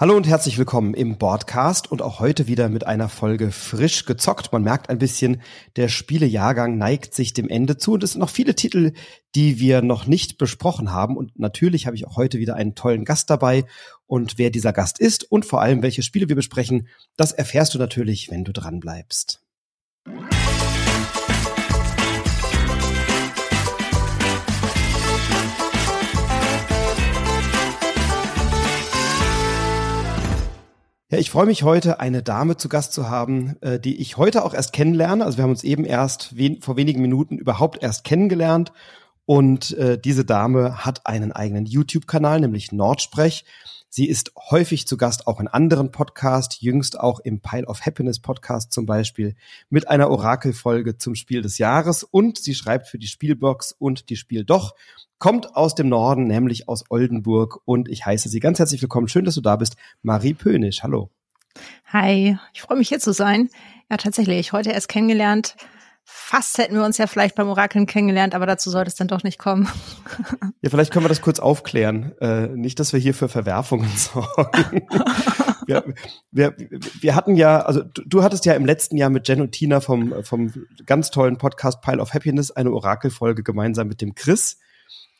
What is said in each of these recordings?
Hallo und herzlich willkommen im Broadcast und auch heute wieder mit einer Folge frisch gezockt. Man merkt ein bisschen, der Spielejahrgang neigt sich dem Ende zu und es sind noch viele Titel, die wir noch nicht besprochen haben. Und natürlich habe ich auch heute wieder einen tollen Gast dabei. Und wer dieser Gast ist und vor allem welche Spiele wir besprechen, das erfährst du natürlich, wenn du dran bleibst. Ja, ich freue mich heute, eine Dame zu Gast zu haben, äh, die ich heute auch erst kennenlerne. Also wir haben uns eben erst wen vor wenigen Minuten überhaupt erst kennengelernt. Und äh, diese Dame hat einen eigenen YouTube-Kanal, nämlich Nordsprech. Sie ist häufig zu Gast auch in anderen Podcasts, jüngst auch im Pile of Happiness Podcast zum Beispiel, mit einer Orakelfolge zum Spiel des Jahres. Und sie schreibt für die Spielbox und die Spiel doch kommt aus dem Norden, nämlich aus Oldenburg. Und ich heiße Sie ganz herzlich willkommen. Schön, dass du da bist. Marie Pönisch, hallo. Hi, ich freue mich hier zu sein. Ja, tatsächlich, heute erst kennengelernt. Fast hätten wir uns ja vielleicht beim Orakeln kennengelernt, aber dazu sollte es dann doch nicht kommen. Ja, vielleicht können wir das kurz aufklären. Äh, nicht, dass wir hier für Verwerfungen sorgen. wir, wir, wir hatten ja, also du, du, hattest ja im letzten Jahr mit Jen und Tina vom, vom ganz tollen Podcast Pile of Happiness eine Orakelfolge gemeinsam mit dem Chris.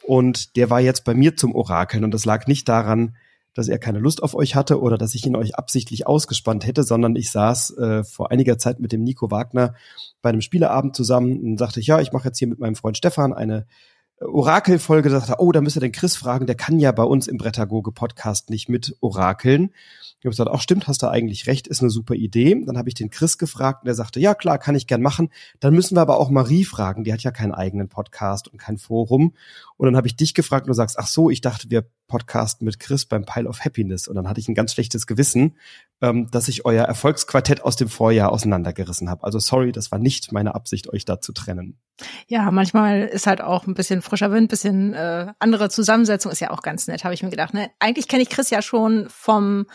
Und der war jetzt bei mir zum Orakeln und das lag nicht daran, dass er keine Lust auf euch hatte oder dass ich ihn euch absichtlich ausgespannt hätte, sondern ich saß äh, vor einiger Zeit mit dem Nico Wagner bei einem Spieleabend zusammen und sagte ja, ich mache jetzt hier mit meinem Freund Stefan eine Orakelfolge, da dachte oh, da müsst ihr den Chris fragen, der kann ja bei uns im Brettagoge Podcast nicht mit orakeln. Ich habe gesagt, auch stimmt, hast du eigentlich recht, ist eine super Idee. Dann habe ich den Chris gefragt und der sagte, ja klar, kann ich gern machen. Dann müssen wir aber auch Marie fragen, die hat ja keinen eigenen Podcast und kein Forum. Und dann habe ich dich gefragt und du sagst, ach so, ich dachte, wir podcasten mit Chris beim Pile of Happiness. Und dann hatte ich ein ganz schlechtes Gewissen, ähm, dass ich euer Erfolgsquartett aus dem Vorjahr auseinandergerissen habe. Also sorry, das war nicht meine Absicht, euch da zu trennen. Ja, manchmal ist halt auch ein bisschen frischer Wind, bisschen äh, andere Zusammensetzung, ist ja auch ganz nett, habe ich mir gedacht. Ne? Eigentlich kenne ich Chris ja schon vom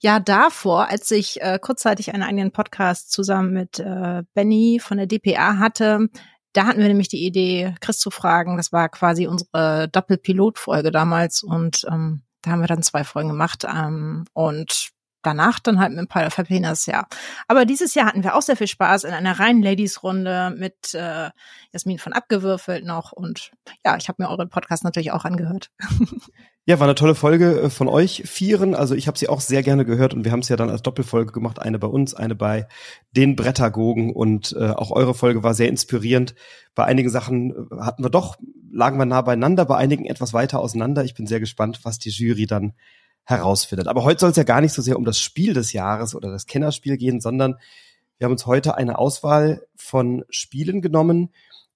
Jahr davor, als ich äh, kurzzeitig einen eigenen Podcast zusammen mit äh, Benny von der DPA hatte. Da hatten wir nämlich die Idee, Chris zu fragen. Das war quasi unsere Doppelpilotfolge damals und ähm, da haben wir dann zwei Folgen gemacht ähm, und danach dann halt mit Pile of Happiness, ja. Aber dieses Jahr hatten wir auch sehr viel Spaß in einer reinen Ladies-Runde mit äh, Jasmin von Abgewürfelt noch und ja, ich habe mir euren Podcast natürlich auch angehört. Ja, war eine tolle Folge äh, von euch Vieren. Also ich habe sie auch sehr gerne gehört und wir haben es ja dann als Doppelfolge gemacht. Eine bei uns, eine bei den Brettagogen und äh, auch eure Folge war sehr inspirierend. Bei einigen Sachen äh, hatten wir doch, lagen wir nah beieinander, bei einigen etwas weiter auseinander. Ich bin sehr gespannt, was die Jury dann herausfindet. Aber heute soll es ja gar nicht so sehr um das Spiel des Jahres oder das Kennerspiel gehen, sondern wir haben uns heute eine Auswahl von Spielen genommen,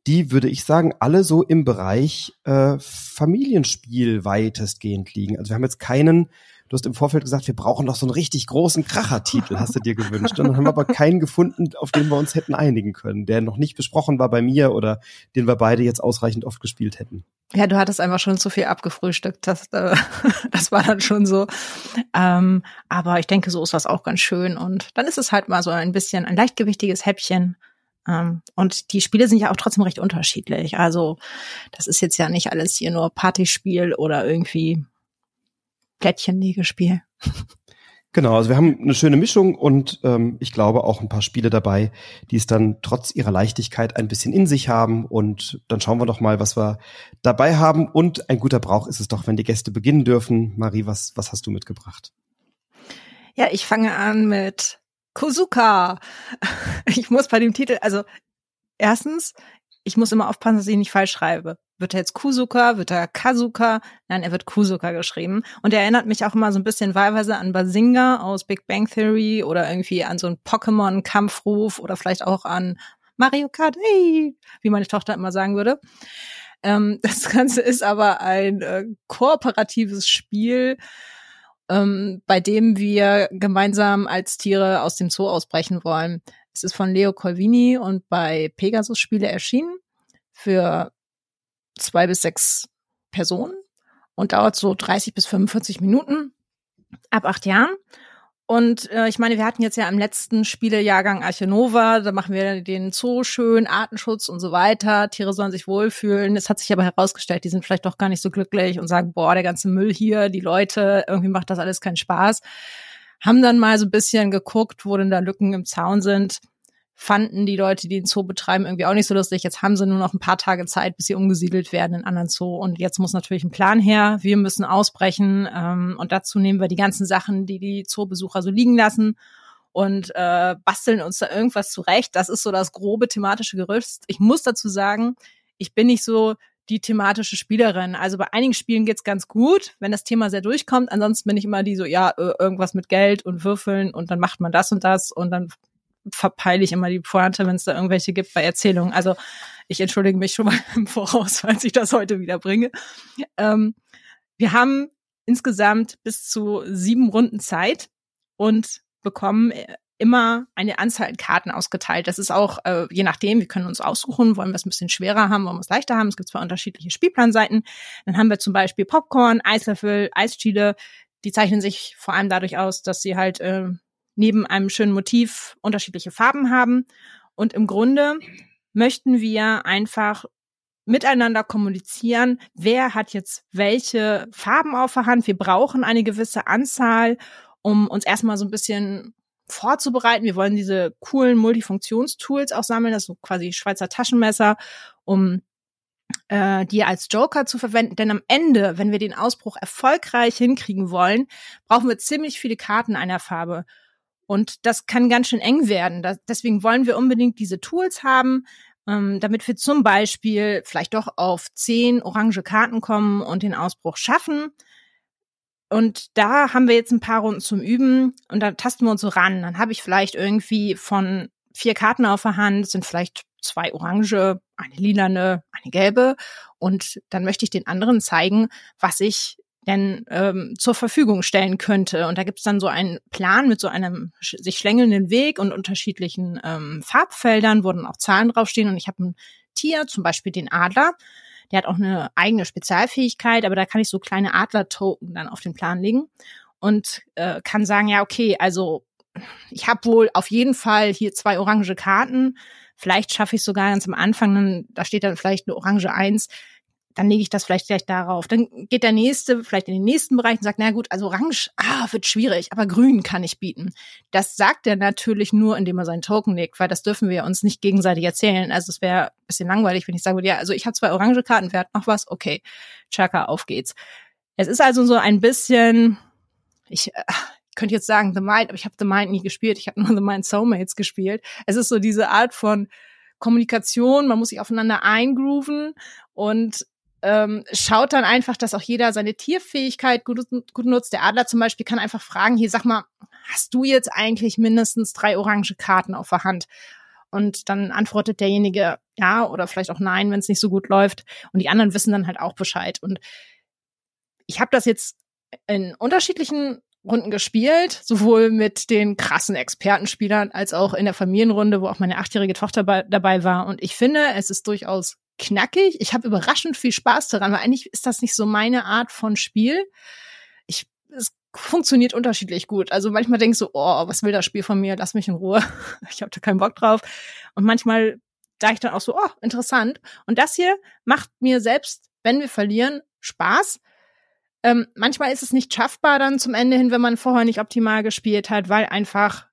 die, würde ich sagen, alle so im Bereich äh, Familienspiel weitestgehend liegen. Also wir haben jetzt keinen, du hast im Vorfeld gesagt, wir brauchen doch so einen richtig großen Krachertitel, hast du dir gewünscht. Und dann haben wir aber keinen gefunden, auf den wir uns hätten einigen können, der noch nicht besprochen war bei mir oder den wir beide jetzt ausreichend oft gespielt hätten. Ja, du hattest einfach schon zu viel abgefrühstückt. Das, äh, das war dann schon so. Ähm, aber ich denke, so ist das auch ganz schön. Und dann ist es halt mal so ein bisschen ein leichtgewichtiges Häppchen ähm, und die Spiele sind ja auch trotzdem recht unterschiedlich. Also das ist jetzt ja nicht alles hier nur Partyspiel oder irgendwie Plättchenlegespiel. Genau, also wir haben eine schöne Mischung und ähm, ich glaube auch ein paar Spiele dabei, die es dann trotz ihrer Leichtigkeit ein bisschen in sich haben. Und dann schauen wir doch mal, was wir dabei haben. Und ein guter Brauch ist es doch, wenn die Gäste beginnen dürfen. Marie, was, was hast du mitgebracht? Ja, ich fange an mit Kozuka. Ich muss bei dem Titel, also erstens, ich muss immer aufpassen, dass ich nicht falsch schreibe. Wird er jetzt Kuzuka, wird er Kazuka? Nein, er wird Kuzuka geschrieben. Und er erinnert mich auch immer so ein bisschen wahlweise an Basinga aus Big Bang Theory oder irgendwie an so einen Pokémon-Kampfruf oder vielleicht auch an Mario Kart, hey, wie meine Tochter immer sagen würde. Ähm, das Ganze ist aber ein äh, kooperatives Spiel, ähm, bei dem wir gemeinsam als Tiere aus dem Zoo ausbrechen wollen. Es ist von Leo Colvini und bei Pegasus Spiele erschienen für zwei bis sechs Personen und dauert so 30 bis 45 Minuten ab acht Jahren. Und äh, ich meine, wir hatten jetzt ja im letzten Spielejahrgang Arche Nova, da machen wir den Zoo schön, Artenschutz und so weiter. Tiere sollen sich wohlfühlen. Es hat sich aber herausgestellt, die sind vielleicht doch gar nicht so glücklich und sagen, boah, der ganze Müll hier, die Leute, irgendwie macht das alles keinen Spaß. Haben dann mal so ein bisschen geguckt, wo denn da Lücken im Zaun sind fanden die Leute, die den Zoo betreiben, irgendwie auch nicht so lustig. Jetzt haben sie nur noch ein paar Tage Zeit, bis sie umgesiedelt werden in anderen Zoo. Und jetzt muss natürlich ein Plan her. Wir müssen ausbrechen. Ähm, und dazu nehmen wir die ganzen Sachen, die die Zoobesucher so liegen lassen und äh, basteln uns da irgendwas zurecht. Das ist so das grobe thematische Gerüst. Ich muss dazu sagen, ich bin nicht so die thematische Spielerin. Also bei einigen Spielen geht's ganz gut, wenn das Thema sehr durchkommt. Ansonsten bin ich immer die so, ja, äh, irgendwas mit Geld und Würfeln und dann macht man das und das und dann verpeile ich immer die Pointe, wenn es da irgendwelche gibt bei Erzählungen. Also ich entschuldige mich schon mal im Voraus, falls ich das heute wieder bringe. Ähm, wir haben insgesamt bis zu sieben Runden Zeit und bekommen äh, immer eine Anzahl an Karten ausgeteilt. Das ist auch, äh, je nachdem, wir können uns aussuchen, wollen wir es ein bisschen schwerer haben, wollen wir es leichter haben. Es gibt zwei unterschiedliche Spielplanseiten. Dann haben wir zum Beispiel Popcorn, Eislöffel, Eischiele. Die zeichnen sich vor allem dadurch aus, dass sie halt äh, neben einem schönen Motiv unterschiedliche Farben haben. Und im Grunde möchten wir einfach miteinander kommunizieren, wer hat jetzt welche Farben auf der Hand. Wir brauchen eine gewisse Anzahl, um uns erstmal so ein bisschen vorzubereiten. Wir wollen diese coolen Multifunktionstools auch sammeln, das so quasi Schweizer Taschenmesser, um äh, die als Joker zu verwenden. Denn am Ende, wenn wir den Ausbruch erfolgreich hinkriegen wollen, brauchen wir ziemlich viele Karten einer Farbe. Und das kann ganz schön eng werden. Das, deswegen wollen wir unbedingt diese Tools haben, ähm, damit wir zum Beispiel vielleicht doch auf zehn orange Karten kommen und den Ausbruch schaffen. Und da haben wir jetzt ein paar Runden zum Üben und da tasten wir uns so ran. Dann habe ich vielleicht irgendwie von vier Karten auf der Hand, sind vielleicht zwei orange, eine lilane, eine gelbe. Und dann möchte ich den anderen zeigen, was ich denn ähm, zur Verfügung stellen könnte. Und da gibt es dann so einen Plan mit so einem sich schlängelnden Weg und unterschiedlichen ähm, Farbfeldern, wo dann auch Zahlen draufstehen. Und ich habe ein Tier, zum Beispiel den Adler. Der hat auch eine eigene Spezialfähigkeit, aber da kann ich so kleine Adler-Token dann auf den Plan legen und äh, kann sagen, ja, okay, also ich habe wohl auf jeden Fall hier zwei orange Karten. Vielleicht schaffe ich sogar ganz am Anfang, dann, da steht dann vielleicht eine orange Eins dann lege ich das vielleicht gleich darauf. Dann geht der nächste vielleicht in den nächsten Bereich und sagt, na gut, also orange, ah, wird schwierig, aber grün kann ich bieten. Das sagt er natürlich nur, indem er seinen Token legt, weil das dürfen wir uns nicht gegenseitig erzählen. Also es wäre ein bisschen langweilig, wenn ich sage, ja, also ich habe zwei orange Karten, wer hat noch was? Okay, Chaka, auf geht's. Es ist also so ein bisschen, ich, äh, könnte jetzt sagen The Mind, aber ich habe The Mind nie gespielt. Ich habe nur The Mind Soulmates gespielt. Es ist so diese Art von Kommunikation, man muss sich aufeinander eingrooven und ähm, schaut dann einfach, dass auch jeder seine Tierfähigkeit gut, gut nutzt. Der Adler zum Beispiel kann einfach fragen, hier sag mal, hast du jetzt eigentlich mindestens drei orange Karten auf der Hand? Und dann antwortet derjenige ja oder vielleicht auch nein, wenn es nicht so gut läuft. Und die anderen wissen dann halt auch Bescheid. Und ich habe das jetzt in unterschiedlichen Runden gespielt, sowohl mit den krassen Expertenspielern als auch in der Familienrunde, wo auch meine achtjährige Tochter dabei war. Und ich finde, es ist durchaus knackig. Ich habe überraschend viel Spaß daran, weil eigentlich ist das nicht so meine Art von Spiel. Ich, es funktioniert unterschiedlich gut. Also manchmal denkst du, oh, was will das Spiel von mir? Lass mich in Ruhe. Ich habe da keinen Bock drauf. Und manchmal sage ich dann auch so, oh, interessant. Und das hier macht mir selbst, wenn wir verlieren, Spaß. Ähm, manchmal ist es nicht schaffbar dann zum Ende hin, wenn man vorher nicht optimal gespielt hat, weil einfach,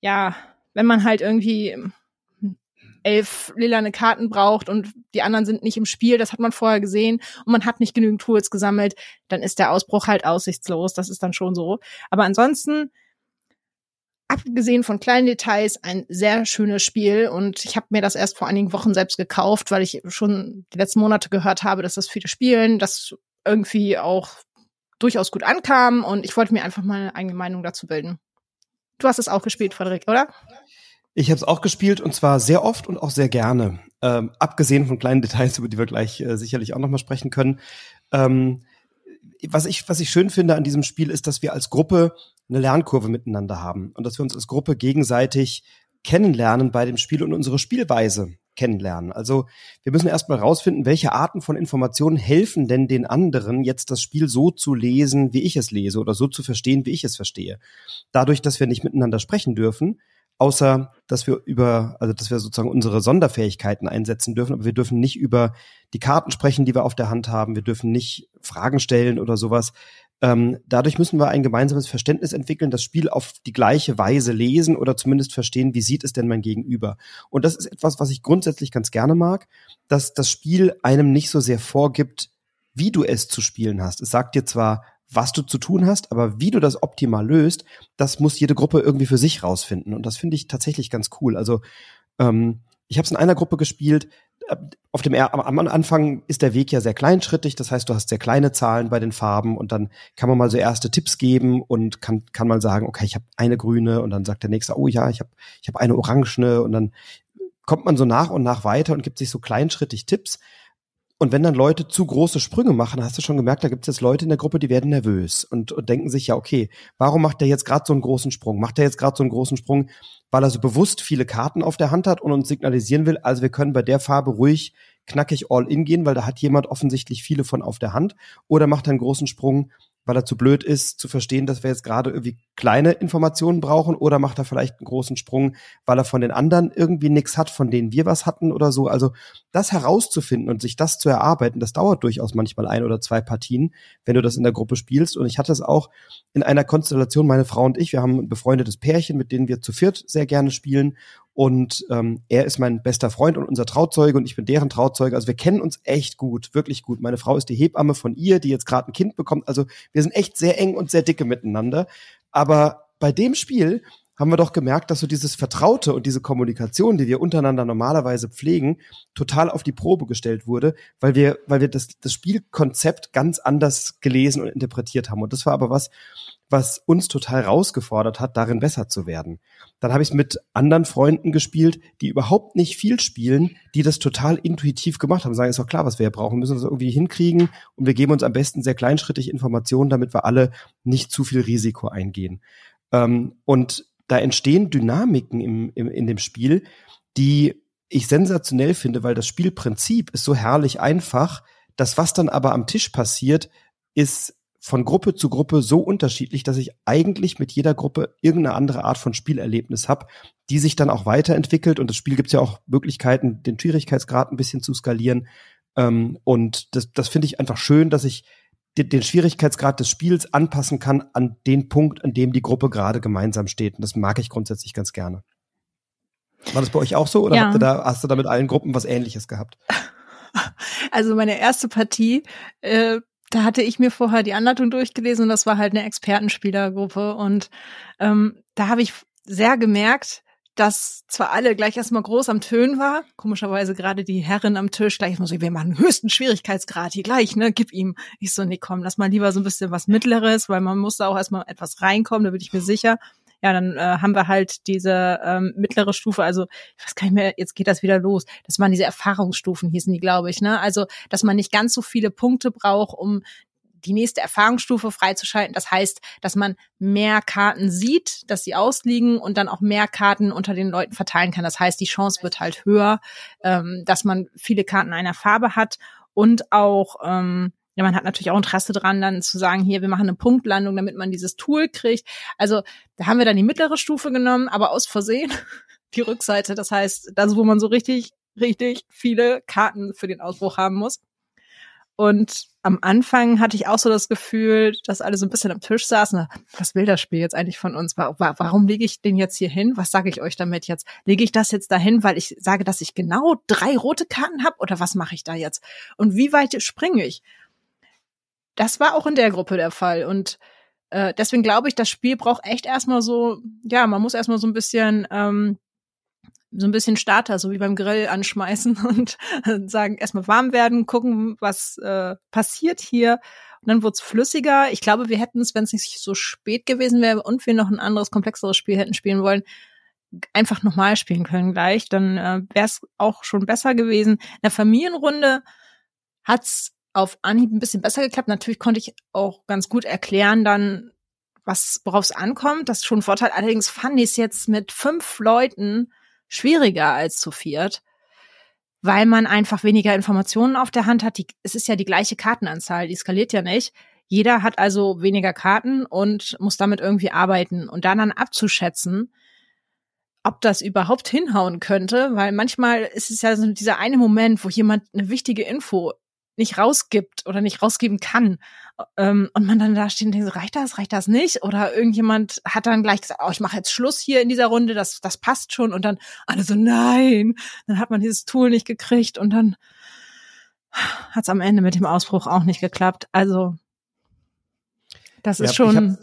ja, wenn man halt irgendwie elf lilane Karten braucht und die anderen sind nicht im Spiel, das hat man vorher gesehen und man hat nicht genügend Tools gesammelt, dann ist der Ausbruch halt aussichtslos, das ist dann schon so. Aber ansonsten, abgesehen von kleinen Details, ein sehr schönes Spiel und ich habe mir das erst vor einigen Wochen selbst gekauft, weil ich schon die letzten Monate gehört habe, dass das viele spielen, das irgendwie auch durchaus gut ankam und ich wollte mir einfach mal eine eigene Meinung dazu bilden. Du hast es auch gespielt, Frederik, oder? Ich habe es auch gespielt und zwar sehr oft und auch sehr gerne. Ähm, abgesehen von kleinen Details, über die wir gleich äh, sicherlich auch nochmal sprechen können. Ähm, was ich, was ich schön finde an diesem Spiel ist, dass wir als Gruppe eine Lernkurve miteinander haben und dass wir uns als Gruppe gegenseitig kennenlernen bei dem Spiel und unsere Spielweise kennenlernen. Also wir müssen erstmal rausfinden, welche Arten von Informationen helfen denn den anderen, jetzt das Spiel so zu lesen, wie ich es lese oder so zu verstehen, wie ich es verstehe. Dadurch, dass wir nicht miteinander sprechen dürfen, außer dass wir über, also dass wir sozusagen unsere Sonderfähigkeiten einsetzen dürfen, aber wir dürfen nicht über die Karten sprechen, die wir auf der Hand haben, wir dürfen nicht Fragen stellen oder sowas. Ähm, dadurch müssen wir ein gemeinsames Verständnis entwickeln, das Spiel auf die gleiche Weise lesen oder zumindest verstehen, wie sieht es denn mein Gegenüber. Und das ist etwas, was ich grundsätzlich ganz gerne mag, dass das Spiel einem nicht so sehr vorgibt, wie du es zu spielen hast. Es sagt dir zwar, was du zu tun hast, aber wie du das optimal löst, das muss jede Gruppe irgendwie für sich rausfinden. Und das finde ich tatsächlich ganz cool. Also ähm, ich habe es in einer Gruppe gespielt, auf dem am Anfang ist der Weg ja sehr kleinschrittig, das heißt, du hast sehr kleine Zahlen bei den Farben und dann kann man mal so erste Tipps geben und kann kann mal sagen, okay, ich habe eine grüne und dann sagt der nächste, oh ja, ich habe ich habe eine orangene und dann kommt man so nach und nach weiter und gibt sich so kleinschrittig Tipps und wenn dann Leute zu große Sprünge machen, hast du schon gemerkt, da gibt es jetzt Leute in der Gruppe, die werden nervös und, und denken sich ja, okay, warum macht der jetzt gerade so einen großen Sprung? Macht der jetzt gerade so einen großen Sprung, weil er so bewusst viele Karten auf der Hand hat und uns signalisieren will, also wir können bei der Farbe ruhig knackig all in gehen, weil da hat jemand offensichtlich viele von auf der Hand oder macht er einen großen Sprung, weil er zu blöd ist, zu verstehen, dass wir jetzt gerade irgendwie kleine Informationen brauchen oder macht er vielleicht einen großen Sprung, weil er von den anderen irgendwie nichts hat, von denen wir was hatten oder so. Also das herauszufinden und sich das zu erarbeiten, das dauert durchaus manchmal ein oder zwei Partien, wenn du das in der Gruppe spielst. Und ich hatte es auch in einer Konstellation, meine Frau und ich, wir haben ein befreundetes Pärchen, mit denen wir zu viert sehr gerne spielen. Und ähm, er ist mein bester Freund und unser Trauzeuge und ich bin deren Trauzeuge. Also wir kennen uns echt gut, wirklich gut. Meine Frau ist die Hebamme von ihr, die jetzt gerade ein Kind bekommt. Also wir sind echt sehr eng und sehr dicke miteinander. Aber bei dem Spiel haben wir doch gemerkt, dass so dieses Vertraute und diese Kommunikation, die wir untereinander normalerweise pflegen, total auf die Probe gestellt wurde, weil wir, weil wir das, das Spielkonzept ganz anders gelesen und interpretiert haben. Und das war aber was, was uns total rausgefordert hat, darin besser zu werden. Dann habe ich es mit anderen Freunden gespielt, die überhaupt nicht viel spielen, die das total intuitiv gemacht haben. Sagen, ist doch klar, was wir brauchen, müssen wir das irgendwie hinkriegen und wir geben uns am besten sehr kleinschrittig Informationen, damit wir alle nicht zu viel Risiko eingehen. Ähm, und da entstehen Dynamiken im, im, in dem Spiel, die ich sensationell finde, weil das Spielprinzip ist so herrlich einfach. Das, was dann aber am Tisch passiert, ist von Gruppe zu Gruppe so unterschiedlich, dass ich eigentlich mit jeder Gruppe irgendeine andere Art von Spielerlebnis habe, die sich dann auch weiterentwickelt. Und das Spiel gibt ja auch Möglichkeiten, den Schwierigkeitsgrad ein bisschen zu skalieren. Ähm, und das, das finde ich einfach schön, dass ich den, Schwierigkeitsgrad des Spiels anpassen kann an den Punkt, an dem die Gruppe gerade gemeinsam steht. Und das mag ich grundsätzlich ganz gerne. War das bei euch auch so oder ja. da, hast du da mit allen Gruppen was ähnliches gehabt? Also meine erste Partie äh, da hatte ich mir vorher die Anleitung durchgelesen und das war halt eine Expertenspielergruppe. Und ähm, da habe ich sehr gemerkt, dass zwar alle gleich erstmal groß am Tönen war, komischerweise gerade die Herrin am Tisch gleich mal so, wir machen höchsten Schwierigkeitsgrad hier gleich, ne, gib ihm. Ich so, nee, komm, lass mal lieber so ein bisschen was Mittleres, weil man muss da auch erstmal etwas reinkommen, da bin ich mir sicher ja, dann äh, haben wir halt diese ähm, mittlere Stufe, also ich weiß gar nicht mehr, jetzt geht das wieder los. Das waren diese Erfahrungsstufen, hießen die, glaube ich, ne? Also, dass man nicht ganz so viele Punkte braucht, um die nächste Erfahrungsstufe freizuschalten. Das heißt, dass man mehr Karten sieht, dass sie ausliegen und dann auch mehr Karten unter den Leuten verteilen kann. Das heißt, die Chance wird halt höher, ähm, dass man viele Karten einer Farbe hat und auch ähm, ja, man hat natürlich auch Interesse dran, dann zu sagen, hier, wir machen eine Punktlandung, damit man dieses Tool kriegt. Also da haben wir dann die mittlere Stufe genommen, aber aus Versehen die Rückseite. Das heißt, das, wo man so richtig, richtig viele Karten für den Ausbruch haben muss. Und am Anfang hatte ich auch so das Gefühl, dass alle so ein bisschen am Tisch saßen. Was will das Spiel jetzt eigentlich von uns? Warum lege ich den jetzt hier hin? Was sage ich euch damit jetzt? Lege ich das jetzt dahin, weil ich sage, dass ich genau drei rote Karten habe? Oder was mache ich da jetzt? Und wie weit springe ich? das war auch in der Gruppe der Fall. Und äh, deswegen glaube ich, das Spiel braucht echt erstmal so, ja, man muss erstmal so ein bisschen, ähm, so ein bisschen Starter, so wie beim Grill anschmeißen und sagen, erstmal warm werden, gucken, was äh, passiert hier. Und dann wurde es flüssiger. Ich glaube, wir hätten es, wenn es nicht so spät gewesen wäre und wir noch ein anderes, komplexeres Spiel hätten spielen wollen, einfach nochmal spielen können gleich. Dann äh, wäre es auch schon besser gewesen. In der Familienrunde hat's auf Anhieb ein bisschen besser geklappt. Natürlich konnte ich auch ganz gut erklären dann, was, worauf es ankommt. Das ist schon ein Vorteil. Allerdings fand ich es jetzt mit fünf Leuten schwieriger als zu viert. weil man einfach weniger Informationen auf der Hand hat. Die, es ist ja die gleiche Kartenanzahl, die skaliert ja nicht. Jeder hat also weniger Karten und muss damit irgendwie arbeiten und dann dann abzuschätzen, ob das überhaupt hinhauen könnte, weil manchmal ist es ja so dieser eine Moment, wo jemand eine wichtige Info nicht rausgibt oder nicht rausgeben kann. Ähm, und man dann da steht und denkt, so, reicht das, reicht das nicht? Oder irgendjemand hat dann gleich gesagt, oh, ich mache jetzt Schluss hier in dieser Runde, das, das passt schon. Und dann alle so, nein, dann hat man dieses Tool nicht gekriegt und dann hat es am Ende mit dem Ausbruch auch nicht geklappt. Also das ist ja, schon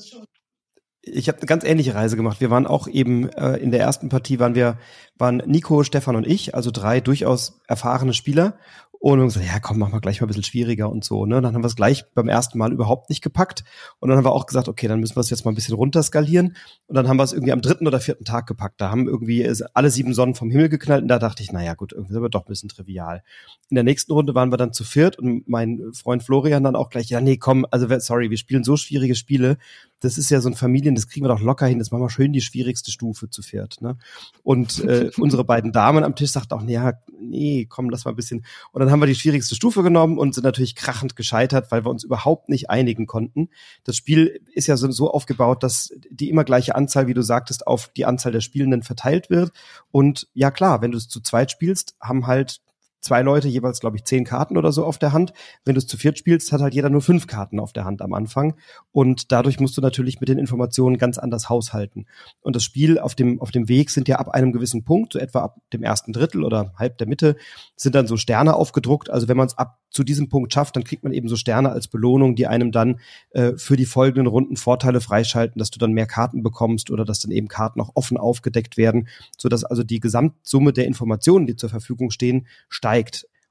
ich habe eine ganz ähnliche Reise gemacht. Wir waren auch eben äh, in der ersten Partie waren wir waren Nico, Stefan und ich, also drei durchaus erfahrene Spieler und wir haben gesagt, ja, komm, mach mal gleich mal ein bisschen schwieriger und so. Ne? Dann haben wir es gleich beim ersten Mal überhaupt nicht gepackt. Und dann haben wir auch gesagt, okay, dann müssen wir es jetzt mal ein bisschen runterskalieren. Und dann haben wir es irgendwie am dritten oder vierten Tag gepackt. Da haben irgendwie alle sieben Sonnen vom Himmel geknallt. Und da dachte ich, naja, gut, irgendwie ist aber doch ein bisschen trivial. In der nächsten Runde waren wir dann zu viert und mein Freund Florian dann auch gleich, ja, nee, komm, also sorry, wir spielen so schwierige Spiele das ist ja so ein Familien, das kriegen wir doch locker hin, das machen wir schön die schwierigste Stufe zu viert. Ne? Und äh, unsere beiden Damen am Tisch sagten auch, nee, nee, komm, lass mal ein bisschen. Und dann haben wir die schwierigste Stufe genommen und sind natürlich krachend gescheitert, weil wir uns überhaupt nicht einigen konnten. Das Spiel ist ja so, so aufgebaut, dass die immer gleiche Anzahl, wie du sagtest, auf die Anzahl der Spielenden verteilt wird. Und ja klar, wenn du es zu zweit spielst, haben halt zwei Leute jeweils, glaube ich, zehn Karten oder so auf der Hand. Wenn du es zu viert spielst, hat halt jeder nur fünf Karten auf der Hand am Anfang. Und dadurch musst du natürlich mit den Informationen ganz anders haushalten. Und das Spiel auf dem, auf dem Weg sind ja ab einem gewissen Punkt, so etwa ab dem ersten Drittel oder halb der Mitte, sind dann so Sterne aufgedruckt. Also wenn man es ab zu diesem Punkt schafft, dann kriegt man eben so Sterne als Belohnung, die einem dann äh, für die folgenden Runden Vorteile freischalten, dass du dann mehr Karten bekommst oder dass dann eben Karten auch offen aufgedeckt werden, sodass also die Gesamtsumme der Informationen, die zur Verfügung stehen, steigt.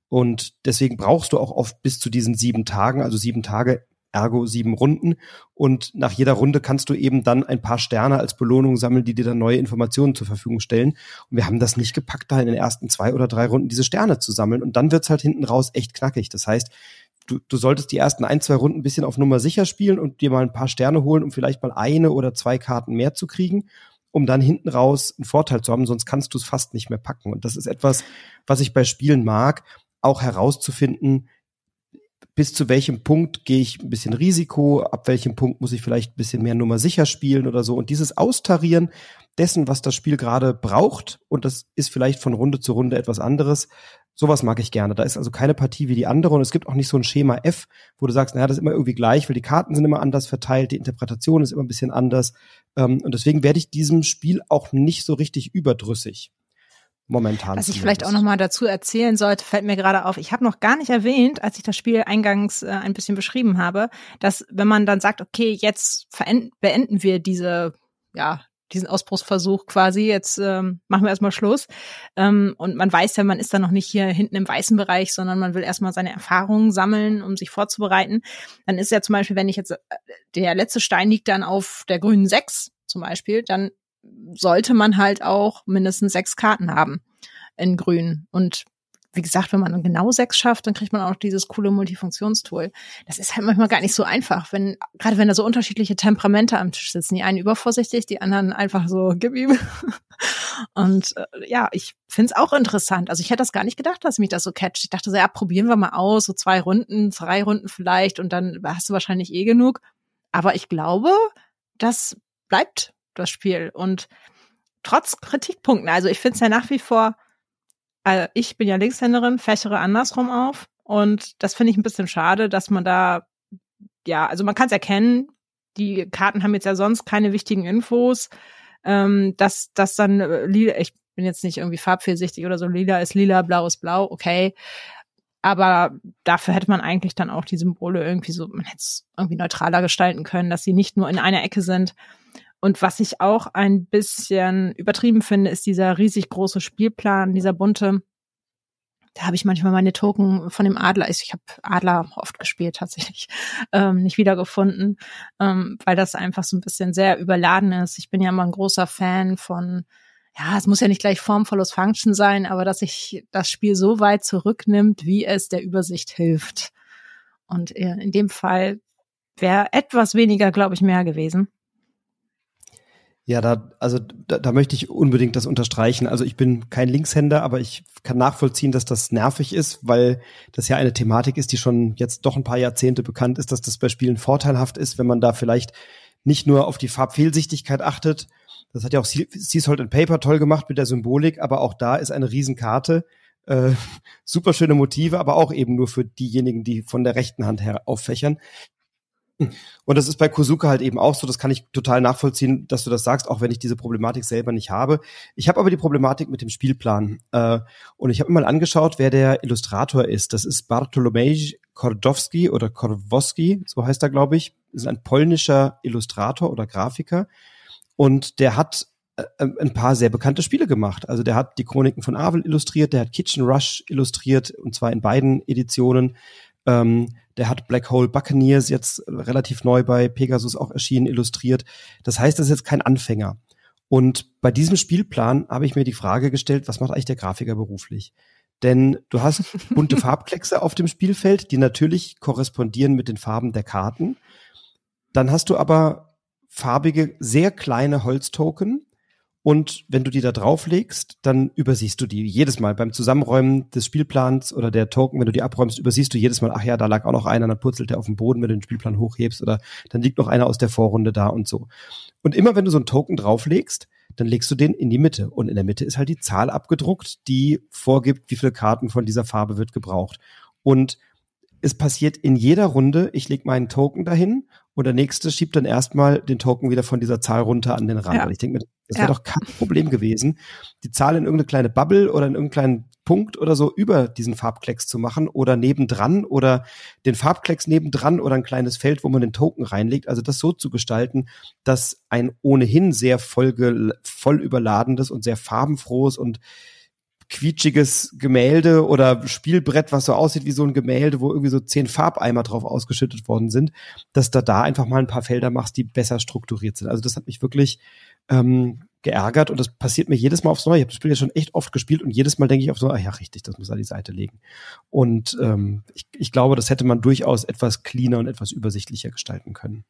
Und deswegen brauchst du auch oft bis zu diesen sieben Tagen, also sieben Tage ergo sieben Runden. Und nach jeder Runde kannst du eben dann ein paar Sterne als Belohnung sammeln, die dir dann neue Informationen zur Verfügung stellen. Und wir haben das nicht gepackt, da in den ersten zwei oder drei Runden diese Sterne zu sammeln. Und dann wird's halt hinten raus echt knackig. Das heißt, du, du solltest die ersten ein, zwei Runden ein bisschen auf Nummer sicher spielen und dir mal ein paar Sterne holen, um vielleicht mal eine oder zwei Karten mehr zu kriegen um dann hinten raus einen Vorteil zu haben, sonst kannst du es fast nicht mehr packen. Und das ist etwas, was ich bei Spielen mag, auch herauszufinden, bis zu welchem Punkt gehe ich ein bisschen Risiko, ab welchem Punkt muss ich vielleicht ein bisschen mehr Nummer sicher spielen oder so. Und dieses Austarieren dessen, was das Spiel gerade braucht, und das ist vielleicht von Runde zu Runde etwas anderes, sowas mag ich gerne. Da ist also keine Partie wie die andere und es gibt auch nicht so ein Schema F, wo du sagst, naja, das ist immer irgendwie gleich, weil die Karten sind immer anders verteilt, die Interpretation ist immer ein bisschen anders. Ähm, und deswegen werde ich diesem Spiel auch nicht so richtig überdrüssig momentan. Was ich vielleicht auch noch mal dazu erzählen sollte, fällt mir gerade auf. Ich habe noch gar nicht erwähnt, als ich das Spiel eingangs äh, ein bisschen beschrieben habe, dass wenn man dann sagt, okay, jetzt beenden wir diese ja diesen Ausbruchsversuch quasi, jetzt ähm, machen wir erstmal Schluss. Ähm, und man weiß ja, man ist dann noch nicht hier hinten im weißen Bereich, sondern man will erstmal seine Erfahrungen sammeln, um sich vorzubereiten. Dann ist ja zum Beispiel, wenn ich jetzt, äh, der letzte Stein liegt dann auf der grünen 6 zum Beispiel, dann sollte man halt auch mindestens sechs Karten haben in grün. Und wie gesagt, wenn man genau sechs schafft, dann kriegt man auch dieses coole Multifunktionstool. Das ist halt manchmal gar nicht so einfach, wenn, gerade wenn da so unterschiedliche Temperamente am Tisch sitzen. Die einen übervorsichtig, die anderen einfach so, gib ihm. Und äh, ja, ich find's auch interessant. Also ich hätte das gar nicht gedacht, dass mich das so catcht. Ich dachte so, ja, probieren wir mal aus, so zwei Runden, drei Runden vielleicht und dann hast du wahrscheinlich eh genug. Aber ich glaube, das bleibt das Spiel. Und trotz Kritikpunkten, also ich finde es ja nach wie vor, also ich bin ja Linkshänderin, fächere andersrum auf. Und das finde ich ein bisschen schade, dass man da, ja, also man kann es erkennen, die Karten haben jetzt ja sonst keine wichtigen Infos. Ähm, dass das dann äh, lila, ich bin jetzt nicht irgendwie farbfehlsichtig oder so, lila ist lila, blau ist blau, okay. Aber dafür hätte man eigentlich dann auch die Symbole irgendwie so, man hätte es irgendwie neutraler gestalten können, dass sie nicht nur in einer Ecke sind. Und was ich auch ein bisschen übertrieben finde, ist dieser riesig große Spielplan, dieser bunte. Da habe ich manchmal meine Token von dem Adler, ich habe Adler oft gespielt tatsächlich, ähm, nicht wiedergefunden, ähm, weil das einfach so ein bisschen sehr überladen ist. Ich bin ja mal ein großer Fan von, ja, es muss ja nicht gleich Form follows Function sein, aber dass sich das Spiel so weit zurücknimmt, wie es der Übersicht hilft. Und äh, in dem Fall wäre etwas weniger, glaube ich, mehr gewesen. Ja, da, also da, da möchte ich unbedingt das unterstreichen. Also ich bin kein Linkshänder, aber ich kann nachvollziehen, dass das nervig ist, weil das ja eine Thematik ist, die schon jetzt doch ein paar Jahrzehnte bekannt ist, dass das bei Spielen vorteilhaft ist, wenn man da vielleicht nicht nur auf die Farbfehlsichtigkeit achtet. Das hat ja auch Sea Salt and Paper toll gemacht mit der Symbolik, aber auch da ist eine Riesenkarte. Äh, super schöne Motive, aber auch eben nur für diejenigen, die von der rechten Hand her auffächern. Und das ist bei Kosuka halt eben auch so, das kann ich total nachvollziehen, dass du das sagst, auch wenn ich diese Problematik selber nicht habe. Ich habe aber die Problematik mit dem Spielplan. Äh, und ich habe mir mal angeschaut, wer der Illustrator ist. Das ist Bartolomiej Kordowski oder Korwowski, so heißt er, glaube ich. Das ist ein polnischer Illustrator oder Grafiker. Und der hat äh, ein paar sehr bekannte Spiele gemacht. Also der hat die Chroniken von Avel illustriert, der hat Kitchen Rush illustriert, und zwar in beiden Editionen. Ähm, der hat Black Hole Buccaneers jetzt relativ neu bei Pegasus auch erschienen, illustriert. Das heißt, das ist jetzt kein Anfänger. Und bei diesem Spielplan habe ich mir die Frage gestellt, was macht eigentlich der Grafiker beruflich? Denn du hast bunte Farbkleckse auf dem Spielfeld, die natürlich korrespondieren mit den Farben der Karten. Dann hast du aber farbige, sehr kleine Holztoken, und wenn du die da drauflegst, dann übersiehst du die jedes Mal beim Zusammenräumen des Spielplans oder der Token, wenn du die abräumst, übersiehst du jedes Mal, ach ja, da lag auch noch einer, dann purzelt der auf dem Boden, wenn du den Spielplan hochhebst oder dann liegt noch einer aus der Vorrunde da und so. Und immer wenn du so einen Token drauflegst, dann legst du den in die Mitte und in der Mitte ist halt die Zahl abgedruckt, die vorgibt, wie viele Karten von dieser Farbe wird gebraucht. Und es passiert in jeder Runde, ich lege meinen Token dahin und der nächste schiebt dann erstmal den Token wieder von dieser Zahl runter an den Rand. Ja. Und ich denke mir, das wäre ja. doch kein Problem gewesen, die Zahl in irgendeine kleine Bubble oder in irgendeinen Punkt oder so über diesen Farbklecks zu machen oder nebendran oder den Farbklecks nebendran oder ein kleines Feld, wo man den Token reinlegt. Also das so zu gestalten, dass ein ohnehin sehr voll, voll überladendes und sehr farbenfrohes und quietschiges Gemälde oder Spielbrett, was so aussieht wie so ein Gemälde, wo irgendwie so zehn Farbeimer drauf ausgeschüttet worden sind, dass du da einfach mal ein paar Felder machst, die besser strukturiert sind. Also das hat mich wirklich ähm, geärgert und das passiert mir jedes Mal aufs Neue. Ich habe das Spiel ja schon echt oft gespielt und jedes Mal denke ich auf so, ah ja, richtig, das muss an die Seite legen. Und ähm, ich, ich glaube, das hätte man durchaus etwas cleaner und etwas übersichtlicher gestalten können.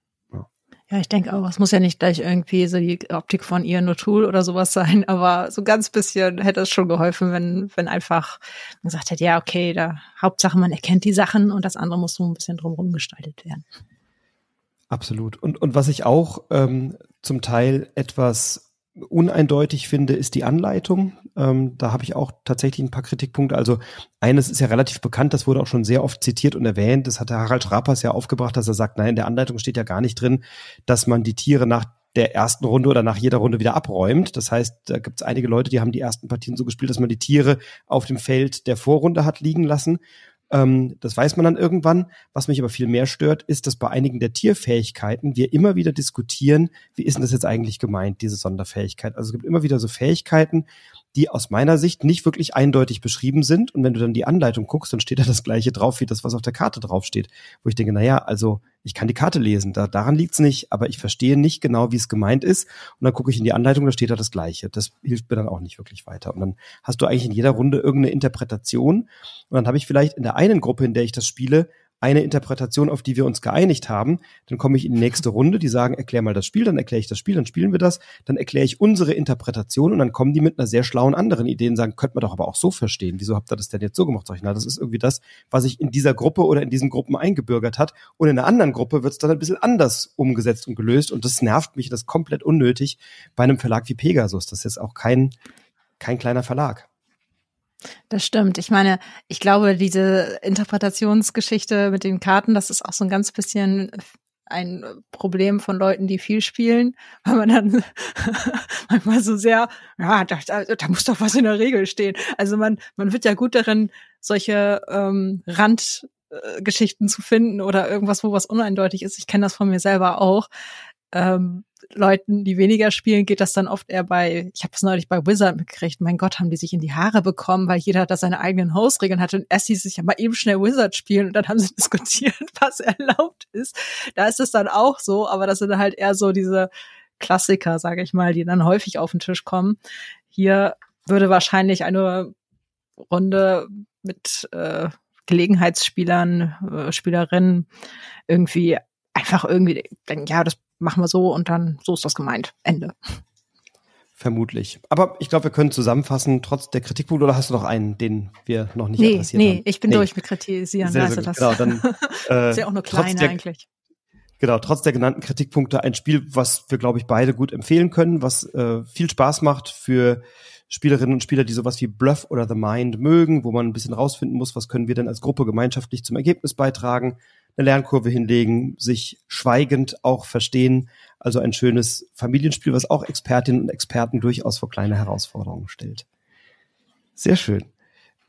Ja, ich denke auch, es muss ja nicht gleich irgendwie so die Optik von Ian O'Toole oder sowas sein, aber so ganz bisschen hätte es schon geholfen, wenn, wenn einfach gesagt hätte, ja, okay, da Hauptsache man erkennt die Sachen und das andere muss so ein bisschen drumherum gestaltet werden. Absolut. Und, und was ich auch ähm, zum Teil etwas uneindeutig finde, ist die Anleitung. Ähm, da habe ich auch tatsächlich ein paar Kritikpunkte. Also eines ist ja relativ bekannt, das wurde auch schon sehr oft zitiert und erwähnt. Das hat der Harald Schrappers ja aufgebracht, dass er sagt, nein, in der Anleitung steht ja gar nicht drin, dass man die Tiere nach der ersten Runde oder nach jeder Runde wieder abräumt. Das heißt, da gibt es einige Leute, die haben die ersten Partien so gespielt, dass man die Tiere auf dem Feld der Vorrunde hat liegen lassen. Ähm, das weiß man dann irgendwann. Was mich aber viel mehr stört, ist, dass bei einigen der Tierfähigkeiten wir immer wieder diskutieren, wie ist denn das jetzt eigentlich gemeint, diese Sonderfähigkeit? Also es gibt immer wieder so Fähigkeiten, die aus meiner Sicht nicht wirklich eindeutig beschrieben sind. Und wenn du dann die Anleitung guckst, dann steht da das gleiche drauf, wie das, was auf der Karte draufsteht. Wo ich denke, na ja, also ich kann die Karte lesen, da, daran liegt's nicht, aber ich verstehe nicht genau, wie es gemeint ist. Und dann gucke ich in die Anleitung, da steht da das Gleiche. Das hilft mir dann auch nicht wirklich weiter. Und dann hast du eigentlich in jeder Runde irgendeine Interpretation. Und dann habe ich vielleicht in der einen Gruppe, in der ich das spiele, eine Interpretation, auf die wir uns geeinigt haben. Dann komme ich in die nächste Runde, die sagen, erklär mal das Spiel, dann erkläre ich das Spiel, dann spielen wir das, dann erkläre ich unsere Interpretation und dann kommen die mit einer sehr schlauen anderen Idee und sagen, könnte man doch aber auch so verstehen. Wieso habt ihr das denn jetzt so gemacht? Sag ich, na, das ist irgendwie das, was sich in dieser Gruppe oder in diesen Gruppen eingebürgert hat. Und in einer anderen Gruppe wird es dann ein bisschen anders umgesetzt und gelöst und das nervt mich, das ist komplett unnötig bei einem Verlag wie Pegasus. Das ist jetzt auch kein, kein kleiner Verlag. Das stimmt. Ich meine, ich glaube, diese Interpretationsgeschichte mit den Karten, das ist auch so ein ganz bisschen ein Problem von Leuten, die viel spielen, weil man dann manchmal so sehr, ja, da, da, muss doch was in der Regel stehen. Also man, man wird ja gut darin, solche ähm, Randgeschichten zu finden oder irgendwas, wo was uneindeutig ist. Ich kenne das von mir selber auch. Ähm, Leuten, die weniger spielen, geht das dann oft eher bei, ich habe es neulich bei Wizard mitgekriegt, mein Gott, haben die sich in die Haare bekommen, weil jeder da seine eigenen Hausregeln hatte und erst hieß es ja mal eben schnell Wizard spielen und dann haben sie diskutiert, was erlaubt ist. Da ist es dann auch so, aber das sind halt eher so diese Klassiker, sage ich mal, die dann häufig auf den Tisch kommen. Hier würde wahrscheinlich eine Runde mit äh, Gelegenheitsspielern, äh, Spielerinnen irgendwie einfach irgendwie denken, ja, das machen wir so und dann so ist das gemeint. Ende. Vermutlich. Aber ich glaube, wir können zusammenfassen, trotz der Kritikpunkte, oder hast du noch einen, den wir noch nicht nee, adressiert nee, haben? Nee, ich bin durch mit Kritisieren. Sehr, also sehr das genau, dann, äh, ist ja auch nur kleine der, eigentlich. Genau, trotz der genannten Kritikpunkte ein Spiel, was wir, glaube ich, beide gut empfehlen können, was äh, viel Spaß macht für Spielerinnen und Spieler, die sowas wie Bluff oder The Mind mögen, wo man ein bisschen rausfinden muss, was können wir denn als Gruppe gemeinschaftlich zum Ergebnis beitragen, eine Lernkurve hinlegen, sich schweigend auch verstehen, also ein schönes Familienspiel, was auch Expertinnen und Experten durchaus vor kleine Herausforderungen stellt. Sehr schön.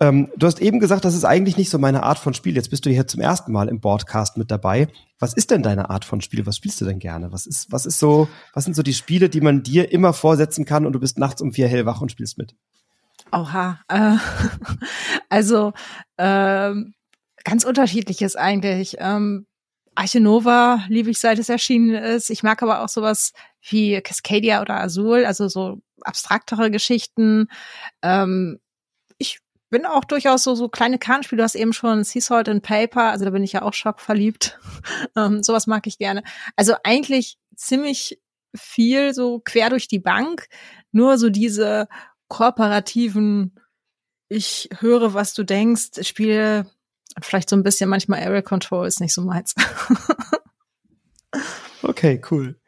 Ähm, du hast eben gesagt, das ist eigentlich nicht so meine Art von Spiel. Jetzt bist du hier zum ersten Mal im Broadcast mit dabei. Was ist denn deine Art von Spiel? Was spielst du denn gerne? Was ist, was ist so, was sind so die Spiele, die man dir immer vorsetzen kann und du bist nachts um vier hellwach und spielst mit? Oha. Äh, also ähm, ganz unterschiedliches eigentlich. Ähm, Arche Nova liebe ich, seit es erschienen ist. Ich mag aber auch sowas wie Cascadia oder Azul, also so abstraktere Geschichten. Ähm, ich bin auch durchaus so, so kleine Kartenspiele. Du hast eben schon Sea and Paper, also da bin ich ja auch schockverliebt. ähm, sowas mag ich gerne. Also eigentlich ziemlich viel so quer durch die Bank. Nur so diese kooperativen, ich höre, was du denkst, Spiele vielleicht so ein bisschen manchmal Area Control ist nicht so meins. okay, cool.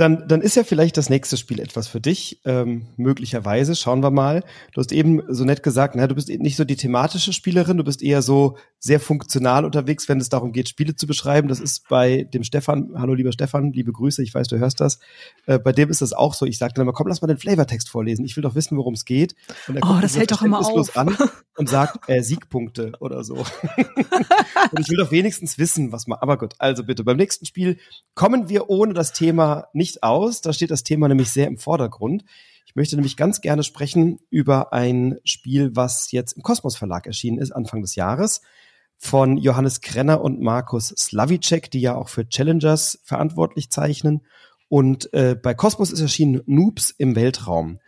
Dann, dann ist ja vielleicht das nächste Spiel etwas für dich, ähm, möglicherweise. Schauen wir mal. Du hast eben so nett gesagt, na, du bist nicht so die thematische Spielerin, du bist eher so sehr funktional unterwegs, wenn es darum geht, Spiele zu beschreiben. Das ist bei dem Stefan, hallo lieber Stefan, liebe Grüße, ich weiß, du hörst das. Äh, bei dem ist das auch so. Ich sage dann immer, komm, lass mal den Flavortext vorlesen. Ich will doch wissen, worum es geht. Und er oh, das hält doch immer auf. an und sagt äh, Siegpunkte oder so. und ich will doch wenigstens wissen, was man. Aber gut, also bitte, beim nächsten Spiel kommen wir ohne das Thema nicht aus. Da steht das Thema nämlich sehr im Vordergrund. Ich möchte nämlich ganz gerne sprechen über ein Spiel, was jetzt im Kosmos Verlag erschienen ist, Anfang des Jahres von Johannes Krenner und Markus Slavicek, die ja auch für Challengers verantwortlich zeichnen. Und äh, bei Cosmos ist erschienen Noobs im Weltraum.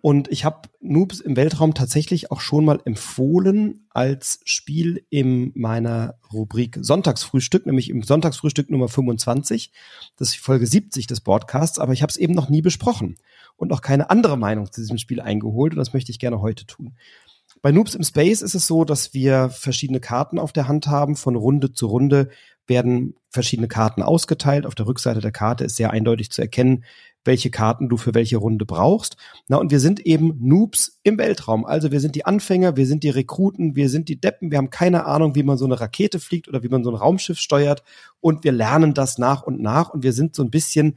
Und ich habe Noobs im Weltraum tatsächlich auch schon mal empfohlen als Spiel in meiner Rubrik Sonntagsfrühstück, nämlich im Sonntagsfrühstück Nummer 25. Das ist die Folge 70 des Podcasts, aber ich habe es eben noch nie besprochen und auch keine andere Meinung zu diesem Spiel eingeholt und das möchte ich gerne heute tun. Bei Noobs im Space ist es so, dass wir verschiedene Karten auf der Hand haben. Von Runde zu Runde werden verschiedene Karten ausgeteilt. Auf der Rückseite der Karte ist sehr eindeutig zu erkennen, welche Karten du für welche Runde brauchst. Na, und wir sind eben Noobs im Weltraum. Also wir sind die Anfänger, wir sind die Rekruten, wir sind die Deppen, wir haben keine Ahnung, wie man so eine Rakete fliegt oder wie man so ein Raumschiff steuert. Und wir lernen das nach und nach und wir sind so ein bisschen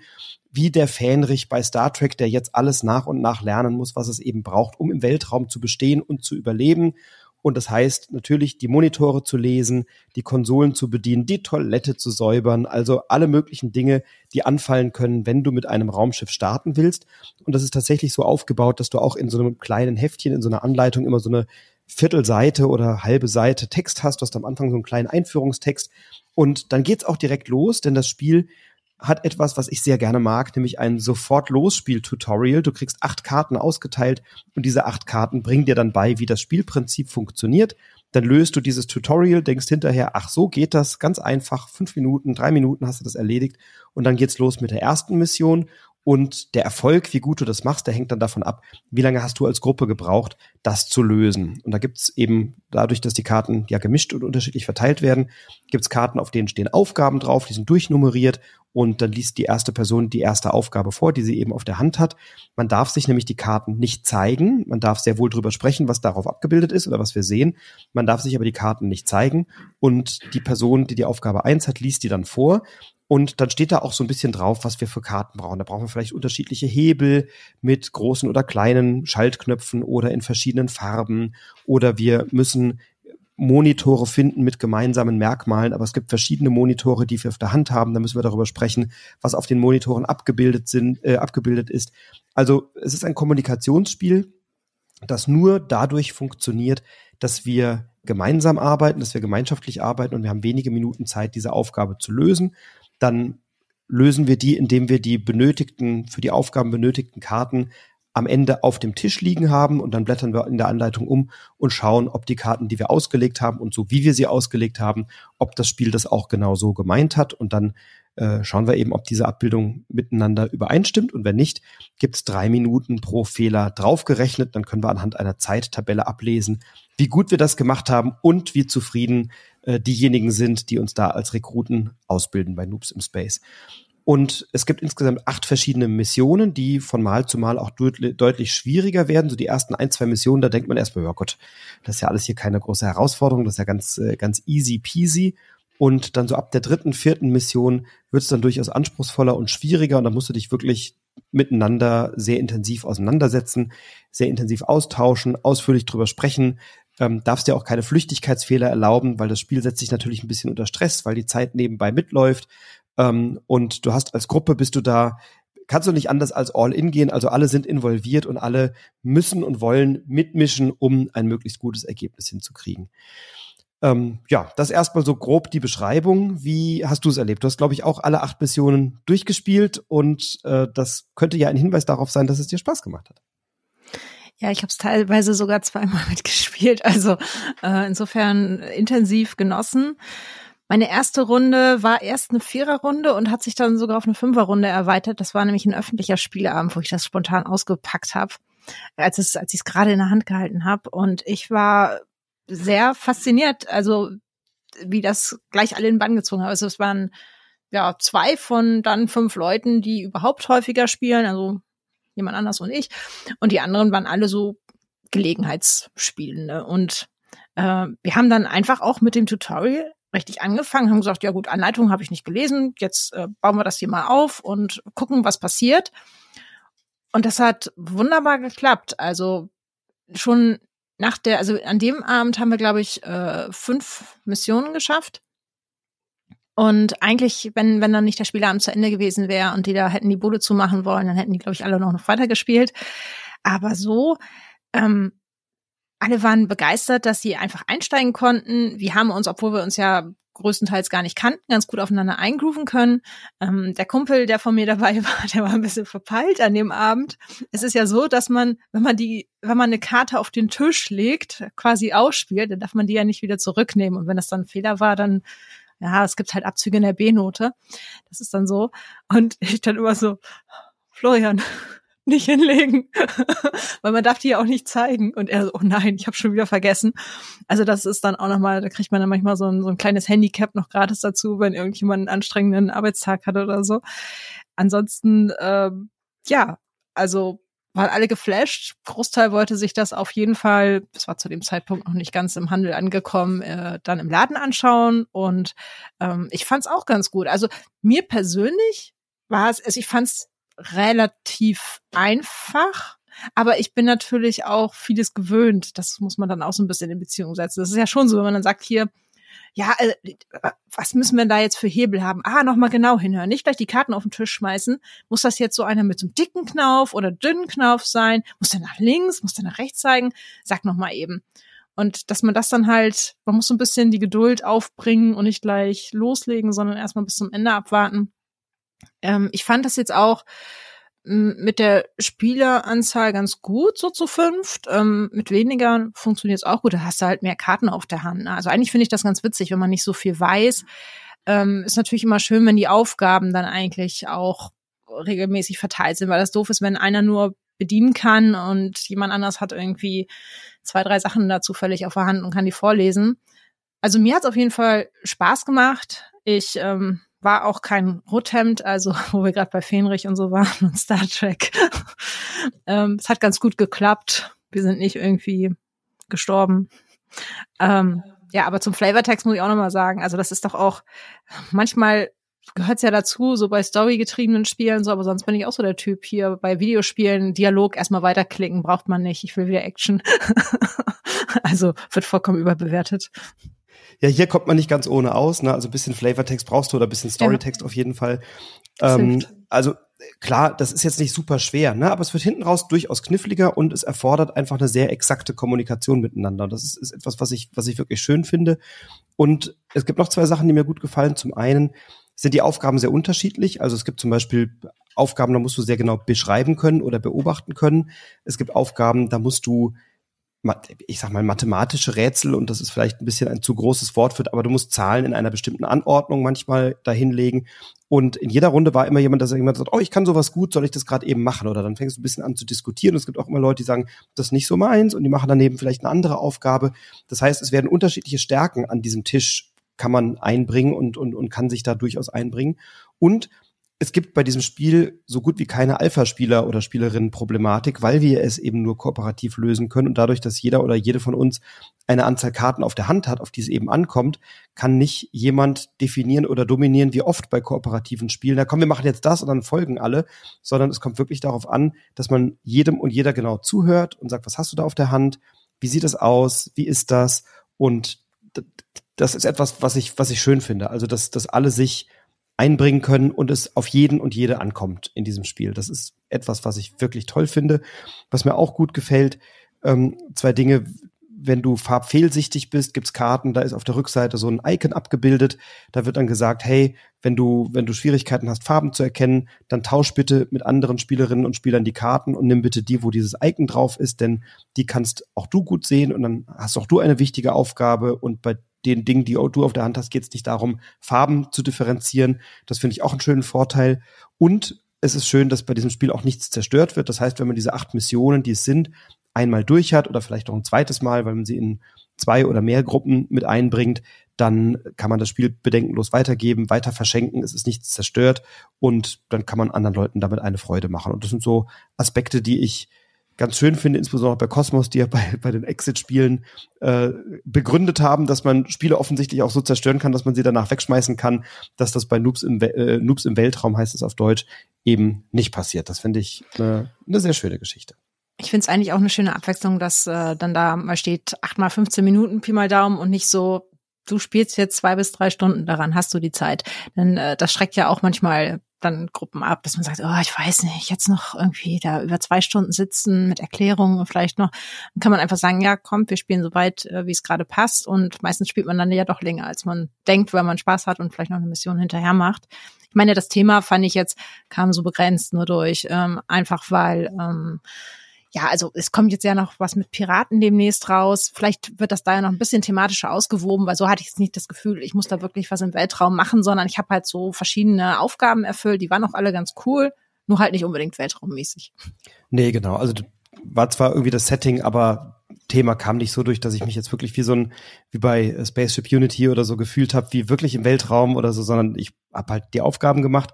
wie der Fähnrich bei Star Trek, der jetzt alles nach und nach lernen muss, was es eben braucht, um im Weltraum zu bestehen und zu überleben. Und das heißt natürlich, die Monitore zu lesen, die Konsolen zu bedienen, die Toilette zu säubern, also alle möglichen Dinge, die anfallen können, wenn du mit einem Raumschiff starten willst. Und das ist tatsächlich so aufgebaut, dass du auch in so einem kleinen Heftchen, in so einer Anleitung immer so eine Viertelseite oder halbe Seite Text hast. Du hast am Anfang so einen kleinen Einführungstext. Und dann geht's auch direkt los, denn das Spiel hat etwas, was ich sehr gerne mag, nämlich ein Sofort-Losspiel-Tutorial. Du kriegst acht Karten ausgeteilt und diese acht Karten bringen dir dann bei, wie das Spielprinzip funktioniert. Dann löst du dieses Tutorial, denkst hinterher, ach so geht das, ganz einfach, fünf Minuten, drei Minuten hast du das erledigt und dann geht's los mit der ersten Mission und der Erfolg, wie gut du das machst, der hängt dann davon ab, wie lange hast du als Gruppe gebraucht, das zu lösen. Und da gibt's eben, dadurch, dass die Karten ja gemischt und unterschiedlich verteilt werden, gibt's Karten, auf denen stehen Aufgaben drauf, die sind durchnummeriert und dann liest die erste Person die erste Aufgabe vor, die sie eben auf der Hand hat. Man darf sich nämlich die Karten nicht zeigen. Man darf sehr wohl drüber sprechen, was darauf abgebildet ist oder was wir sehen. Man darf sich aber die Karten nicht zeigen und die Person, die die Aufgabe eins hat, liest die dann vor. Und dann steht da auch so ein bisschen drauf, was wir für Karten brauchen. Da brauchen wir vielleicht unterschiedliche Hebel mit großen oder kleinen Schaltknöpfen oder in verschiedenen Farben. Oder wir müssen Monitore finden mit gemeinsamen Merkmalen, aber es gibt verschiedene Monitore, die wir auf der Hand haben. Da müssen wir darüber sprechen, was auf den Monitoren abgebildet sind, äh, abgebildet ist. Also es ist ein Kommunikationsspiel, das nur dadurch funktioniert, dass wir gemeinsam arbeiten, dass wir gemeinschaftlich arbeiten und wir haben wenige Minuten Zeit, diese Aufgabe zu lösen dann lösen wir die, indem wir die benötigten, für die Aufgaben benötigten Karten am Ende auf dem Tisch liegen haben und dann blättern wir in der Anleitung um und schauen, ob die Karten, die wir ausgelegt haben und so wie wir sie ausgelegt haben, ob das Spiel das auch genau so gemeint hat und dann äh, schauen wir eben, ob diese Abbildung miteinander übereinstimmt. Und wenn nicht, gibt es drei Minuten pro Fehler draufgerechnet. Dann können wir anhand einer Zeittabelle ablesen, wie gut wir das gemacht haben und wie zufrieden äh, diejenigen sind, die uns da als Rekruten ausbilden bei Noobs im Space. Und es gibt insgesamt acht verschiedene Missionen, die von Mal zu Mal auch deut deutlich schwieriger werden. So die ersten ein, zwei Missionen, da denkt man erstmal, ja Gott, das ist ja alles hier keine große Herausforderung, das ist ja ganz, äh, ganz easy peasy. Und dann so ab der dritten, vierten Mission wird es dann durchaus anspruchsvoller und schwieriger und da musst du dich wirklich miteinander sehr intensiv auseinandersetzen, sehr intensiv austauschen, ausführlich drüber sprechen, ähm, darfst dir auch keine Flüchtigkeitsfehler erlauben, weil das Spiel setzt sich natürlich ein bisschen unter Stress, weil die Zeit nebenbei mitläuft. Ähm, und du hast als Gruppe bist du da, kannst du nicht anders als all in gehen. Also alle sind involviert und alle müssen und wollen mitmischen, um ein möglichst gutes Ergebnis hinzukriegen. Ähm, ja, das erstmal so grob die Beschreibung. Wie hast du es erlebt? Du hast, glaube ich, auch alle acht Missionen durchgespielt und äh, das könnte ja ein Hinweis darauf sein, dass es dir Spaß gemacht hat. Ja, ich habe es teilweise sogar zweimal mitgespielt, also äh, insofern intensiv genossen. Meine erste Runde war erst eine Viererrunde und hat sich dann sogar auf eine Fünferrunde erweitert. Das war nämlich ein öffentlicher Spieleabend, wo ich das spontan ausgepackt habe, als es, als ich es gerade in der Hand gehalten habe. Und ich war sehr fasziniert, also wie das gleich alle in den Bann gezogen haben. Also es waren ja zwei von dann fünf Leuten, die überhaupt häufiger spielen, also jemand anders und ich. Und die anderen waren alle so Gelegenheitsspielende. Und äh, wir haben dann einfach auch mit dem Tutorial richtig angefangen, haben gesagt, ja gut, Anleitung habe ich nicht gelesen, jetzt äh, bauen wir das hier mal auf und gucken, was passiert. Und das hat wunderbar geklappt. Also schon nach der, also an dem Abend haben wir, glaube ich, äh, fünf Missionen geschafft. Und eigentlich, wenn, wenn dann nicht der Spielabend zu Ende gewesen wäre und die da hätten die Bude zumachen wollen, dann hätten die, glaube ich, alle noch, noch weiter gespielt. Aber so, ähm, alle waren begeistert, dass sie einfach einsteigen konnten. Wir haben uns, obwohl wir uns ja größtenteils gar nicht kannten, ganz gut aufeinander eingrooven können. Ähm, der Kumpel, der von mir dabei war, der war ein bisschen verpeilt an dem Abend. Es ist ja so, dass man, wenn man die, wenn man eine Karte auf den Tisch legt, quasi ausspielt, dann darf man die ja nicht wieder zurücknehmen. Und wenn das dann ein Fehler war, dann ja, es gibt halt Abzüge in der B-Note. Das ist dann so. Und ich dann immer so, Florian, nicht hinlegen, weil man darf die ja auch nicht zeigen. Und er so, oh nein, ich habe schon wieder vergessen. Also das ist dann auch nochmal, da kriegt man dann manchmal so ein, so ein kleines Handicap noch gratis dazu, wenn irgendjemand einen anstrengenden Arbeitstag hat oder so. Ansonsten, ähm, ja, also waren alle geflasht. Großteil wollte sich das auf jeden Fall, das war zu dem Zeitpunkt noch nicht ganz im Handel angekommen, äh, dann im Laden anschauen. Und ähm, ich fand es auch ganz gut. Also mir persönlich war es, also ich fand es relativ einfach. Aber ich bin natürlich auch vieles gewöhnt. Das muss man dann auch so ein bisschen in Beziehung setzen. Das ist ja schon so, wenn man dann sagt, hier, ja, äh, was müssen wir da jetzt für Hebel haben? Ah, nochmal genau hinhören. Nicht gleich die Karten auf den Tisch schmeißen. Muss das jetzt so einer mit so einem dicken Knauf oder dünnen Knauf sein? Muss der nach links? Muss der nach rechts zeigen? Sag nochmal eben. Und dass man das dann halt, man muss so ein bisschen die Geduld aufbringen und nicht gleich loslegen, sondern erstmal bis zum Ende abwarten. Ähm, ich fand das jetzt auch, mit der Spieleranzahl ganz gut, so zu fünft. Ähm, mit weniger funktioniert es auch gut. Da hast du halt mehr Karten auf der Hand. Ne? Also eigentlich finde ich das ganz witzig, wenn man nicht so viel weiß. Ähm, ist natürlich immer schön, wenn die Aufgaben dann eigentlich auch regelmäßig verteilt sind, weil das doof ist, wenn einer nur bedienen kann und jemand anders hat irgendwie zwei, drei Sachen dazu völlig auf der Hand und kann die vorlesen. Also mir hat es auf jeden Fall Spaß gemacht. Ich ähm, war auch kein Rothemd, also wo wir gerade bei Fenrich und so waren und Star Trek. ähm, es hat ganz gut geklappt. Wir sind nicht irgendwie gestorben. Ähm, ja, aber zum Flavortext muss ich auch nochmal sagen, also das ist doch auch, manchmal gehört es ja dazu, so bei storygetriebenen Spielen, so, aber sonst bin ich auch so der Typ hier bei Videospielen, Dialog erstmal weiterklicken, braucht man nicht. Ich will wieder Action. also wird vollkommen überbewertet. Ja, hier kommt man nicht ganz ohne aus. Ne? Also ein bisschen Flavortext brauchst du oder ein bisschen Storytext ja. auf jeden Fall. Ähm, also klar, das ist jetzt nicht super schwer, ne? aber es wird hinten raus durchaus kniffliger und es erfordert einfach eine sehr exakte Kommunikation miteinander. Das ist, ist etwas, was ich, was ich wirklich schön finde. Und es gibt noch zwei Sachen, die mir gut gefallen. Zum einen sind die Aufgaben sehr unterschiedlich. Also es gibt zum Beispiel Aufgaben, da musst du sehr genau beschreiben können oder beobachten können. Es gibt Aufgaben, da musst du ich sag mal, mathematische Rätsel und das ist vielleicht ein bisschen ein zu großes Wort wird, aber du musst Zahlen in einer bestimmten Anordnung manchmal dahinlegen. Und in jeder Runde war immer jemand, dass jemand sagt, oh, ich kann sowas gut, soll ich das gerade eben machen? Oder dann fängst du ein bisschen an zu diskutieren. Und es gibt auch immer Leute, die sagen, das ist nicht so meins und die machen daneben vielleicht eine andere Aufgabe. Das heißt, es werden unterschiedliche Stärken an diesem Tisch kann man einbringen und, und, und kann sich da durchaus einbringen. Und es gibt bei diesem Spiel so gut wie keine Alpha-Spieler oder Spielerinnen-Problematik, weil wir es eben nur kooperativ lösen können. Und dadurch, dass jeder oder jede von uns eine Anzahl Karten auf der Hand hat, auf die es eben ankommt, kann nicht jemand definieren oder dominieren, wie oft bei kooperativen Spielen. Da komm, wir machen jetzt das und dann folgen alle, sondern es kommt wirklich darauf an, dass man jedem und jeder genau zuhört und sagt, was hast du da auf der Hand? Wie sieht es aus? Wie ist das? Und das ist etwas, was ich, was ich schön finde. Also, dass, dass alle sich einbringen können und es auf jeden und jede ankommt in diesem Spiel. Das ist etwas, was ich wirklich toll finde. Was mir auch gut gefällt, ähm, zwei Dinge, wenn du farbfehlsichtig bist, gibt's Karten, da ist auf der Rückseite so ein Icon abgebildet. Da wird dann gesagt, hey, wenn du, wenn du Schwierigkeiten hast, Farben zu erkennen, dann tausch bitte mit anderen Spielerinnen und Spielern die Karten und nimm bitte die, wo dieses Icon drauf ist, denn die kannst auch du gut sehen und dann hast auch du eine wichtige Aufgabe und bei den Dingen, die du auf der Hand hast, geht es nicht darum, Farben zu differenzieren. Das finde ich auch einen schönen Vorteil. Und es ist schön, dass bei diesem Spiel auch nichts zerstört wird. Das heißt, wenn man diese acht Missionen, die es sind, einmal durch hat oder vielleicht auch ein zweites Mal, weil man sie in zwei oder mehr Gruppen mit einbringt, dann kann man das Spiel bedenkenlos weitergeben, weiter verschenken, es ist nichts zerstört und dann kann man anderen Leuten damit eine Freude machen. Und das sind so Aspekte, die ich ganz schön finde, insbesondere bei Cosmos, die ja bei, bei den Exit-Spielen äh, begründet haben, dass man Spiele offensichtlich auch so zerstören kann, dass man sie danach wegschmeißen kann, dass das bei Noobs im, äh, Noobs im Weltraum, heißt es auf Deutsch, eben nicht passiert. Das finde ich äh, eine sehr schöne Geschichte. Ich finde es eigentlich auch eine schöne Abwechslung, dass äh, dann da mal steht, acht mal 15 Minuten, Pi mal Daumen und nicht so, du spielst jetzt zwei bis drei Stunden daran, hast du die Zeit. Denn äh, das schreckt ja auch manchmal dann Gruppen ab, dass man sagt, oh, ich weiß nicht, jetzt noch irgendwie da über zwei Stunden sitzen mit Erklärungen vielleicht noch. Dann kann man einfach sagen, ja, komm, wir spielen so weit, äh, wie es gerade passt. Und meistens spielt man dann ja doch länger, als man denkt, weil man Spaß hat und vielleicht noch eine Mission hinterher macht. Ich meine, das Thema fand ich jetzt, kam so begrenzt nur durch, ähm, einfach weil ähm, ja, also es kommt jetzt ja noch was mit Piraten demnächst raus. Vielleicht wird das da ja noch ein bisschen thematischer ausgewoben, weil so hatte ich jetzt nicht das Gefühl, ich muss da wirklich was im Weltraum machen, sondern ich habe halt so verschiedene Aufgaben erfüllt, die waren auch alle ganz cool, nur halt nicht unbedingt weltraummäßig. Nee, genau. Also war zwar irgendwie das Setting, aber Thema kam nicht so durch, dass ich mich jetzt wirklich wie so ein, wie bei Spaceship Unity oder so gefühlt habe, wie wirklich im Weltraum oder so, sondern ich habe halt die Aufgaben gemacht.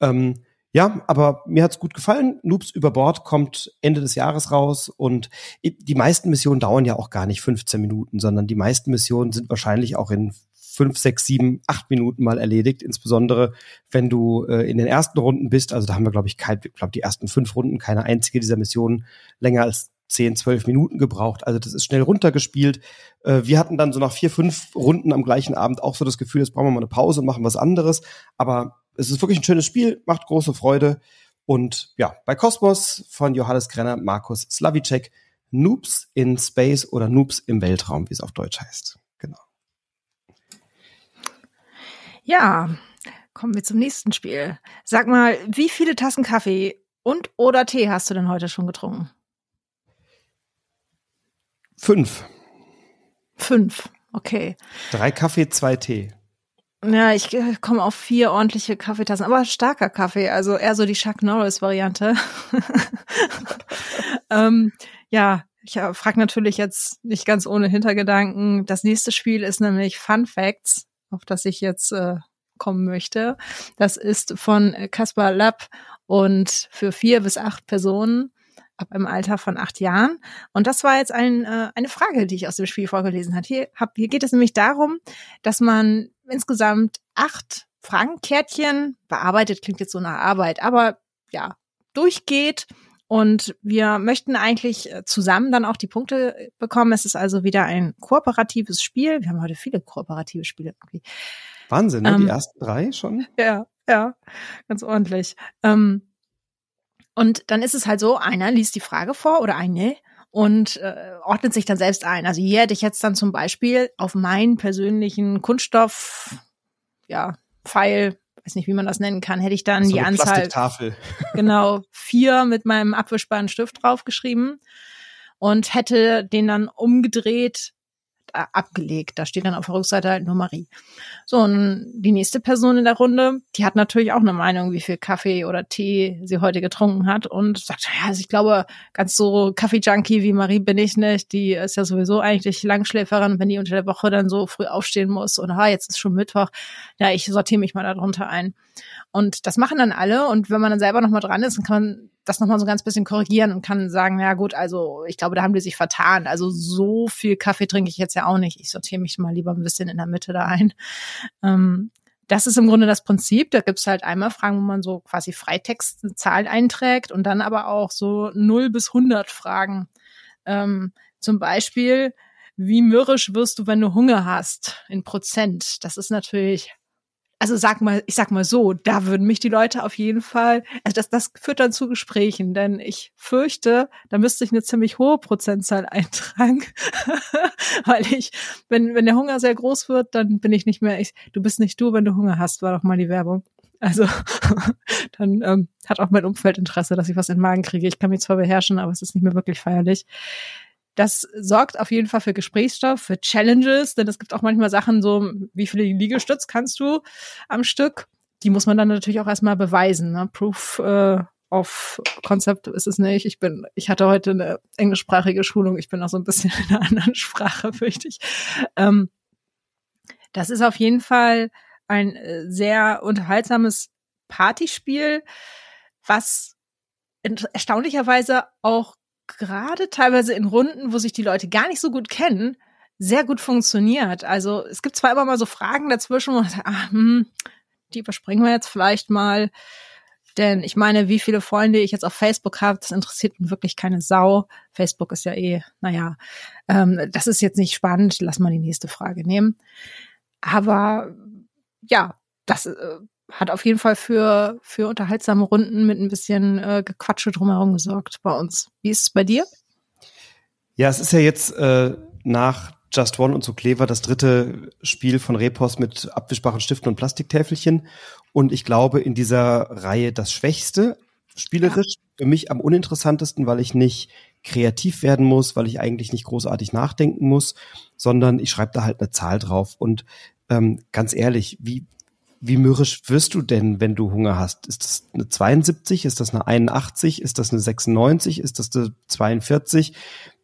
Ähm, ja, aber mir hat's gut gefallen. Noobs über Bord kommt Ende des Jahres raus und die meisten Missionen dauern ja auch gar nicht 15 Minuten, sondern die meisten Missionen sind wahrscheinlich auch in fünf, sechs, sieben, acht Minuten mal erledigt. Insbesondere wenn du äh, in den ersten Runden bist. Also da haben wir, glaube ich, kein, ich glaube, die ersten fünf Runden, keine einzige dieser Missionen länger als zehn, zwölf Minuten gebraucht. Also das ist schnell runtergespielt. Äh, wir hatten dann so nach vier, fünf Runden am gleichen Abend auch so das Gefühl, jetzt brauchen wir mal eine Pause und machen was anderes. Aber es ist wirklich ein schönes Spiel, macht große Freude. Und ja, bei Kosmos von Johannes Grenner, Markus Slavicek, Noobs in Space oder Noobs im Weltraum, wie es auf Deutsch heißt. Genau. Ja, kommen wir zum nächsten Spiel. Sag mal, wie viele Tassen Kaffee und oder Tee hast du denn heute schon getrunken? Fünf. Fünf, okay. Drei Kaffee, zwei Tee. Ja, ich äh, komme auf vier ordentliche Kaffeetassen, aber starker Kaffee, also eher so die Chuck Norris-Variante. ähm, ja, ich äh, frage natürlich jetzt nicht ganz ohne Hintergedanken. Das nächste Spiel ist nämlich Fun Facts, auf das ich jetzt äh, kommen möchte. Das ist von Caspar Lapp und für vier bis acht Personen ab einem Alter von acht Jahren. Und das war jetzt ein, äh, eine Frage, die ich aus dem Spiel vorgelesen habe. Hier, hab, hier geht es nämlich darum, dass man insgesamt acht Fragenkärtchen bearbeitet, klingt jetzt so nach Arbeit, aber ja, durchgeht. Und wir möchten eigentlich äh, zusammen dann auch die Punkte bekommen. Es ist also wieder ein kooperatives Spiel. Wir haben heute viele kooperative Spiele. Irgendwie. Wahnsinn, ne? Ähm, die ersten drei schon? Ja, ja, ganz ordentlich. Ähm, und dann ist es halt so, einer liest die Frage vor oder eine und äh, ordnet sich dann selbst ein. Also hier hätte ich jetzt dann zum Beispiel auf meinen persönlichen Kunststoff, ja, Pfeil, weiß nicht, wie man das nennen kann, hätte ich dann so die Anzahl, Plastiktafel. genau, vier mit meinem abwischbaren Stift draufgeschrieben. und hätte den dann umgedreht äh, abgelegt. Da steht dann auf der Rückseite halt nur Marie. So, und die nächste Person in der Runde, die hat natürlich auch eine Meinung, wie viel Kaffee oder Tee sie heute getrunken hat und sagt, ja, also ich glaube, ganz so Kaffee-Junkie wie Marie bin ich nicht. Die ist ja sowieso eigentlich Langschläferin, wenn die unter der Woche dann so früh aufstehen muss und ha, jetzt ist schon Mittwoch. Ja, ich sortiere mich mal darunter ein. Und das machen dann alle. Und wenn man dann selber nochmal dran ist, dann kann man das nochmal so ganz bisschen korrigieren und kann sagen, ja gut, also ich glaube, da haben die sich vertan. Also so viel Kaffee trinke ich jetzt ja auch nicht. Ich sortiere mich mal lieber ein bisschen in der Mitte da ein. Ähm, das ist im Grunde das Prinzip. Da gibt's halt einmal Fragen, wo man so quasi Freitext eine Zahl einträgt und dann aber auch so 0 bis 100 Fragen. Ähm, zum Beispiel, wie mürrisch wirst du, wenn du Hunger hast, in Prozent? Das ist natürlich also sag mal, ich sag mal so, da würden mich die Leute auf jeden Fall, also das, das führt dann zu Gesprächen, denn ich fürchte, da müsste ich eine ziemlich hohe Prozentzahl eintragen, weil ich, wenn, wenn der Hunger sehr groß wird, dann bin ich nicht mehr, ich, du bist nicht du, wenn du Hunger hast, war doch mal die Werbung. Also dann ähm, hat auch mein Umfeld Interesse, dass ich was in den Magen kriege. Ich kann mich zwar beherrschen, aber es ist nicht mehr wirklich feierlich. Das sorgt auf jeden Fall für Gesprächsstoff, für Challenges, denn es gibt auch manchmal Sachen so, wie viele Liegestütz kannst du am Stück? Die muss man dann natürlich auch erstmal beweisen. Ne? Proof äh, of Concept ist es nicht. Ich bin, ich hatte heute eine englischsprachige Schulung. Ich bin auch so ein bisschen in einer anderen Sprache, fürchte ich. Ähm, das ist auf jeden Fall ein äh, sehr unterhaltsames Partyspiel, was erstaunlicherweise auch gerade teilweise in Runden, wo sich die Leute gar nicht so gut kennen, sehr gut funktioniert. Also es gibt zwar immer mal so Fragen dazwischen, wo man sagt, ah, hm, die überspringen wir jetzt vielleicht mal. Denn ich meine, wie viele Freunde ich jetzt auf Facebook habe, das interessiert wirklich keine Sau. Facebook ist ja eh, naja, ähm, das ist jetzt nicht spannend. Lass mal die nächste Frage nehmen. Aber ja, das äh, hat auf jeden Fall für, für unterhaltsame Runden mit ein bisschen äh, Gequatsche drumherum gesorgt bei uns. Wie ist es bei dir? Ja, es ist ja jetzt äh, nach Just One und so Clever das dritte Spiel von Repos mit abwischbaren Stiften und Plastiktäfelchen. Und ich glaube, in dieser Reihe das Schwächste, spielerisch, für mich am uninteressantesten, weil ich nicht kreativ werden muss, weil ich eigentlich nicht großartig nachdenken muss, sondern ich schreibe da halt eine Zahl drauf. Und ähm, ganz ehrlich, wie, wie mürrisch wirst du denn, wenn du Hunger hast? Ist das eine 72? Ist das eine 81? Ist das eine 96? Ist das eine 42?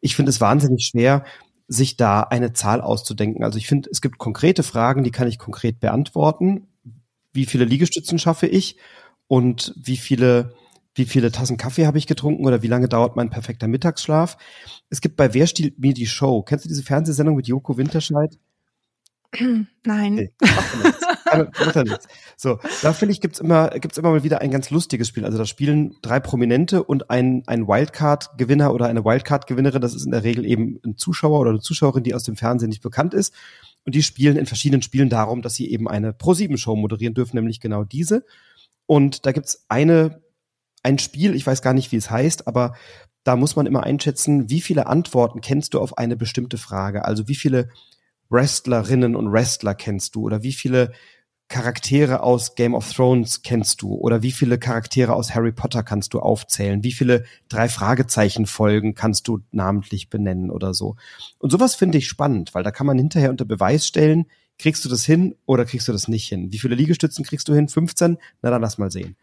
Ich finde es wahnsinnig schwer, sich da eine Zahl auszudenken. Also ich finde, es gibt konkrete Fragen, die kann ich konkret beantworten. Wie viele Liegestützen schaffe ich? Und wie viele, wie viele Tassen Kaffee habe ich getrunken oder wie lange dauert mein perfekter Mittagsschlaf? Es gibt bei Wer stiehlt mir die Show? Kennst du diese Fernsehsendung mit Joko Winterscheid? Nein. Nee, so, da finde ich, gibt's immer, gibt's immer mal wieder ein ganz lustiges Spiel. Also da spielen drei Prominente und ein, ein Wildcard-Gewinner oder eine Wildcard-Gewinnerin. Das ist in der Regel eben ein Zuschauer oder eine Zuschauerin, die aus dem Fernsehen nicht bekannt ist. Und die spielen in verschiedenen Spielen darum, dass sie eben eine Pro-7-Show moderieren dürfen, nämlich genau diese. Und da gibt's eine, ein Spiel, ich weiß gar nicht, wie es heißt, aber da muss man immer einschätzen, wie viele Antworten kennst du auf eine bestimmte Frage? Also wie viele Wrestlerinnen und Wrestler kennst du oder wie viele Charaktere aus Game of Thrones kennst du oder wie viele Charaktere aus Harry Potter kannst du aufzählen? Wie viele drei Fragezeichen Folgen kannst du namentlich benennen oder so? Und sowas finde ich spannend, weil da kann man hinterher unter Beweis stellen, kriegst du das hin oder kriegst du das nicht hin? Wie viele Liegestützen kriegst du hin? 15? Na dann lass mal sehen.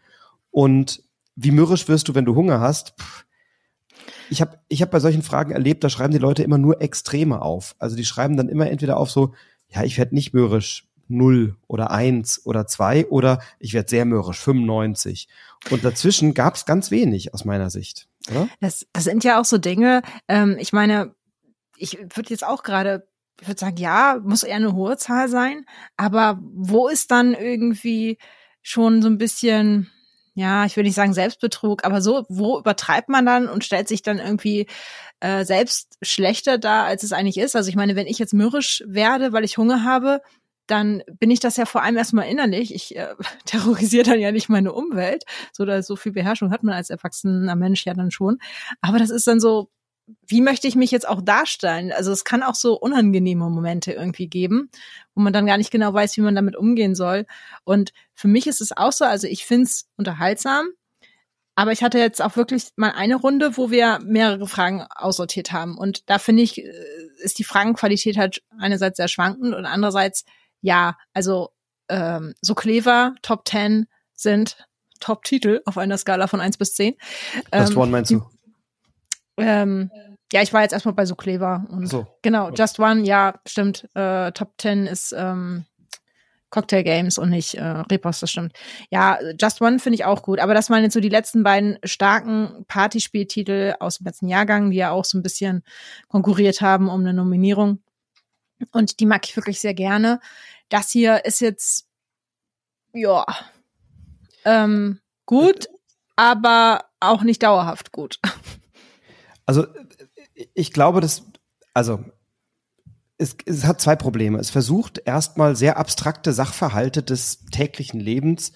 Und wie mürrisch wirst du, wenn du Hunger hast? Pff, ich habe ich hab bei solchen Fragen erlebt, da schreiben die Leute immer nur Extreme auf. Also die schreiben dann immer entweder auf so, ja, ich werde nicht mürrisch, null oder eins oder zwei oder ich werde sehr mürrisch, 95. Und dazwischen gab es ganz wenig aus meiner Sicht. Oder? Das, das sind ja auch so Dinge, ähm, ich meine, ich würde jetzt auch gerade, ich würde sagen, ja, muss eher eine hohe Zahl sein, aber wo ist dann irgendwie schon so ein bisschen ja, ich will nicht sagen Selbstbetrug, aber so, wo übertreibt man dann und stellt sich dann irgendwie äh, selbst schlechter da, als es eigentlich ist? Also ich meine, wenn ich jetzt mürrisch werde, weil ich Hunger habe, dann bin ich das ja vor allem erstmal innerlich. Ich äh, terrorisiere dann ja nicht meine Umwelt. So, da so viel Beherrschung hat man als erwachsener Mensch ja dann schon. Aber das ist dann so, wie möchte ich mich jetzt auch darstellen? Also es kann auch so unangenehme Momente irgendwie geben, wo man dann gar nicht genau weiß, wie man damit umgehen soll. Und für mich ist es auch so, also ich finde es unterhaltsam. Aber ich hatte jetzt auch wirklich mal eine Runde, wo wir mehrere Fragen aussortiert haben. Und da finde ich, äh, ist die Fragenqualität halt einerseits sehr schwankend und andererseits, ja, also ähm, so clever, Top 10 sind Top-Titel auf einer Skala von 1 bis 10. Just ähm, One meinst du? Ähm, ja, ich war jetzt erstmal bei so clever. Und so. Genau, Just One, ja, stimmt. Äh, Top 10 ist ähm, Cocktail Games und nicht äh, Repos, das stimmt. Ja, Just One finde ich auch gut, aber das waren jetzt so die letzten beiden starken Partyspieltitel aus dem letzten Jahrgang, die ja auch so ein bisschen konkurriert haben um eine Nominierung. Und die mag ich wirklich sehr gerne. Das hier ist jetzt, ja, ähm, gut, aber auch nicht dauerhaft gut. Also ich glaube, dass, also es, es hat zwei Probleme. Es versucht erstmal sehr abstrakte Sachverhalte des täglichen Lebens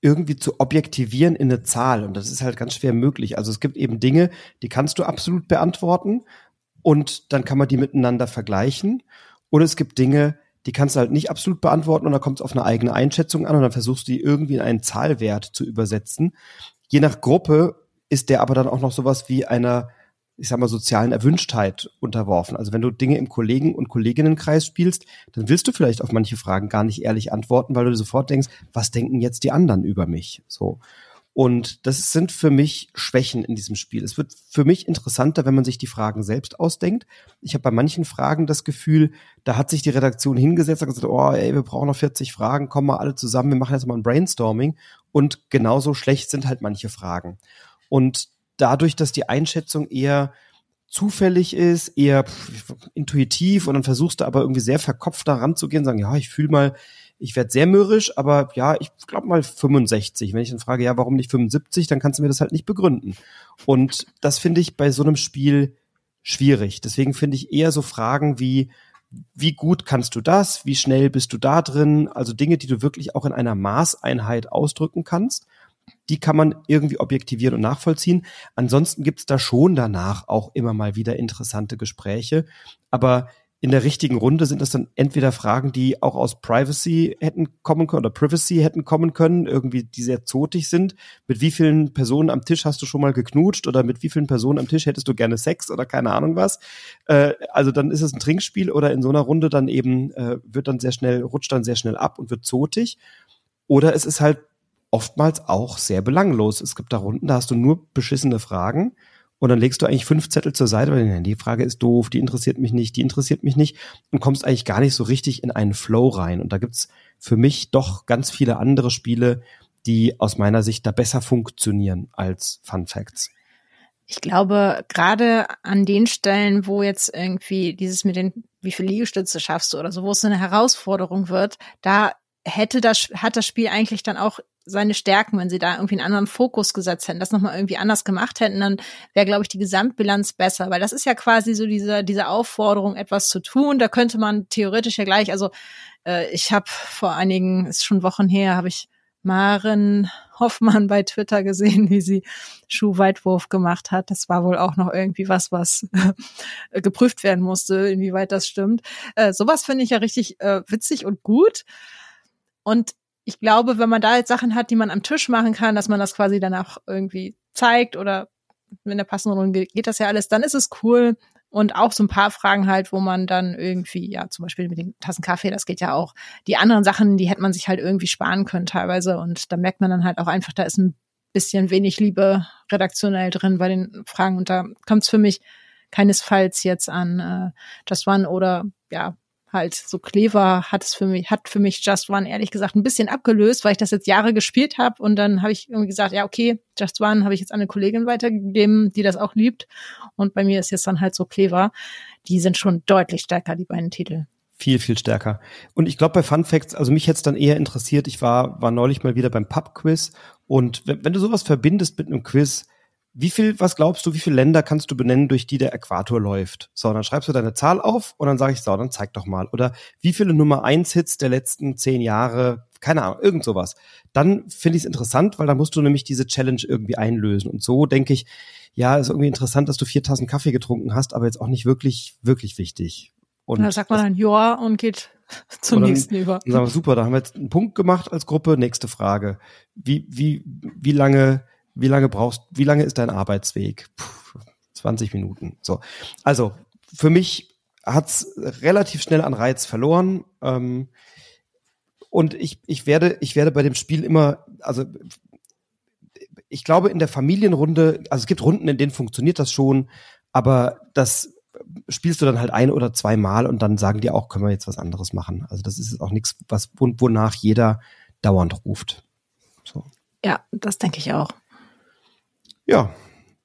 irgendwie zu objektivieren in eine Zahl. Und das ist halt ganz schwer möglich. Also es gibt eben Dinge, die kannst du absolut beantworten und dann kann man die miteinander vergleichen. Oder es gibt Dinge, die kannst du halt nicht absolut beantworten und da kommt es auf eine eigene Einschätzung an und dann versuchst du die irgendwie in einen Zahlwert zu übersetzen. Je nach Gruppe ist der aber dann auch noch sowas wie einer ich sag mal, sozialen Erwünschtheit unterworfen. Also wenn du Dinge im Kollegen- und Kolleginnenkreis spielst, dann willst du vielleicht auf manche Fragen gar nicht ehrlich antworten, weil du sofort denkst, was denken jetzt die anderen über mich? So. Und das sind für mich Schwächen in diesem Spiel. Es wird für mich interessanter, wenn man sich die Fragen selbst ausdenkt. Ich habe bei manchen Fragen das Gefühl, da hat sich die Redaktion hingesetzt und gesagt, oh, ey, wir brauchen noch 40 Fragen, kommen mal alle zusammen, wir machen jetzt mal ein Brainstorming. Und genauso schlecht sind halt manche Fragen. Und dadurch, dass die Einschätzung eher zufällig ist, eher intuitiv und dann versuchst du aber irgendwie sehr verkopft da ranzugehen, sagen, ja, ich fühle mal, ich werde sehr mürrisch, aber ja, ich glaube mal 65. Wenn ich dann frage, ja, warum nicht 75, dann kannst du mir das halt nicht begründen. Und das finde ich bei so einem Spiel schwierig. Deswegen finde ich eher so Fragen wie, wie gut kannst du das? Wie schnell bist du da drin? Also Dinge, die du wirklich auch in einer Maßeinheit ausdrücken kannst die kann man irgendwie objektivieren und nachvollziehen. Ansonsten gibt es da schon danach auch immer mal wieder interessante Gespräche. Aber in der richtigen Runde sind das dann entweder Fragen, die auch aus Privacy hätten kommen können oder Privacy hätten kommen können, irgendwie die sehr zotig sind. Mit wie vielen Personen am Tisch hast du schon mal geknutscht oder mit wie vielen Personen am Tisch hättest du gerne Sex oder keine Ahnung was. Äh, also dann ist es ein Trinkspiel oder in so einer Runde dann eben äh, wird dann sehr schnell, rutscht dann sehr schnell ab und wird zotig. Oder es ist halt oftmals auch sehr belanglos. Es gibt da Runden, da hast du nur beschissene Fragen und dann legst du eigentlich fünf Zettel zur Seite, weil die Frage ist doof, die interessiert mich nicht, die interessiert mich nicht und kommst eigentlich gar nicht so richtig in einen Flow rein. Und da gibt's für mich doch ganz viele andere Spiele, die aus meiner Sicht da besser funktionieren als Fun Facts. Ich glaube, gerade an den Stellen, wo jetzt irgendwie dieses mit den, wie viel Liegestütze schaffst du oder so, wo es eine Herausforderung wird, da hätte das, hat das Spiel eigentlich dann auch seine Stärken, wenn sie da irgendwie einen anderen Fokus gesetzt hätten, das nochmal irgendwie anders gemacht hätten, dann wäre, glaube ich, die Gesamtbilanz besser. Weil das ist ja quasi so diese, diese Aufforderung, etwas zu tun. Da könnte man theoretisch ja gleich, also äh, ich habe vor einigen, ist schon Wochen her, habe ich Maren Hoffmann bei Twitter gesehen, wie sie Schuhweitwurf gemacht hat. Das war wohl auch noch irgendwie was, was äh, geprüft werden musste, inwieweit das stimmt. Äh, sowas finde ich ja richtig äh, witzig und gut. Und ich glaube, wenn man da jetzt Sachen hat, die man am Tisch machen kann, dass man das quasi danach irgendwie zeigt oder in der passenden Runde geht das ja alles, dann ist es cool. Und auch so ein paar Fragen halt, wo man dann irgendwie, ja, zum Beispiel mit den Tassen Kaffee, das geht ja auch. Die anderen Sachen, die hätte man sich halt irgendwie sparen können teilweise. Und da merkt man dann halt auch einfach, da ist ein bisschen wenig Liebe redaktionell drin bei den Fragen. Und da kommt es für mich keinesfalls jetzt an äh, Just One oder ja, halt so clever hat es für mich, hat für mich Just One ehrlich gesagt ein bisschen abgelöst, weil ich das jetzt Jahre gespielt habe und dann habe ich irgendwie gesagt, ja, okay, Just One habe ich jetzt an eine Kollegin weitergegeben, die das auch liebt. Und bei mir ist jetzt dann halt so clever. Die sind schon deutlich stärker, die beiden Titel. Viel, viel stärker. Und ich glaube bei Fun Facts, also mich es dann eher interessiert, ich war, war neulich mal wieder beim Pub-Quiz und wenn, wenn du sowas verbindest mit einem Quiz, wie viel, was glaubst du, wie viele Länder kannst du benennen, durch die der Äquator läuft? So, dann schreibst du deine Zahl auf und dann sage ich, so, dann zeig doch mal. Oder wie viele Nummer eins Hits der letzten zehn Jahre, keine Ahnung, irgend sowas. Dann finde ich es interessant, weil da musst du nämlich diese Challenge irgendwie einlösen. Und so denke ich, ja, ist irgendwie interessant, dass du vier Tassen Kaffee getrunken hast, aber jetzt auch nicht wirklich, wirklich wichtig. Und da sagt man dann ja und geht zum dann, nächsten über. Dann sagen wir, super, da haben wir jetzt einen Punkt gemacht als Gruppe. Nächste Frage. Wie, wie, wie lange Wie lange brauchst, wie lange ist dein Arbeitsweg? Puh, 20 Minuten. So. Also, für mich hat's relativ schnell an Reiz verloren. Ähm, und ich, ich werde, ich werde bei dem Spiel immer, also ich glaube in der Familienrunde, also es gibt Runden, in denen funktioniert das schon, aber das spielst du dann halt ein oder zwei Mal und dann sagen die auch, können wir jetzt was anderes machen. Also das ist auch nichts, was wonach jeder dauernd ruft. So. Ja, das denke ich auch. Ja,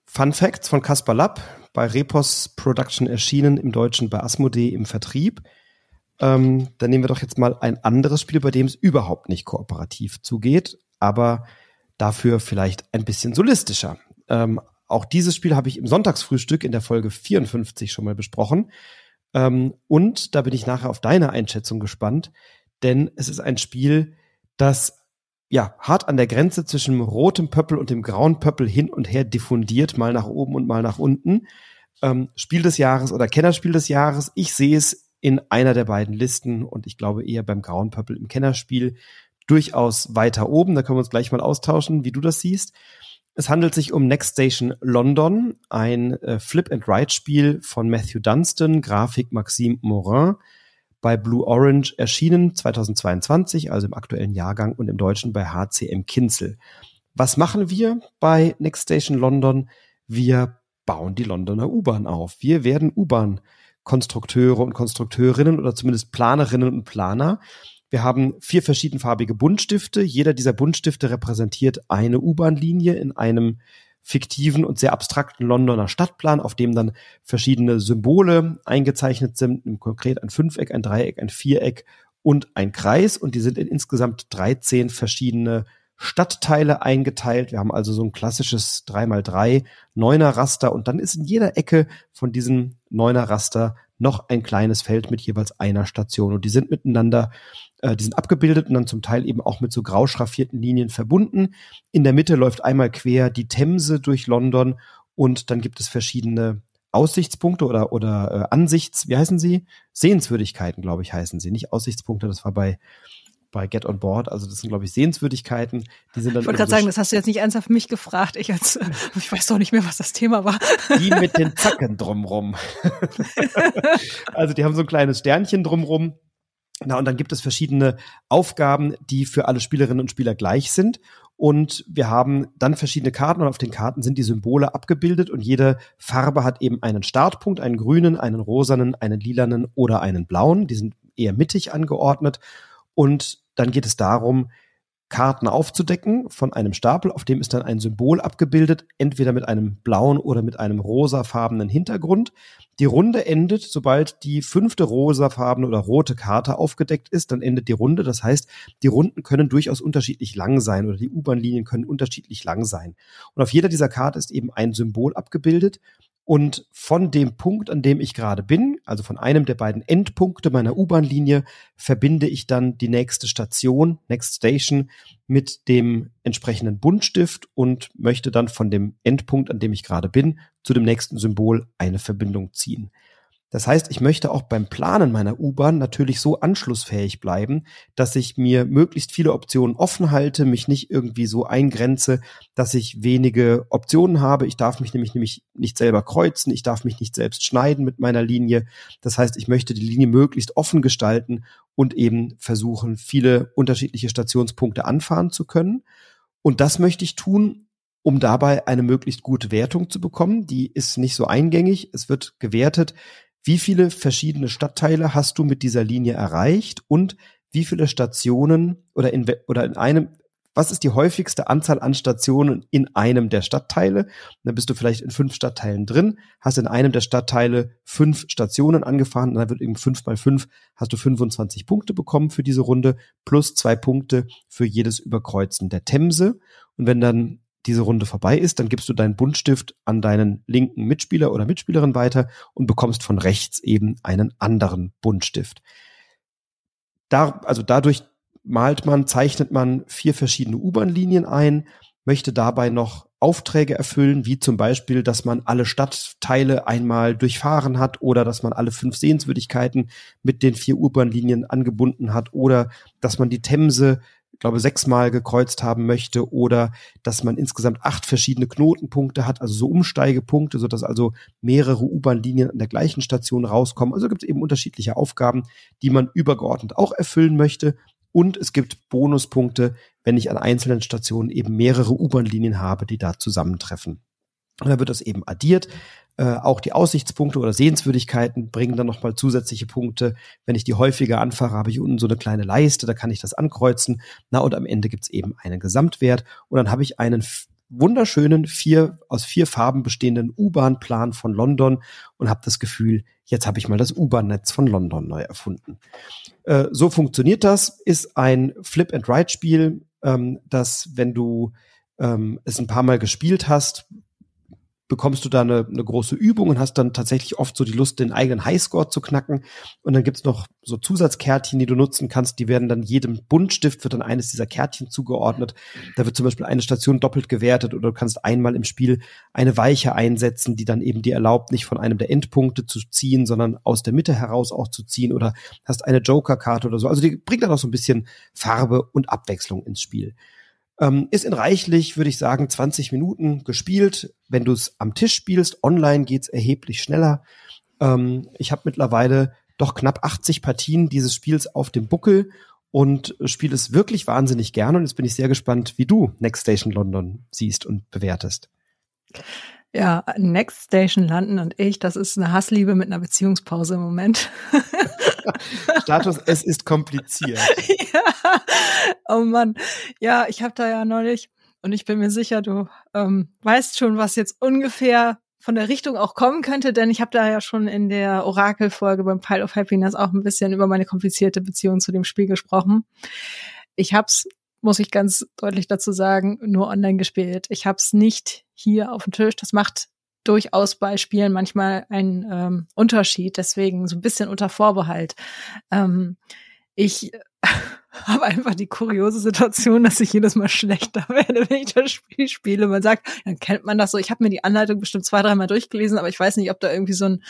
Fun Facts von Caspar Lapp, bei Repos Production erschienen, im Deutschen bei Asmodee im Vertrieb. Ähm, dann nehmen wir doch jetzt mal ein anderes Spiel, bei dem es überhaupt nicht kooperativ zugeht, aber dafür vielleicht ein bisschen solistischer. Ähm, auch dieses Spiel habe ich im Sonntagsfrühstück in der Folge 54 schon mal besprochen. Ähm, und da bin ich nachher auf deine Einschätzung gespannt, denn es ist ein Spiel, das ja hart an der Grenze zwischen rotem Pöppel und dem grauen Pöppel hin und her diffundiert, mal nach oben und mal nach unten. Ähm, Spiel des Jahres oder Kennerspiel des Jahres. Ich sehe es in einer der beiden Listen und ich glaube eher beim grauen Pöppel im Kennerspiel durchaus weiter oben. Da können wir uns gleich mal austauschen, wie du das siehst. Es handelt sich um Next Station London, ein äh, Flip-and-Ride-Spiel von Matthew Dunstan, Grafik Maxime Morin, bei Blue Orange erschienen 2022, also im aktuellen Jahrgang und im Deutschen bei HCM Kinzel. Was machen wir bei Next Station London? Wir bauen die Londoner U-Bahn auf. Wir werden U-Bahn Konstrukteure und Konstrukteurinnen oder zumindest Planerinnen und Planer. Wir haben vier verschiedenfarbige Buntstifte. Jeder dieser Buntstifte repräsentiert eine U-Bahn-Linie in einem fiktiven und sehr abstrakten Londoner Stadtplan, auf dem dann verschiedene Symbole eingezeichnet sind, konkret ein Fünfeck, ein Dreieck, ein Viereck und ein Kreis. Und die sind in insgesamt 13 verschiedene Stadtteile eingeteilt. Wir haben also so ein klassisches 3x3 Neuner Raster und dann ist in jeder Ecke von diesem Neuner Raster noch ein kleines Feld mit jeweils einer Station und die sind miteinander, äh, die sind abgebildet und dann zum Teil eben auch mit so grau schraffierten Linien verbunden. In der Mitte läuft einmal quer die Themse durch London und dann gibt es verschiedene Aussichtspunkte oder, oder äh, Ansichts, wie heißen sie? Sehenswürdigkeiten, glaube ich, heißen sie. Nicht Aussichtspunkte, das war bei bei Get on Board. Also das sind, glaube ich, Sehenswürdigkeiten. Die sind dann ich wollte gerade sagen, das hast du jetzt nicht ernsthaft mich gefragt. Ich, als, ich weiß doch nicht mehr, was das Thema war. Die mit den Zacken drumrum. also die haben so ein kleines Sternchen drumrum. Na, und dann gibt es verschiedene Aufgaben, die für alle Spielerinnen und Spieler gleich sind. Und wir haben dann verschiedene Karten und auf den Karten sind die Symbole abgebildet und jede Farbe hat eben einen Startpunkt, einen grünen, einen rosanen, einen lilanen oder einen blauen. Die sind eher mittig angeordnet. Und dann geht es darum, Karten aufzudecken von einem Stapel, auf dem ist dann ein Symbol abgebildet, entweder mit einem blauen oder mit einem rosafarbenen Hintergrund. Die Runde endet, sobald die fünfte rosafarbene oder rote Karte aufgedeckt ist, dann endet die Runde. Das heißt, die Runden können durchaus unterschiedlich lang sein oder die U-Bahn-Linien können unterschiedlich lang sein. Und auf jeder dieser Karte ist eben ein Symbol abgebildet und von dem Punkt, an dem ich gerade bin, also von einem der beiden Endpunkte meiner U-Bahn-Linie, verbinde ich dann die nächste Station, Next Station, mit dem entsprechenden Buntstift und möchte dann von dem Endpunkt, an dem ich gerade bin, zu dem nächsten Symbol eine Verbindung ziehen. Das heißt, ich möchte auch beim Planen meiner U-Bahn natürlich so anschlussfähig bleiben, dass ich mir möglichst viele Optionen offen halte, mich nicht irgendwie so eingrenze, dass ich wenige Optionen habe. Ich darf mich nämlich nämlich nicht selber kreuzen, ich darf mich nicht selbst schneiden mit meiner Linie. Das heißt, ich möchte die Linie möglichst offen gestalten und eben versuchen, viele unterschiedliche Stationspunkte anfahren zu können. Und das möchte ich tun, um dabei eine möglichst gute Wertung zu bekommen. Die ist nicht so eingängig. Es wird gewertet, wie viele verschiedene Stadtteile hast du mit dieser Linie erreicht und wie viele Stationen oder in, oder in einem, was ist die häufigste Anzahl an Stationen in einem der Stadtteile? Und dann bist du vielleicht in fünf Stadtteilen drin, hast in einem der Stadtteile fünf Stationen angefahren und dann wird eben fünf mal fünf, hast du 25 Punkte bekommen für diese Runde plus zwei Punkte für jedes Überkreuzen der Themse. Und wenn dann diese Runde vorbei ist, dann gibst du deinen Buntstift an deinen linken Mitspieler oder Mitspielerin weiter und bekommst von rechts eben einen anderen Buntstift. Da, also dadurch malt man, zeichnet man vier verschiedene U-Bahn-Linien ein, möchte dabei noch Aufträge erfüllen, wie zum Beispiel, dass man alle Stadtteile einmal durchfahren hat oder dass man alle fünf Sehenswürdigkeiten mit den vier U-Bahn-Linien angebunden hat oder dass man die Themse glaube, sechsmal gekreuzt haben möchte oder dass man insgesamt acht verschiedene Knotenpunkte hat, also so Umsteigepunkte, so dass also mehrere U-Bahn-Linien an der gleichen Station rauskommen. Also gibt es eben unterschiedliche Aufgaben, die man übergeordnet auch erfüllen möchte. Und es gibt Bonuspunkte, wenn ich an einzelnen Stationen eben mehrere U-Bahn-Linien habe, die da zusammentreffen. Und dann wird das eben addiert. Äh, auch die Aussichtspunkte oder Sehenswürdigkeiten bringen dann nochmal zusätzliche Punkte. Wenn ich die häufiger anfahre, habe ich unten so eine kleine Leiste, da kann ich das ankreuzen. Na, und am Ende gibt's eben einen Gesamtwert. Und dann habe ich einen wunderschönen vier aus vier Farben bestehenden U-Bahn-Plan von London und habe das Gefühl, jetzt habe ich mal das U-Bahn-Netz von London neu erfunden. Äh, so funktioniert das. Ist ein Flip-and-Ride-Spiel, ähm, das, wenn du ähm, es ein paar Mal gespielt hast, bekommst du da eine, eine große Übung und hast dann tatsächlich oft so die Lust, den eigenen Highscore zu knacken. Und dann gibt's noch so Zusatzkärtchen, die du nutzen kannst. Die werden dann jedem Buntstift wird dann eines dieser Kärtchen zugeordnet. Da wird zum Beispiel eine Station doppelt gewertet oder du kannst einmal im Spiel eine Weiche einsetzen, die dann eben dir erlaubt, nicht von einem der Endpunkte zu ziehen, sondern aus der Mitte heraus auch zu ziehen oder hast eine Joker-Karte oder so. Also die bringt dann auch so ein bisschen Farbe und Abwechslung ins Spiel. Ähm, ist in reichlich, würde ich sagen, 20 Minuten gespielt. Wenn du es am Tisch spielst, online geht's erheblich schneller. Ähm, ich habe mittlerweile doch knapp 80 Partien dieses Spiels auf dem Buckel und spiele es wirklich wahnsinnig gerne. Und jetzt bin ich sehr gespannt, wie du Next Station London siehst und bewertest. Ja, Next Station London und ich, das ist eine Hassliebe mit einer Beziehungspause im Moment. Status, es ist kompliziert. ja. Oh Mann. Ja, ich habe da ja neulich, und ich bin mir sicher, du ähm, weißt schon, was jetzt ungefähr von der Richtung auch kommen könnte, denn ich habe da ja schon in der Orakel-Folge beim Pile of Happiness auch ein bisschen über meine komplizierte Beziehung zu dem Spiel gesprochen. Ich hab's, muss ich ganz deutlich dazu sagen, nur online gespielt. Ich hab's nicht hier auf dem Tisch. Das macht durchaus bei Spielen manchmal einen ähm, Unterschied, deswegen so ein bisschen unter Vorbehalt. Ähm, ich habe einfach die kuriose Situation, dass ich jedes Mal schlechter werde, wenn ich das Spiel spiele. Man sagt, dann kennt man das so. Ich habe mir die Anleitung bestimmt zwei, dreimal durchgelesen, aber ich weiß nicht, ob da irgendwie so ein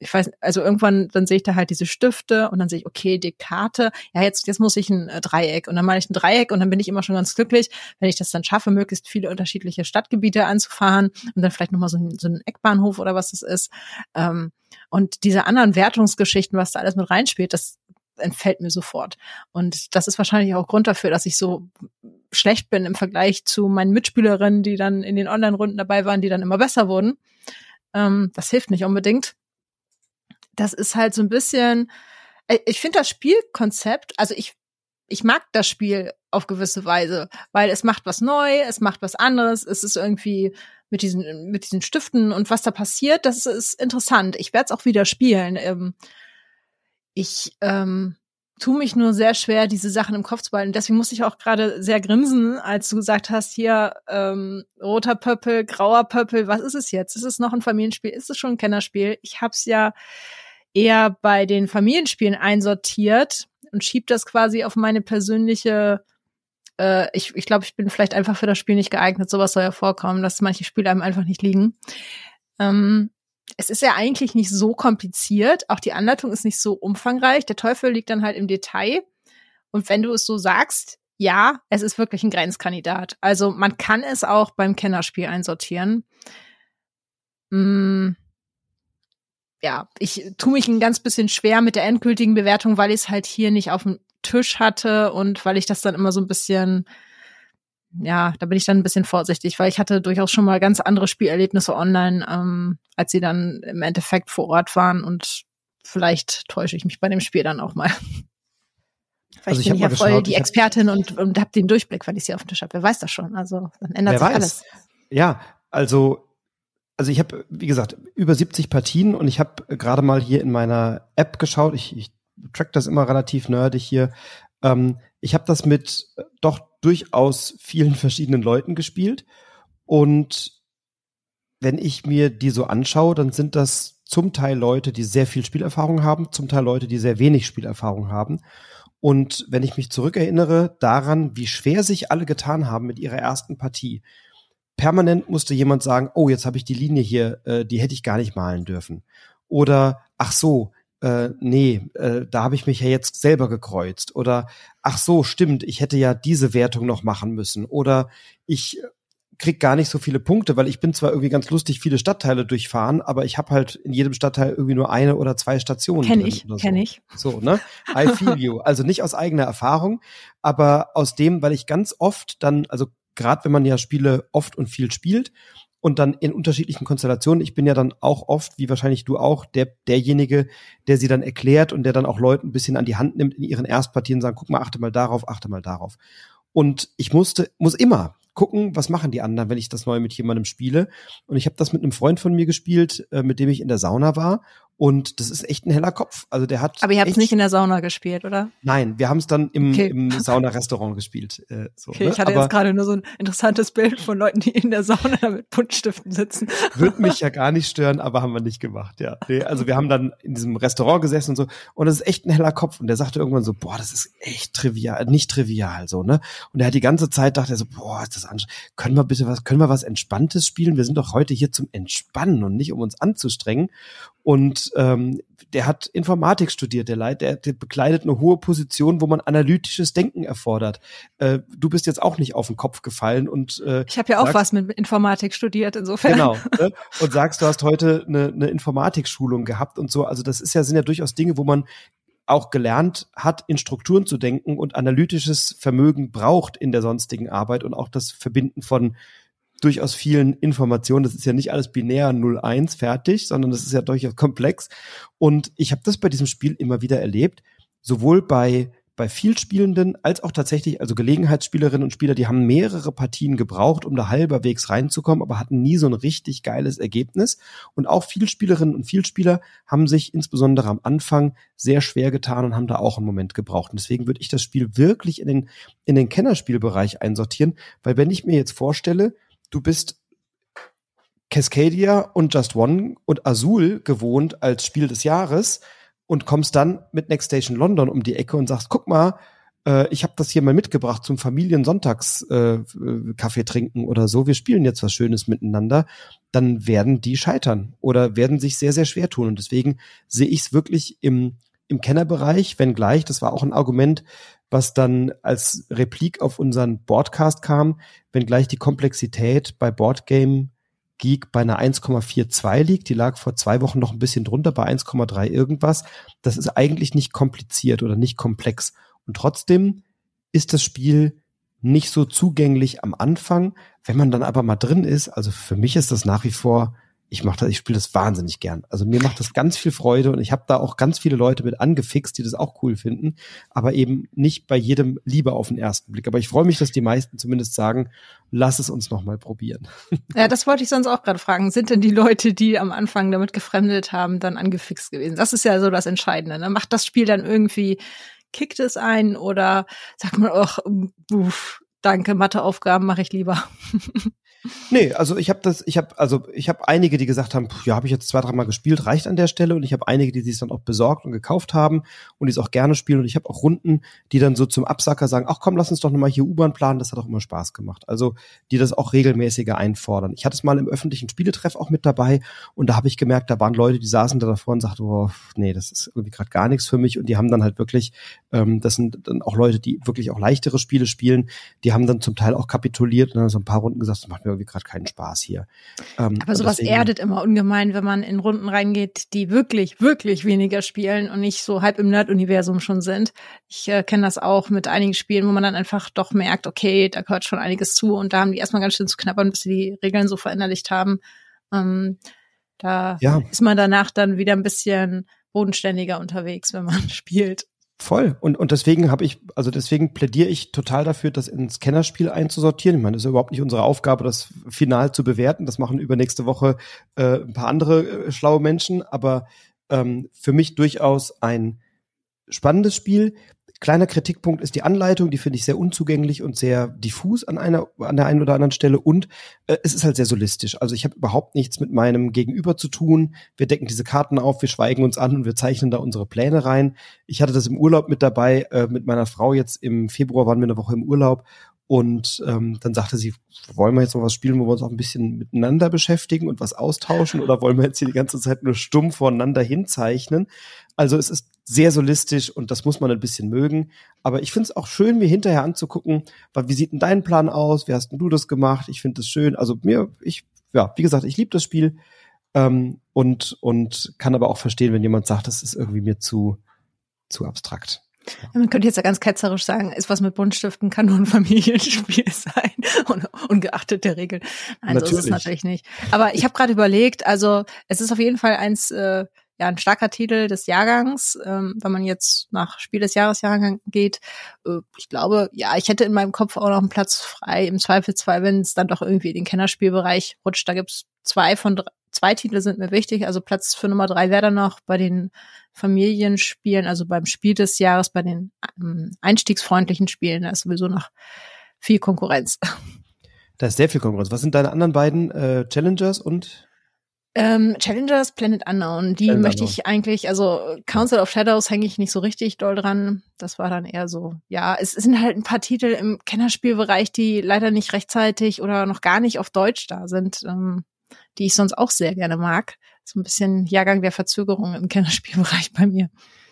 ich weiß, also irgendwann, dann sehe ich da halt diese Stifte und dann sehe ich, okay, die Karte, ja, jetzt, jetzt muss ich ein äh, Dreieck und dann mache ich ein Dreieck und dann bin ich immer schon ganz glücklich, wenn ich das dann schaffe, möglichst viele unterschiedliche Stadtgebiete anzufahren und dann vielleicht nochmal so, ein, so einen Eckbahnhof oder was das ist. Ähm, und diese anderen Wertungsgeschichten, was da alles mit reinspielt, das entfällt mir sofort. Und das ist wahrscheinlich auch Grund dafür, dass ich so schlecht bin im Vergleich zu meinen Mitspielerinnen, die dann in den Online-Runden dabei waren, die dann immer besser wurden. Ähm, das hilft nicht unbedingt das ist halt so ein bisschen, äh, ich finde das Spielkonzept, also ich, ich mag das Spiel auf gewisse Weise, weil es macht was neu, es macht was anderes, es ist irgendwie mit diesen, mit diesen Stiften und was da passiert, das ist interessant. Ich werde es auch wieder spielen. Ähm, ich ähm, tue mich nur sehr schwer, diese Sachen im Kopf zu behalten. Deswegen musste ich auch gerade sehr grinsen, als du gesagt hast, hier ähm, roter Pöppel, grauer Pöppel, was ist es jetzt? Ist es noch ein Familienspiel? Ist es schon ein Kennerspiel? Ich hab's ja eher bei den Familienspielen einsortiert und schiebt das quasi auf meine persönliche äh, ich, ich glaube, ich bin vielleicht einfach für das Spiel nicht geeignet. Sowas soll ja vorkommen, dass manche Spiele einem einfach nicht liegen. Ähm, es ist ja eigentlich nicht so kompliziert. Auch die Anleitung ist nicht so umfangreich. Der Teufel liegt dann halt im Detail. Und wenn du es so sagst, ja, es ist wirklich ein Grenzkandidat. Also man kann es auch beim Kennerspiel einsortieren. Hm ja, ich tue mich ein ganz bisschen schwer mit der endgültigen Bewertung, weil ich es halt hier nicht auf dem Tisch hatte und weil ich das dann immer so ein bisschen, ja, da bin ich dann ein bisschen vorsichtig, weil ich hatte durchaus schon mal ganz andere Spielerlebnisse online, ähm, als sie dann im Endeffekt vor Ort waren und vielleicht täusche ich mich bei dem Spiel dann auch mal. Vielleicht also ich bin ich ja voll geschaut, die Expertin und, und habe den Durchblick, weil ich sie auf dem Tisch habe. Wer weiß das schon? Also dann ändert sich weiß. alles. Ja, also also ich habe, wie gesagt, über 70 Partien und ich habe gerade mal hier in meiner App geschaut. Ich, ich track das immer relativ nerdig hier. Ähm, ich habe das mit doch durchaus vielen verschiedenen Leuten gespielt. Und wenn ich mir die so anschaue, dann sind das zum Teil Leute, die sehr viel Spielerfahrung haben, zum Teil Leute, die sehr wenig Spielerfahrung haben. Und wenn ich mich zurückerinnere daran, wie schwer sich alle getan haben mit ihrer ersten Partie, permanent musste jemand sagen, oh, jetzt habe ich die Linie hier, äh, die hätte ich gar nicht malen dürfen. Oder, ach so, äh, nee, äh, da habe ich mich ja jetzt selber gekreuzt. Oder ach so, stimmt, ich hätte ja diese Wertung noch machen müssen. Oder ich krieg gar nicht so viele Punkte, weil ich bin zwar irgendwie ganz lustig viele Stadtteile durchfahren, aber ich habe halt in jedem Stadtteil irgendwie nur eine oder zwei Stationen. Kenn ich, so. kenn ich. So, ne? I feel you. Also nicht aus eigener Erfahrung, aber aus dem, weil ich ganz oft dann, also gerade wenn man ja Spiele oft und viel spielt und dann in unterschiedlichen Konstellationen. Ich bin ja dann auch oft, wie wahrscheinlich du auch, der, derjenige, der sie dann erklärt und der dann auch Leute ein bisschen an die Hand nimmt in ihren Erstpartien und sagen, guck mal, achte mal darauf, achte mal darauf. Und ich musste, muss immer gucken, was machen die anderen, wenn ich das neu mit jemandem spiele. Und ich habe das mit einem Freund von mir gespielt, äh, mit dem ich in der Sauna war. Und das ist echt ein heller Kopf. Also der hat. Aber ihr habt es nicht in der Sauna gespielt, oder? Nein, wir haben es dann im, okay. im Sauna-Restaurant gespielt. Äh, so, okay, ne? ich hatte Aber jetzt gerade nur so ein interessantes Bild von Leuten, die in der Sauna mit Buntstiften sitzen. Würde mich ja gar nicht stören, aber haben wir nicht gemacht, ja. Nee, also wir haben dann in diesem Restaurant gesessen und so. Und das ist echt ein heller Kopf. Und der sagte irgendwann so, boah, das ist echt trivial, nicht trivial, so, ne? Und er hat die ganze Zeit dachte er so, boah, ist das anstrengend. Können wir bitte was, können wir was Entspanntes spielen? Wir sind doch heute hier zum Entspannen und nicht um uns anzustrengen. Und ähm, der hat Informatik studiert, der Leit, der, der bekleidet eine hohe Position, wo man analytisches Denken erfordert. Äh, du bist jetzt auch nicht auf den Kopf gefallen und äh, ich habe ja auch sagst, was mit Informatik studiert, insofern. Genau. Ne? Und sagst, du hast heute eine, eine Informatikschulung gehabt und so. Also das ist ja sind ja durchaus Dinge, wo man auch gelernt hat, in Strukturen zu denken und analytisches Vermögen braucht in der sonstigen Arbeit und auch das Verbinden von durchaus vielen Informationen. Das ist ja nicht alles binär 0-1 fertig, sondern das ist ja durchaus komplex. Und ich habe das bei diesem Spiel immer wieder erlebt, sowohl bei bei Vielspielenden als auch tatsächlich, also Gelegenheitsspielerinnen und Spieler, die haben mehrere Partien gebraucht, um da halberwegs reinzukommen, aber hatten nie so ein richtig geiles Ergebnis. Und auch Vielspielerinnen und Vielspieler haben sich insbesondere am Anfang sehr schwer getan und haben da auch einen Moment gebraucht. Und deswegen würde ich das Spiel wirklich in den, in den Kennerspielbereich einsortieren, weil wenn ich mir jetzt vorstelle, du bist Cascadia und Just One und Azul gewohnt als Spiel des Jahres und kommst dann mit Next Station London um die Ecke und sagst, guck mal, äh, ich habe das hier mal mitgebracht zum Familiensonntags-Kaffee äh, trinken oder so. Wir spielen jetzt was Schönes miteinander. Dann werden die scheitern oder werden sich sehr, sehr schwer tun. Und deswegen sehe ich es wirklich im, im Kennerbereich, wenngleich, das war auch ein Argument, was dann als Replik auf unseren Boardcast kam, wenngleich die Komplexität bei Boardgame Geek bei einer 1,42 liegt. Die lag vor zwei Wochen noch ein bisschen drunter bei 1,3 irgendwas. Das ist eigentlich nicht kompliziert oder nicht komplex. Und trotzdem ist das Spiel nicht so zugänglich am Anfang. Wenn man dann aber mal drin ist, also für mich ist das nach wie vor ich mache das, ich spiele das wahnsinnig gern. Also mir macht das ganz viel Freude und ich habe da auch ganz viele Leute mit angefixt, die das auch cool finden, aber eben nicht bei jedem Liebe auf den ersten Blick. Aber ich freue mich, dass die meisten zumindest sagen, lass es uns noch mal probieren. Ja, das wollte ich sonst auch gerade fragen. Sind denn die Leute, die am Anfang damit gefremdet haben, dann angefixt gewesen? Das ist ja so das Entscheidende. Ne? Macht das Spiel dann irgendwie, kickt es ein oder sagt man, ach, uff, danke, Matheaufgaben mache ich lieber. Nee, also ich habe das, ich habe also ich habe einige, die gesagt haben, ja, habe ich jetzt zwei, dreimal gespielt, reicht an der Stelle und ich habe einige, die sich dann auch besorgt und gekauft haben und die es auch gerne spielen und ich habe auch Runden, die dann so zum Absacker sagen, ach komm, lass uns doch nochmal hier U-Bahn planen, das hat auch immer Spaß gemacht. Also die das auch regelmäßiger einfordern. Ich hatte es mal im öffentlichen Spieletreff auch mit dabei und da habe ich gemerkt, da waren Leute, die saßen da davor und sagten, oh, nee, das ist irgendwie gerade gar nichts für mich und die haben dann halt wirklich, ähm, das sind dann auch Leute, die wirklich auch leichtere Spiele spielen, die haben dann zum Teil auch kapituliert und dann so ein paar Runden gesagt, das macht mir irgendwie gerade keinen Spaß hier. Ähm, Aber sowas deswegen, erdet immer ungemein, wenn man in Runden reingeht, die wirklich, wirklich weniger spielen und nicht so halb im Nerd-Universum schon sind. Ich äh, kenne das auch mit einigen Spielen, wo man dann einfach doch merkt, okay, da gehört schon einiges zu und da haben die erstmal ganz schön zu knabbern, bis sie die Regeln so verinnerlicht haben. Ähm, da ja. ist man danach dann wieder ein bisschen bodenständiger unterwegs, wenn man spielt. Voll. Und, und deswegen habe ich, also deswegen plädiere ich total dafür, das ins Kennerspiel einzusortieren. Ich meine, das ist überhaupt nicht unsere Aufgabe, das final zu bewerten. Das machen übernächste Woche äh, ein paar andere äh, schlaue Menschen. Aber ähm, für mich durchaus ein spannendes Spiel, Kleiner Kritikpunkt ist die Anleitung, die finde ich sehr unzugänglich und sehr diffus an einer an der einen oder anderen Stelle und äh, es ist halt sehr solistisch. Also ich habe überhaupt nichts mit meinem Gegenüber zu tun. Wir decken diese Karten auf, wir schweigen uns an und wir zeichnen da unsere Pläne rein. Ich hatte das im Urlaub mit dabei äh, mit meiner Frau jetzt im Februar waren wir eine Woche im Urlaub Und ähm, dann sagte sie, wollen wir jetzt noch was spielen, wo wir uns auch ein bisschen miteinander beschäftigen und was austauschen oder wollen wir jetzt hier die ganze Zeit nur stumm voneinander hinzeichnen? Also es ist sehr solistisch und das muss man ein bisschen mögen. Aber ich finde es auch schön, mir hinterher anzugucken, wie sieht denn dein Plan aus? Wie hast denn du das gemacht? Ich finde das schön. Also mir, ich, ja, wie gesagt, ich liebe das Spiel ähm, und, und kann aber auch verstehen, wenn jemand sagt, das ist irgendwie mir zu, zu abstrakt. Man könnte jetzt ja ganz ketzerisch sagen, ist was mit Buntstiften, kann nur ein Familienspiel sein, und, ungeachtet der Regeln. Nein, natürlich. so ist es natürlich nicht. Aber ich habe gerade überlegt, also es ist auf jeden Fall eins, äh, ja, ein starker Titel des Jahrgangs, ähm, wenn man jetzt nach Spiel des Jahres Jahrgang geht. Äh, ich glaube, ja, ich hätte in meinem Kopf auch noch einen Platz frei, im Zweifelsfall, wenn es dann doch irgendwie in den Kennerspielbereich rutscht. Da gibt's zwei von drei, zwei Titel sind mir wichtig. Also Platz für Nummer drei wäre dann noch bei den Familienspielen, also beim Spiel des Jahres, bei den ähm, einstiegsfreundlichen Spielen. Da ist sowieso noch viel Konkurrenz. Da ist sehr viel Konkurrenz. Was sind deine anderen beiden äh, Challengers und ähm, Challengers, Planet Unknown, die Planet möchte ich eigentlich, also Council of Shadows hänge ich nicht so richtig doll dran. Das war dann eher so, ja, es sind halt ein paar Titel im Kennerspielbereich, die leider nicht rechtzeitig oder noch gar nicht auf Deutsch da sind. Ähm, die ich sonst auch sehr gerne mag. So ein bisschen Jahrgang der Verzögerung im Kennerspielbereich bei mir.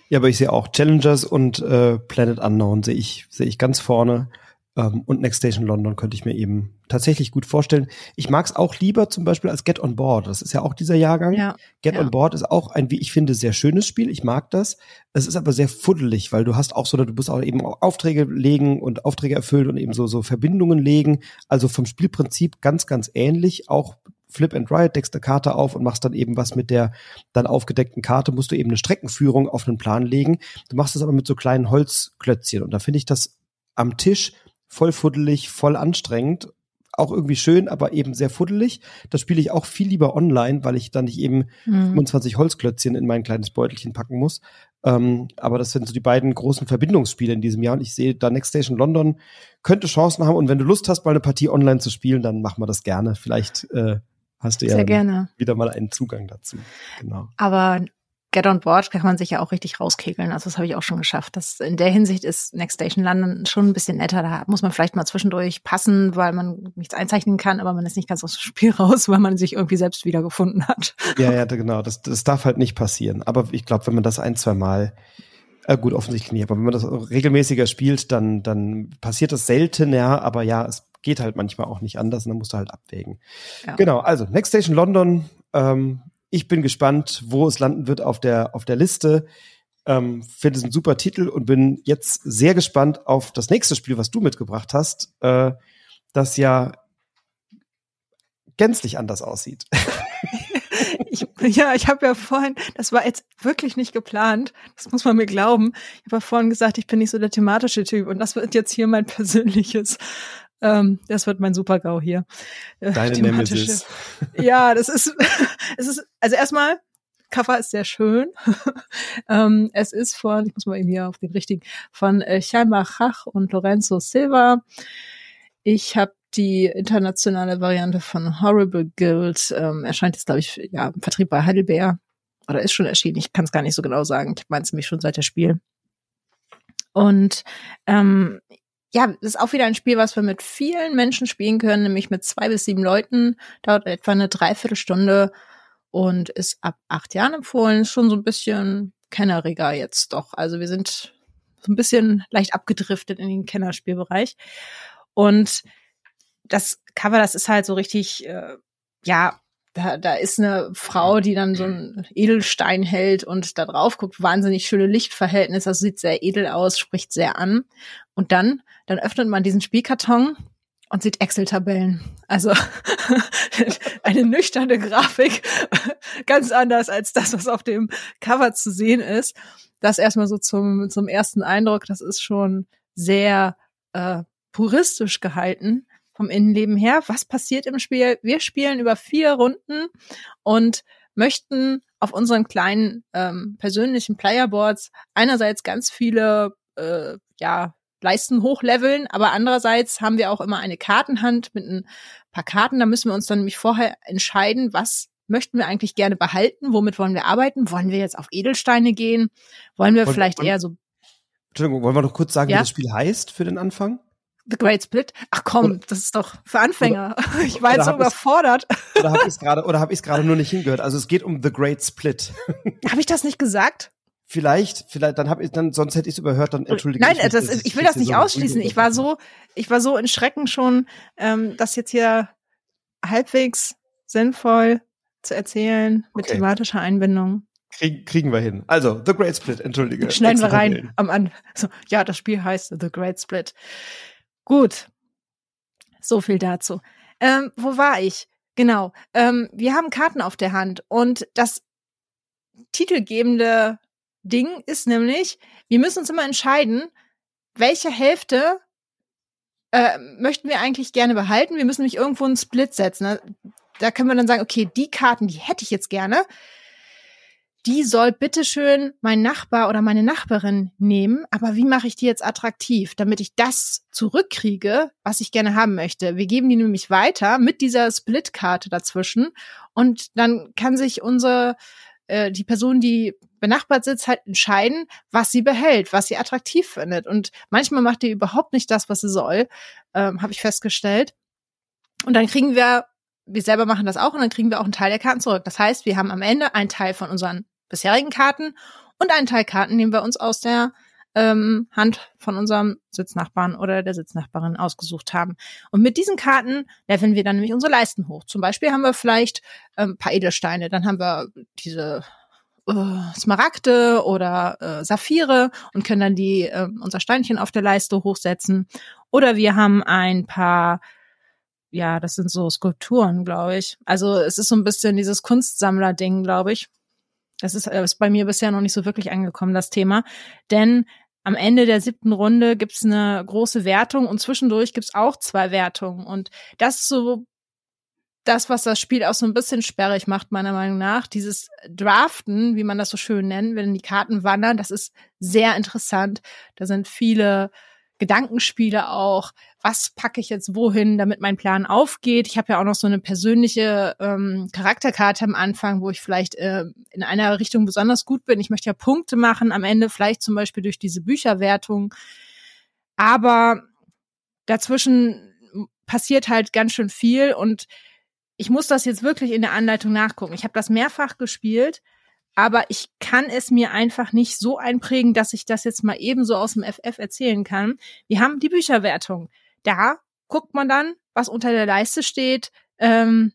Ja, aber ich sehe auch Challengers und äh, Planet Unknown sehe ich, sehe ich ganz vorne. Ähm, und Next Station London könnte ich mir eben tatsächlich gut vorstellen. Ich mag es auch lieber zum Beispiel als Get on Board. Das ist ja auch dieser Jahrgang. Ja, Get ja. on Board ist auch ein, wie ich finde, sehr schönes Spiel. Ich mag das. Es ist aber sehr fuddelig, weil du hast auch so, du musst auch eben auch Aufträge legen und Aufträge erfüllen und eben so, so Verbindungen legen. Also vom Spielprinzip ganz, ganz ähnlich. Auch Flip and Ride, deckst eine Karte auf und machst dann eben was mit der dann aufgedeckten Karte, musst du eben eine Streckenführung auf einen Plan legen. Du machst das aber mit so kleinen Holzklötzchen und da finde ich das am Tisch voll fuddelig, voll anstrengend auch irgendwie schön, aber eben sehr fuddelig. Das spiele ich auch viel lieber online, weil ich dann nicht eben mhm. 25 Holzklötzchen in mein kleines Beutelchen packen muss. Ähm, aber das sind so die beiden großen Verbindungsspiele in diesem Jahr und ich sehe da Next Station London könnte Chancen haben und wenn du Lust hast, mal eine Partie online zu spielen, dann machen wir das gerne. Vielleicht äh, hast du Sehr ja gerne. wieder mal einen Zugang dazu. Genau. Aber Get on Board kann man sich ja auch richtig rauskegeln. Also das habe ich auch schon geschafft. Das, in der Hinsicht ist Next Station London schon ein bisschen netter. Da muss man vielleicht mal zwischendurch passen, weil man nichts einzeichnen kann, aber man ist nicht ganz aus dem Spiel raus, weil man sich irgendwie selbst wiedergefunden hat. Ja, ja, genau. Das, das darf halt nicht passieren. Aber ich glaube, wenn man das ein, zwei Mal äh, gut, offensichtlich nicht, aber wenn man das regelmäßiger spielt, dann, dann passiert das selten, ja, aber ja, es geht halt manchmal auch nicht anders und dann musst du halt abwägen. Ja. Genau, also Next Station London, ähm, ich bin gespannt, wo es landen wird auf der, auf der Liste. Ähm, Finde es ein super Titel und bin jetzt sehr gespannt auf das nächste Spiel, was du mitgebracht hast, äh, das ja gänzlich anders aussieht. Ich, ja, ich habe ja vorhin, das war jetzt wirklich nicht geplant, das muss man mir glauben. Ich habe ja vorhin gesagt, ich bin nicht so der thematische Typ und das wird jetzt hier mein persönliches ähm, das wird mein Super-GAU hier. Äh, Deine Nemesis. Ja, das ist, es ist, also erstmal, Cover ist sehr schön. ähm, es ist von, ich muss mal eben hier auf den richtigen, von äh, Chalma Chach und Lorenzo Silva. Ich habe die internationale Variante von Horrible Guild. Ähm, erscheint jetzt, glaube ich, ja, im Vertrieb bei Heidelberg. Oder ist schon erschienen. Ich kann es gar nicht so genau sagen. Ich meine es nämlich schon seit der Spiel. Und ähm, ja, das ist auch wieder ein Spiel, was wir mit vielen Menschen spielen können, nämlich mit zwei bis sieben Leuten. Dauert etwa eine Dreiviertelstunde und ist ab acht Jahren empfohlen. Ist schon so ein bisschen kenneriger jetzt doch. Also wir sind so ein bisschen leicht abgedriftet in den Kennerspielbereich. Und das Cover, das ist halt so richtig, äh, ja, da, da ist eine Frau, die dann so einen Edelstein hält und da drauf guckt, wahnsinnig schöne Lichtverhältnisse, also sieht sehr edel aus, spricht sehr an. Und dann, dann öffnet man diesen Spielkarton und sieht Excel-Tabellen. Also eine nüchterne Grafik, ganz anders als das, was auf dem Cover zu sehen ist. Das erstmal so zum, zum ersten Eindruck, das ist schon sehr äh, puristisch gehalten vom Innenleben her. Was passiert im Spiel? Wir spielen über vier Runden und möchten auf unseren kleinen ähm, persönlichen Playerboards einerseits ganz viele äh, ja Leisten hochleveln, aber andererseits haben wir auch immer eine Kartenhand mit ein paar Karten. Da müssen wir uns dann nämlich vorher entscheiden, was möchten wir eigentlich gerne behalten, womit wollen wir arbeiten? Wollen wir jetzt auf Edelsteine gehen? Wollen wir und, vielleicht und, eher so Entschuldigung, wollen wir noch kurz sagen, ja? wie das Spiel heißt für den Anfang? The Great Split? Ach komm, oder, das ist doch für Anfänger. Oder, ich war jetzt so überfordert. oder habe ich es gerade oder habe ich es gerade nur nicht hingehört? Also es geht um The Great Split. habe ich das nicht gesagt? Vielleicht, vielleicht, dann habe ich, dann, sonst hätte ich es überhört, dann entschuldige Nein, ich. Nein, das, ich will das nicht ausschließen. Ich war so, ich war so in Schrecken schon, ähm, das jetzt hier halbwegs sinnvoll zu erzählen mit okay. thematischer Einbindung. Krieg, kriegen wir hin. Also, The Great Split, entschuldige. Schneiden wir rein am Anfang. So, ja, das Spiel heißt The Great Split. Gut. So viel dazu. Ähm, wo war ich? Genau. Ähm, wir haben Karten auf der Hand und das titelgebende Ding ist nämlich, wir müssen uns immer entscheiden, welche Hälfte äh, möchten wir eigentlich gerne behalten. Wir müssen nämlich irgendwo einen Split setzen. Ne? Da können wir dann sagen, okay, die Karten, die hätte ich jetzt gerne. Die soll bitteschön mein Nachbar oder meine Nachbarin nehmen. Aber wie mache ich die jetzt attraktiv, damit ich das zurückkriege, was ich gerne haben möchte? Wir geben die nämlich weiter mit dieser Split-Karte dazwischen. Und dann kann sich unsere äh, die Person, die benachbart sitzt, halt entscheiden, was sie behält, was sie attraktiv findet. Und manchmal macht die überhaupt nicht das, was sie soll, ähm, habe ich festgestellt. Und dann kriegen wir, wir selber machen das auch, und dann kriegen wir auch einen Teil der Karten zurück. Das heißt, wir haben am Ende einen Teil von unseren bisherigen Karten und einen Teil Karten, den wir uns aus der ähm, Hand von unserem Sitznachbarn oder der Sitznachbarin ausgesucht haben. Und mit diesen Karten leveln wir dann nämlich unsere Leisten hoch. Zum Beispiel haben wir vielleicht ähm, paar Edelsteine, dann haben wir diese äh, Smaragde oder äh, Saphire und können dann die äh, unser Steinchen auf der Leiste hochsetzen. Oder wir haben ein paar ja, das sind so Skulpturen, glaube ich. Also es ist so ein bisschen dieses Kunstsammler-Ding, glaube ich. Das ist, äh, ist bei mir bisher noch nicht so wirklich angekommen, das Thema. Denn am Ende der siebten Runde gibt's eine große Wertung und zwischendurch gibt's auch zwei Wertungen. Und das ist so das, was das Spiel auch so ein bisschen sperrig macht, meiner Meinung nach. Dieses Draften, wie man das so schön nennt, wenn die Karten wandern, das ist sehr interessant. Da sind viele Gedankenspiele auch. Was packe ich jetzt wohin, damit mein Plan aufgeht? Ich habe ja auch noch so eine persönliche ähm, Charakterkarte am Anfang, wo ich vielleicht äh, in einer Richtung besonders gut bin. Ich möchte ja Punkte machen am Ende, vielleicht zum Beispiel durch diese Bücherwertung. Aber dazwischen passiert halt ganz schön viel und ich muss das jetzt wirklich in der Anleitung nachgucken. Ich habe das mehrfach gespielt aber ich kann es mir einfach nicht so einprägen, dass ich das jetzt mal ebenso aus dem FF erzählen kann. Wir haben die Bücherwertung. Da guckt man dann, was unter der Leiste steht, ähm,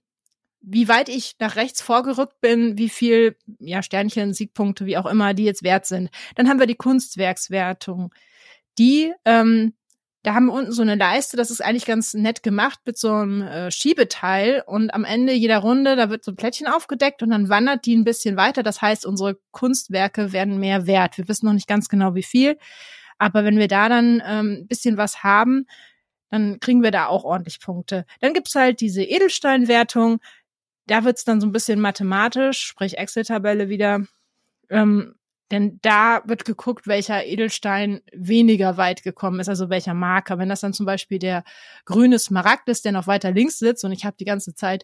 wie weit ich nach rechts vorgerückt bin, wie viel ja Sternchen, Siegpunkte, wie auch immer, die jetzt wert sind. Dann haben wir die Kunstwerkswertung. Die ähm, da haben wir unten so eine Leiste, das ist eigentlich ganz nett gemacht mit so einem äh, Schiebeteil und am Ende jeder Runde, da wird so ein Plättchen aufgedeckt und dann wandert die ein bisschen weiter. Das heißt, unsere Kunstwerke werden mehr wert. Wir wissen noch nicht ganz genau wie viel, aber wenn wir da dann ähm, ein bisschen was haben, dann kriegen wir da auch ordentlich Punkte. Dann gibt's halt diese Edelsteinwertung. Da wird's dann so ein bisschen mathematisch, sprich Excel-Tabelle wieder. Ähm, denn da wird geguckt, welcher Edelstein weniger weit gekommen ist, also welcher Marker. Wenn das dann zum Beispiel der grüne Smaragd ist, der noch weiter links sitzt und ich habe die ganze Zeit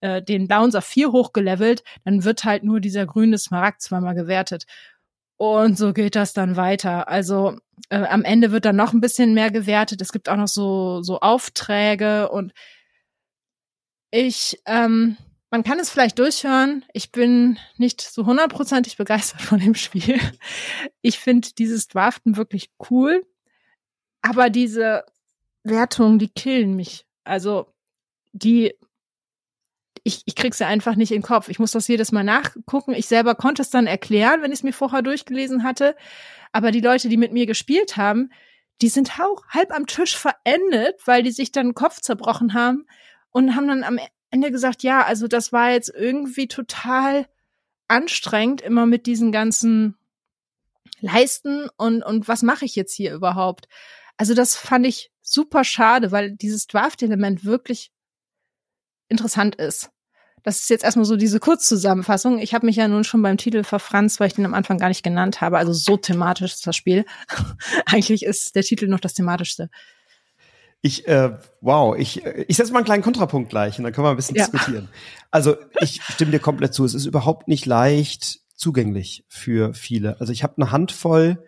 äh, den blauen Saphir hochgelevelt, dann wird halt nur dieser grüne Smaragd zweimal gewertet. Und so geht das dann weiter. Also äh, am Ende wird dann noch ein bisschen mehr gewertet. Es gibt auch noch so, so Aufträge und ich ähm, man kann es vielleicht durchhören. Ich bin nicht so hundertprozentig begeistert von dem Spiel. Ich finde dieses Draften wirklich cool. Aber diese Wertungen, die killen mich. Also, die, ich, ich krieg's ja einfach nicht in den Kopf. Ich muss das jedes Mal nachgucken. Ich selber konnte es dann erklären, wenn ich es mir vorher durchgelesen hatte. Aber die Leute, die mit mir gespielt haben, die sind auch halb am Tisch verendet, weil die sich dann den Kopf zerbrochen haben und haben dann am Ende gesagt, ja, also das war jetzt irgendwie total anstrengend, immer mit diesen ganzen Leisten und, und was mache ich jetzt hier überhaupt? Also das fand ich super schade, weil dieses Draft-Element wirklich interessant ist. Das ist jetzt erstmal so diese Kurzzusammenfassung. Ich habe mich ja nun schon beim Titel verfranst, weil ich den am Anfang gar nicht genannt habe. Also so thematisch ist das Spiel. Eigentlich ist der Titel noch das thematischste. Ich, äh, wow, ich, ich setze mal einen kleinen Kontrapunkt gleich und dann können wir ein bisschen ja. diskutieren. Also ich stimme dir komplett zu. Es ist überhaupt nicht leicht zugänglich für viele. Also ich habe eine Handvoll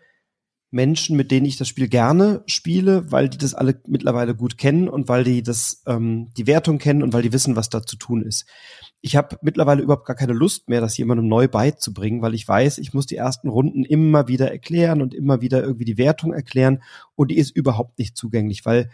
Menschen, mit denen ich das Spiel gerne spiele, weil die das alle mittlerweile gut kennen und weil die das ähm, die Wertung kennen und weil die wissen, was da zu tun ist. Ich habe mittlerweile überhaupt gar keine Lust mehr, das jemandem neu beizubringen, weil ich weiß, ich muss die ersten Runden immer wieder erklären und immer wieder irgendwie die Wertung erklären und die ist überhaupt nicht zugänglich, weil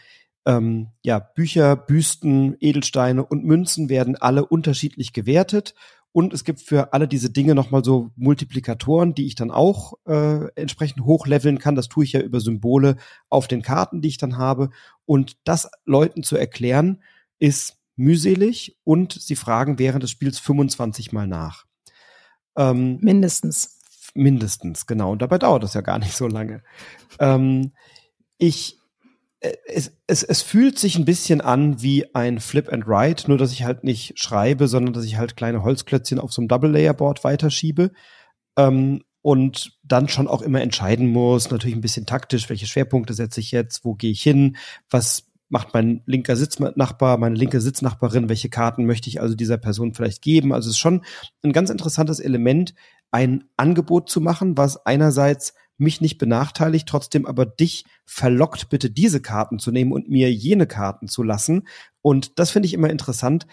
ähm, ja Bücher, Büsten, Edelsteine und Münzen werden alle unterschiedlich gewertet und es gibt für alle diese Dinge nochmal so Multiplikatoren, die ich dann auch äh, entsprechend hochleveln kann. Das tue ich ja über Symbole auf den Karten, die ich dann habe. Und das Leuten zu erklären, ist mühselig und sie fragen während des Spiels 25 Mal nach. Ähm, mindestens. Mindestens, genau. Und dabei dauert das ja gar nicht so lange. Ähm, ich es, es, es fühlt sich ein bisschen an wie ein Flip and Write, nur dass ich halt nicht schreibe, sondern dass ich halt kleine Holzklötzchen auf so einem Double-Layer-Board weiterschiebe. Ähm, und dann schon auch immer entscheiden muss, natürlich ein bisschen taktisch, welche Schwerpunkte setze ich jetzt, wo gehe ich hin, was macht mein linker Sitznachbar, meine linke Sitznachbarin, welche Karten möchte ich also dieser Person vielleicht geben. Also es ist schon ein ganz interessantes Element, ein Angebot zu machen, was einerseits mich nicht benachteiligt, trotzdem aber dich verlockt, bitte diese Karten zu nehmen und mir jene Karten zu lassen. Und das finde ich immer interessant,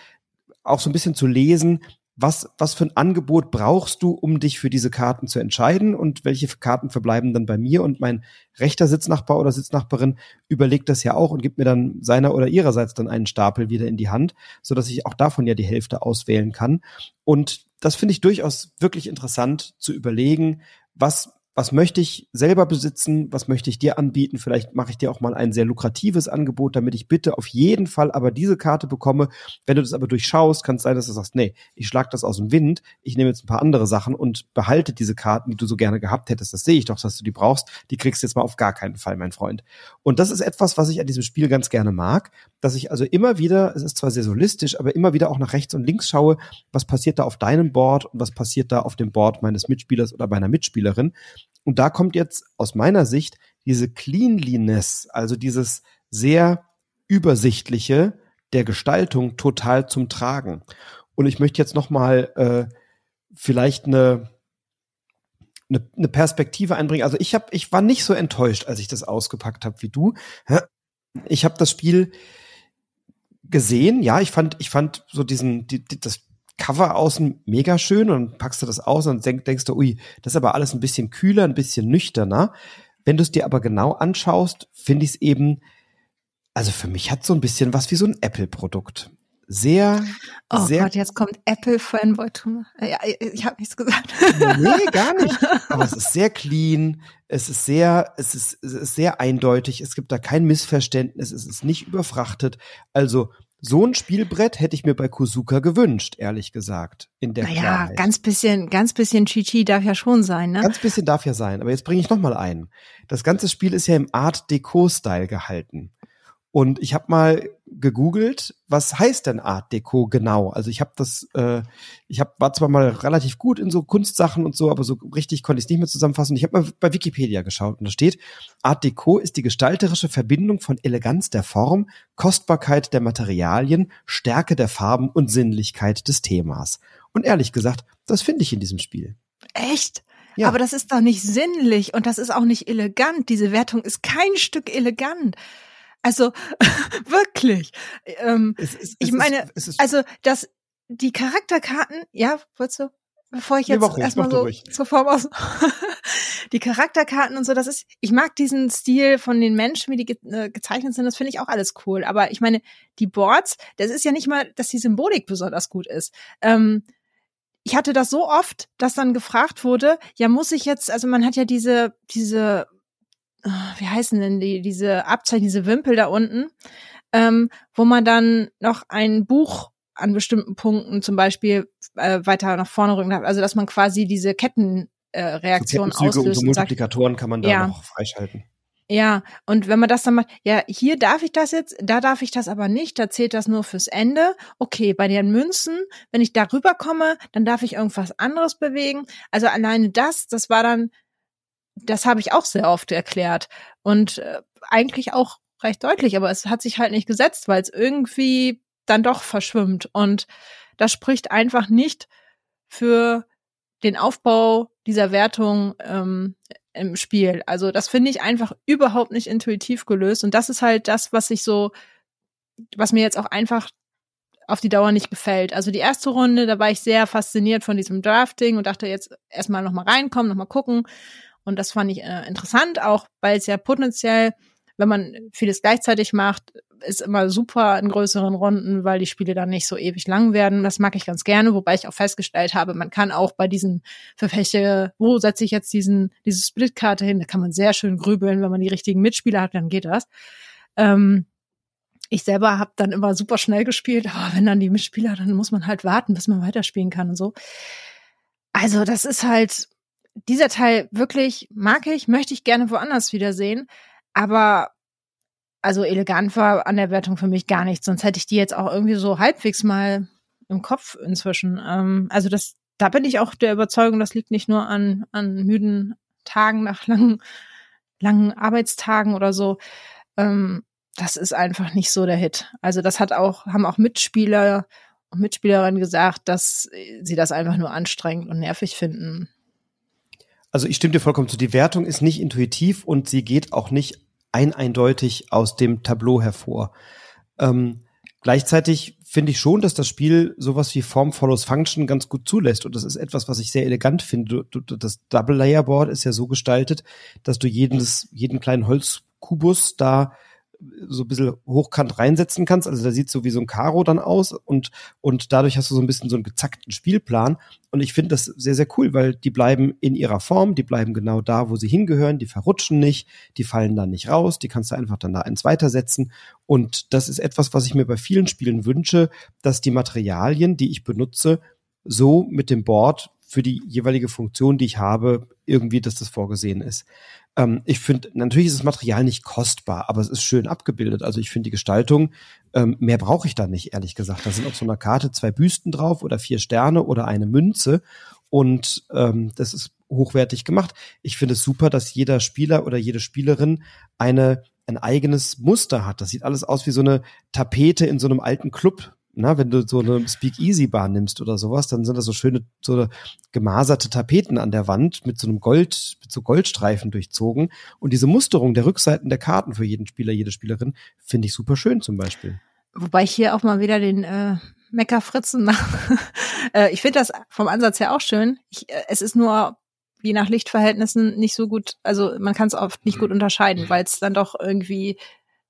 auch so ein bisschen zu lesen, was, was für ein Angebot brauchst du, um dich für diese Karten zu entscheiden und welche Karten verbleiben dann bei mir und mein rechter Sitznachbar oder Sitznachbarin überlegt das ja auch und gibt mir dann seiner oder ihrerseits dann einen Stapel wieder in die Hand, so dass ich auch davon ja die Hälfte auswählen kann. Und das finde ich durchaus wirklich interessant zu überlegen, was was möchte ich selber besitzen, was möchte ich dir anbieten, vielleicht mache ich dir auch mal ein sehr lukratives Angebot, damit ich bitte auf jeden Fall aber diese Karte bekomme. Wenn du das aber durchschaust, kann es sein, dass du sagst, nee, ich schlag das aus dem Wind, ich nehme jetzt ein paar andere Sachen und behalte diese Karten, die du so gerne gehabt hättest, das sehe ich doch, dass du die brauchst, die kriegst du jetzt mal auf gar keinen Fall, mein Freund. Und das ist etwas, was ich an diesem Spiel ganz gerne mag, dass ich also immer wieder, es ist zwar sehr solistisch, aber immer wieder auch nach rechts und links schaue, was passiert da auf deinem Board und was passiert da auf dem Board meines Mitspielers oder meiner Mitspielerin und da kommt jetzt aus meiner Sicht diese Cleanliness, also dieses sehr übersichtliche der Gestaltung total zum Tragen. Und ich möchte jetzt noch mal äh, vielleicht eine, eine, eine Perspektive einbringen. Also ich habe, ich war nicht so enttäuscht, als ich das ausgepackt habe wie du. Ich habe das Spiel gesehen. Ja, ich fand, ich fand so diesen, die, die, das Cover außen mega schön und packst du das aus und denk, denkst du, ui, das ist aber alles ein bisschen kühler, ein bisschen nüchterner. Wenn du es dir aber genau anschaust, finde ich es eben, also für mich hat so ein bisschen was wie so ein Apple-Produkt. Sehr, oh sehr. Gott, jetzt kommt Apple Fanboy. Ja, ich habe nichts gesagt. Nee, gar nicht. Aber es ist sehr clean. Es ist sehr, es ist, es ist sehr eindeutig. Es gibt da kein Missverständnis. Es ist nicht überfrachtet. Also so ein Spielbrett hätte ich mir bei Kuzuka gewünscht, ehrlich gesagt. In der naja, Klarheit. ganz bisschen, ganz bisschen Chichi darf ja schon sein, ne? Ganz bisschen darf ja sein. Aber jetzt bringe ich noch mal ein. Das ganze Spiel ist ja im Art Deco-Style gehalten. Und ich habe mal gegoogelt, was heißt denn Art Deco genau? Also ich habe das, äh, ich hab, war zwar mal relativ gut in so Kunstsachen und so, aber so richtig konnte ich es nicht mehr zusammenfassen. Ich habe mal bei Wikipedia geschaut und da steht, Art Deco ist die gestalterische Verbindung von Eleganz der Form, Kostbarkeit der Materialien, Stärke der Farben und Sinnlichkeit des Themas. Und ehrlich gesagt, das finde ich in diesem Spiel. Echt? Ja. Aber das ist doch nicht sinnlich und das ist auch nicht elegant. Diese Wertung ist kein Stück elegant. Also wirklich. Ähm, es, es, ich meine, ist, also dass die Charakterkarten, ja, wolltest du? Bevor ich jetzt nee, erstmal so zur Form aus. die Charakterkarten und so, das ist, ich mag diesen Stil von den Menschen, wie die ge äh, gezeichnet sind, das finde ich auch alles cool. Aber ich meine, die Boards, das ist ja nicht mal, dass die Symbolik besonders gut ist. Ähm, ich hatte das so oft, dass dann gefragt wurde, ja, muss ich jetzt, also man hat ja diese, diese wie heißen denn die, diese Abzeichen, diese Wimpel da unten, ähm, wo man dann noch ein Buch an bestimmten Punkten zum Beispiel äh, weiter nach vorne rücken darf. Also dass man quasi diese Kettenreaktion äh, Reaktion so auslöst. Und so Multiplikatoren sagt, kann man da ja. noch freischalten. Ja, und wenn man das dann macht, ja, hier darf ich das jetzt, da darf ich das aber nicht, da zählt das nur fürs Ende. Okay, bei den Münzen, wenn ich darüber komme, dann darf ich irgendwas anderes bewegen. Also alleine das, das war dann das habe ich auch sehr oft erklärt und äh, eigentlich auch recht deutlich, aber es hat sich halt nicht gesetzt, weil es irgendwie dann doch verschwimmt und das spricht einfach nicht für den Aufbau dieser Wertung ähm, im Spiel. Also das finde ich einfach überhaupt nicht intuitiv gelöst. Und das ist halt das, was ich so, was mir jetzt auch einfach auf die Dauer nicht gefällt. Also die erste Runde, da war ich sehr fasziniert von diesem Drafting und dachte jetzt erstmal nochmal reinkommen, nochmal gucken. Und das fand ich äh, interessant, auch weil es ja potenziell, wenn man vieles gleichzeitig macht, ist immer super in größeren Runden, weil die Spiele dann nicht so ewig lang werden. Das mag ich ganz gerne, wobei ich auch festgestellt habe, man kann auch bei diesen Verfechte, wo setze ich jetzt diesen, diese Splitkarte hin, da kann man sehr schön grübeln, wenn man die richtigen Mitspieler hat, dann geht das. Ähm, ich selber habe dann immer super schnell gespielt, aber wenn dann die Mitspieler, dann muss man halt warten, bis man weiterspielen kann und so. Also das ist halt, dieser Teil wirklich mag ich, möchte ich gerne woanders wiedersehen, aber also elegant war an der Wertung für mich gar nichts, sonst hätte ich die jetzt auch irgendwie so halbwegs mal im Kopf inzwischen. Ähm, also das, da bin ich auch der Überzeugung, das liegt nicht nur an, an müden Tagen nach langen, langen Arbeitstagen oder so. Ähm, das ist einfach nicht so der Hit. Also das hat auch, haben auch Mitspieler und Mitspielerinnen gesagt, dass sie das einfach nur anstrengend und nervig finden. Also ich stimme dir vollkommen zu. Die Wertung ist nicht intuitiv und sie geht auch nicht ein eindeutig aus dem Tableau hervor. Ähm, gleichzeitig finde ich schon, dass das Spiel sowas wie Form follows Function ganz gut zulässt. Und das ist etwas, was ich sehr elegant finde. Das Double Layer Board ist ja so gestaltet, dass du jedes, jeden kleinen Holzkubus da so ein bisschen hochkant reinsetzen kannst. Also da sieht so wie so ein Karo dann aus und, und dadurch hast du so ein bisschen so einen gezackten Spielplan. Und ich finde das sehr, sehr cool, weil die bleiben in ihrer Form, die bleiben genau da, wo sie hingehören, die verrutschen nicht, die fallen dann nicht raus, die kannst du einfach dann da eins weitersetzen. Und das ist etwas, was ich mir bei vielen Spielen wünsche, dass die Materialien, die ich benutze, so mit dem Board für die jeweilige Funktion, die ich habe, irgendwie, dass das vorgesehen ist. Ähm, ich finde, natürlich ist das Material nicht kostbar, aber es ist schön abgebildet. Also ich finde die Gestaltung, ähm, mehr brauche ich da nicht, ehrlich gesagt. Da sind auf so einer Karte zwei Büsten drauf oder vier Sterne oder eine Münze. Und ähm, das ist hochwertig gemacht. Ich finde es super, dass jeder Spieler oder jede Spielerin eine ein eigenes Muster hat. Das sieht alles aus wie so eine Tapete in so einem alten Club na, wenn du so eine Speakeasy-Bar nimmst oder sowas, dann sind da so schöne, so gemaserte Tapeten an der Wand mit so einem Gold, mit so Goldstreifen durchzogen. Und diese Musterung der Rückseiten der Karten für jeden Spieler, jede Spielerin, finde ich super schön zum Beispiel. Wobei ich hier auch mal wieder den äh, Meckerfritzen mache. äh, ich finde das vom Ansatz her auch schön. Ich, äh, es ist nur je nach Lichtverhältnissen nicht so gut, also man kann es oft nicht gut unterscheiden, weil es dann doch irgendwie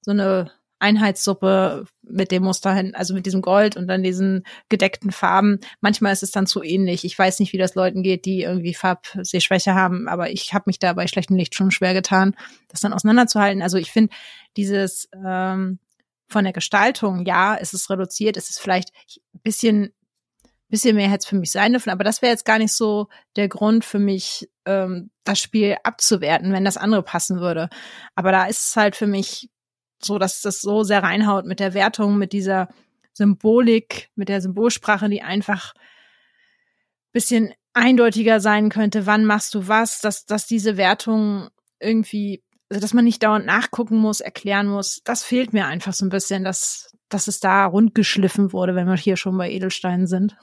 so eine Einheitssuppe mit dem Muster hin, also mit diesem Gold und dann diesen gedeckten Farben. Manchmal ist es dann zu ähnlich. Ich weiß nicht, wie das Leuten geht, die irgendwie Farbsehschwäche haben, aber ich habe mich da bei schlechtem Licht schon schwer getan, das dann auseinanderzuhalten. Also ich finde dieses ähm, von der Gestaltung, ja, es ist reduziert, es ist vielleicht ein bisschen bisschen mehr hätte es für mich sein dürfen, aber das wäre jetzt gar nicht so der Grund für mich, ähm, das Spiel abzuwerten, wenn das andere passen würde. Aber da ist es halt für mich so, dass das so sehr reinhaut mit der Wertung, mit dieser Symbolik, mit der Symbolsprache, die einfach bisschen eindeutiger sein könnte, wann machst du was, dass, dass diese Wertung irgendwie, also dass man nicht dauernd nachgucken muss, erklären muss, das fehlt mir einfach so ein bisschen, dass, dass es da rundgeschliffen wurde, wenn wir hier schon bei Edelsteinen sind.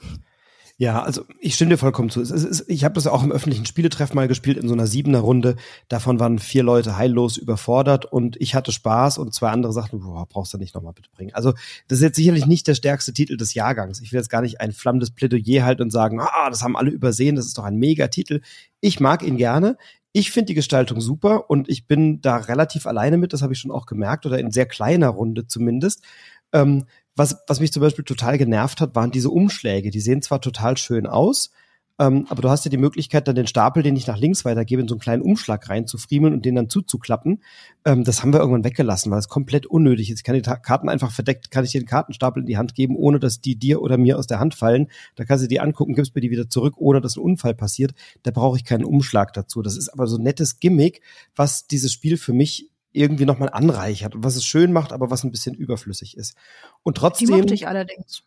Ja, also ich stimme dir vollkommen zu. Ist, ich habe das auch im öffentlichen Spieletreff mal gespielt in so einer siebener Runde. Davon waren vier Leute heillos überfordert und ich hatte Spaß und zwei andere sagten, boah, brauchst du nicht nochmal bitte bringen. Also das ist jetzt sicherlich nicht der stärkste Titel des Jahrgangs. Ich will jetzt gar nicht ein flammendes Plädoyer halten und sagen, ah, das haben alle übersehen, das ist doch ein Mega-Titel. Ich mag ihn gerne. Ich finde die Gestaltung super und ich bin da relativ alleine mit, das habe ich schon auch gemerkt, oder in sehr kleiner Runde zumindest. Ähm, was, was mich zum Beispiel total genervt hat, waren diese Umschläge. Die sehen zwar total schön aus, ähm, aber du hast ja die Möglichkeit, dann den Stapel, den ich nach links weitergebe, in so einen kleinen Umschlag reinzufriemeln und den dann zuzuklappen. Ähm, das haben wir irgendwann weggelassen, weil es komplett unnötig ist. Ich kann die Karten einfach verdeckt, kann ich dir den Kartenstapel in die Hand geben, ohne dass die dir oder mir aus der Hand fallen. Da kannst du die angucken, gibst mir die wieder zurück, ohne dass ein Unfall passiert. Da brauche ich keinen Umschlag dazu. Das ist aber so ein nettes Gimmick, was dieses Spiel für mich irgendwie nochmal anreichert und was es schön macht, aber was ein bisschen überflüssig ist. Und trotzdem. Die mochte ich allerdings.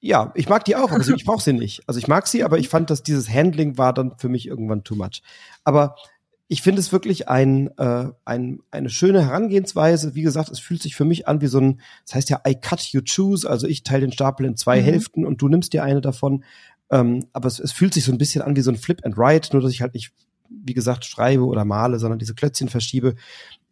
Ja, ich mag die auch, aber ich brauche sie nicht. Also ich mag sie, aber ich fand, dass dieses Handling war dann für mich irgendwann too much. Aber ich finde es wirklich ein, äh, ein, eine schöne Herangehensweise. Wie gesagt, es fühlt sich für mich an wie so ein, das heißt ja I cut you choose, also ich teile den Stapel in zwei mhm. Hälften und du nimmst dir eine davon. Ähm, aber es, es fühlt sich so ein bisschen an wie so ein Flip and Ride, nur dass ich halt nicht wie gesagt, schreibe oder male, sondern diese Klötzchen verschiebe.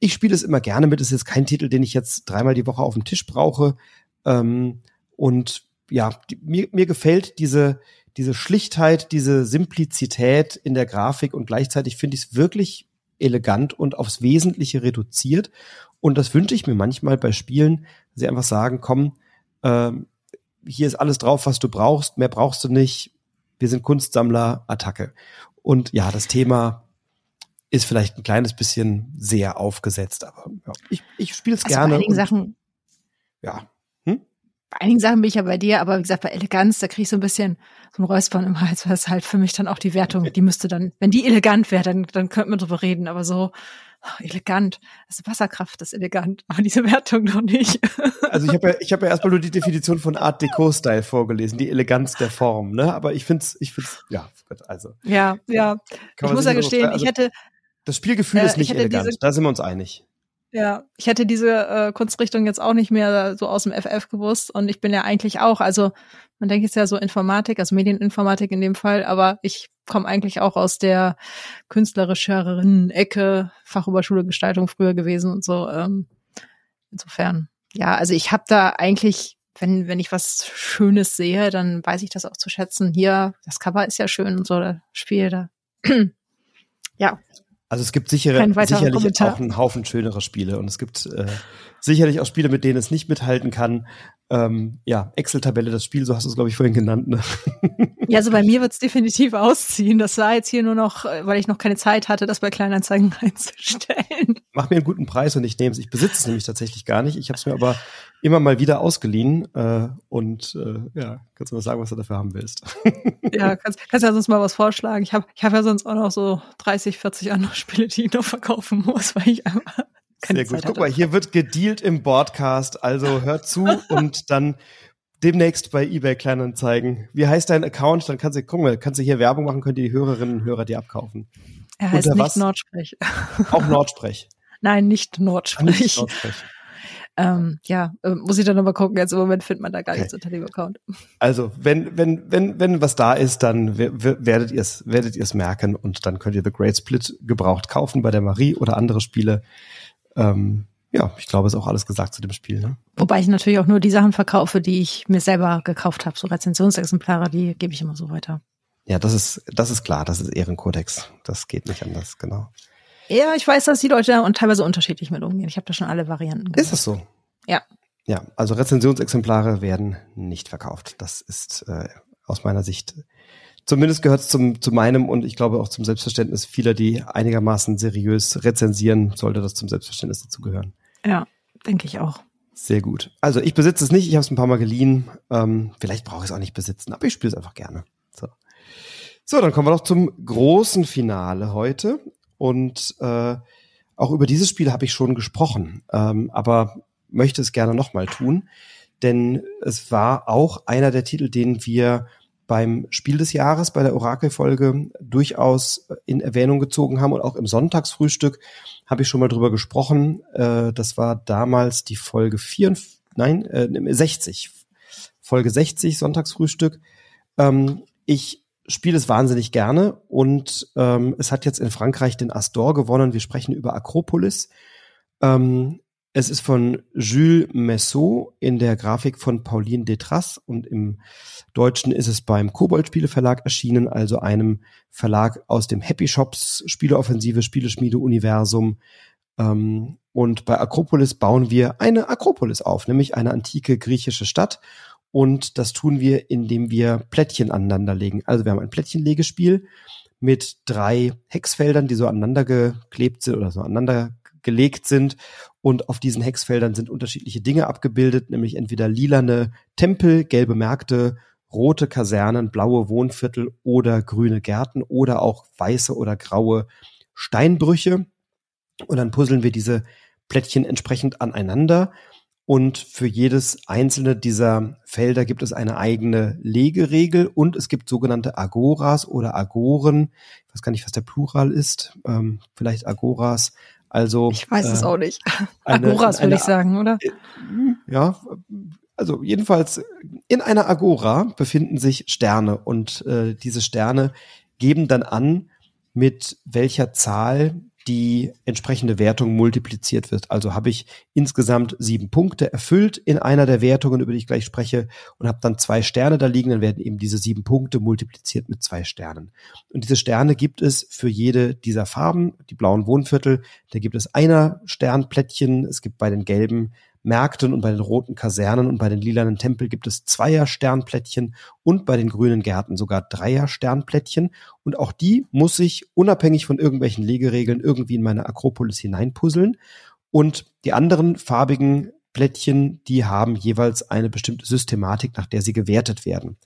Ich spiele es immer gerne mit. Es ist jetzt kein Titel, den ich jetzt dreimal die Woche auf dem Tisch brauche. Ähm, und ja, die, mir, mir gefällt diese, diese Schlichtheit, diese Simplizität in der Grafik und gleichzeitig finde ich es wirklich elegant und aufs Wesentliche reduziert. Und das wünsche ich mir manchmal bei Spielen, dass sie einfach sagen, komm, ähm, hier ist alles drauf, was du brauchst, mehr brauchst du nicht. Wir sind Kunstsammler, Attacke. Und ja, das Thema ist vielleicht ein kleines bisschen sehr aufgesetzt, aber ja, ich, ich spiele es Also gerne. bei einigen und, Sachen, ja, bei einigen Sachen bin ich ja bei dir, aber wie gesagt, bei Eleganz, da kriege ich so ein bisschen so ein Räuspern im Hals, weil es halt für mich dann auch die Wertung, die müsste dann, wenn die elegant wäre, dann, dann könnten wir drüber reden, aber so oh, elegant, also Wasserkraft ist elegant, aber diese Wertung noch nicht. Also ich habe ja, ich habe ja erstmal nur die Definition von Art Deco Style vorgelesen, die Eleganz der Form, ne? Aber ich find's, ich find's, ja, also ja, ja. Ich man muss ja gestehen, also ich hätte, das Spielgefühl Äh, ist ich nicht elegant. diese- da sind wir uns einig. Ja, ich hätte diese äh, Kunstrichtung jetzt auch nicht mehr so aus dem FF gewusst und ich bin ja eigentlich auch, also man denkt jetzt ja so Informatik, also Medieninformatik in dem Fall, aber ich komme eigentlich auch aus der künstlerischeren Ecke, Fachoberschule Gestaltung früher gewesen und so. Ähm, insofern, ja, also ich habe da eigentlich, wenn wenn ich was Schönes sehe, dann weiß ich das auch zu schätzen. Hier, das Cover ist ja schön und so, das Spiel da. ja, Also es gibt sichere, sicherlich Kommentar. auch einen Haufen schönere Spiele und es gibt äh, sicherlich auch Spiele, mit denen es nicht mithalten kann. Ähm, ja, Excel-Tabelle, das Spiel, so hast du es, glaube ich, vorhin genannt. Ne? Ja, also bei mir wird's definitiv ausziehen. Das war jetzt hier nur noch, äh, weil ich noch keine Zeit hatte, das bei Kleinanzeigen einzustellen. Mach mir einen guten Preis und ich nehme es. Ich besitze es nämlich tatsächlich gar nicht. Ich habe es mir aber immer mal wieder ausgeliehen äh, und äh, ja, kannst du mal sagen, was du dafür haben willst. Ja, kannst, kannst ja sonst mal was vorschlagen. Ich habe ich hab ja sonst auch noch so 30, 40 andere Spiele, die ich noch verkaufen muss, weil ich einfach keine Sehr gut. Zeit Guck hatte. mal, hier wird gedealt im Broadcast. Also hör zu und dann demnächst bei eBay Kleinanzeigen. Wie heißt dein Account? Dann kannst du, guck mal, kannst du hier Werbung machen, können die Hörerinnen und Hörer dir abkaufen. er heißt unter nicht was? Nordsprech. Auch Nordsprech. Nein, nicht Ah, nicht Nordsprech. Nordsprech. Ähm, ja, äh, muss ich dann nochmal gucken. Jetzt im Moment findet man da gar Okay. nichts unter dem Account. Also, wenn, wenn, wenn, wenn was da ist, dann wer- wer- werdet ihr es, werdet ihr es merken und dann könnt ihr The Great Split gebraucht kaufen bei der Marie oder andere Spiele. Ähm, ja, ich glaube, ist auch alles gesagt zu dem Spiel. Ne? Wobei ich natürlich auch nur die Sachen verkaufe, die ich mir selber gekauft habe. So Rezensionsexemplare, die gebe ich immer so weiter. Ja, das ist, das ist klar, das ist Ehrenkodex. Das geht nicht anders, genau. Ja, ich weiß, dass die Leute da und teilweise unterschiedlich mit umgehen. Ich habe da schon alle Varianten Ist es so? Ja. Ja, also Rezensionsexemplare werden nicht verkauft. Das ist äh, aus meiner Sicht, zumindest gehört es zum, zu meinem und ich glaube auch zum Selbstverständnis vieler, die einigermaßen seriös rezensieren, sollte das zum Selbstverständnis dazu gehören. Ja, denke ich auch. Sehr gut. Also ich besitze es nicht, ich habe es ein paar Mal geliehen. Ähm, vielleicht brauche ich es auch nicht besitzen, aber ich spiele es einfach gerne. So. so, dann kommen wir noch zum großen Finale heute. Und äh, auch über dieses Spiel habe ich schon gesprochen, ähm, aber möchte es gerne nochmal tun. Denn es war auch einer der Titel, den wir beim Spiel des Jahres, bei der Orakelfolge durchaus in Erwähnung gezogen haben und auch im Sonntagsfrühstück habe ich schon mal drüber gesprochen. Äh, das war damals die Folge 4, nein, äh, 60. Folge 60, Sonntagsfrühstück. Ähm, ich spiele es wahnsinnig gerne und ähm, es hat jetzt in Frankreich den Astor gewonnen. Wir sprechen über Akropolis. Ähm, es ist von Jules Messot in der Grafik von Pauline Detras und im Deutschen ist es beim Kobold Spieleverlag erschienen, also einem Verlag aus dem Happy Shops Spieleoffensive Spieleschmiede Universum. Ähm, und bei Akropolis bauen wir eine Akropolis auf, nämlich eine antike griechische Stadt. Und das tun wir, indem wir Plättchen aneinanderlegen. Also wir haben ein Plättchenlegespiel mit drei Hexfeldern, die so aneinander geklebt sind oder so aneinander gelegt sind. Und auf diesen Hexfeldern sind unterschiedliche Dinge abgebildet, nämlich entweder lilane Tempel, gelbe Märkte, rote Kasernen, blaue Wohnviertel oder grüne Gärten oder auch weiße oder graue Steinbrüche. Und dann puzzeln wir diese Plättchen entsprechend aneinander. Und für jedes einzelne dieser Felder gibt es eine eigene Legeregel und es gibt sogenannte Agoras oder Agoren. Ich weiß gar nicht, was der Plural ist. Ähm, vielleicht Agoras. Also Ich weiß es äh, auch nicht. eine- Agoras würde ich sagen, oder? ja, also jedenfalls in einer Agora befinden sich Sterne und äh, diese Sterne geben dann an, mit welcher Zahl die entsprechende Wertung multipliziert wird. Also habe ich insgesamt sieben Punkte erfüllt in einer der Wertungen, über die ich gleich spreche, und habe dann zwei Sterne da liegen, dann werden eben diese sieben Punkte multipliziert mit zwei Sternen. Und diese Sterne gibt es für jede dieser Farben, die blauen Wohnviertel, da gibt es einer Sternplättchen, es gibt bei den gelben Märkten und bei den roten Kasernen und bei den lilanen Tempel gibt es Zweier Sternplättchen und bei den grünen Gärten sogar Dreier Sternplättchen. Und auch die muss ich unabhängig von irgendwelchen Legeregeln irgendwie in meine Akropolis hineinpuzzeln. Und die anderen farbigen Plättchen, die haben jeweils eine bestimmte Systematik, nach der sie gewertet werden.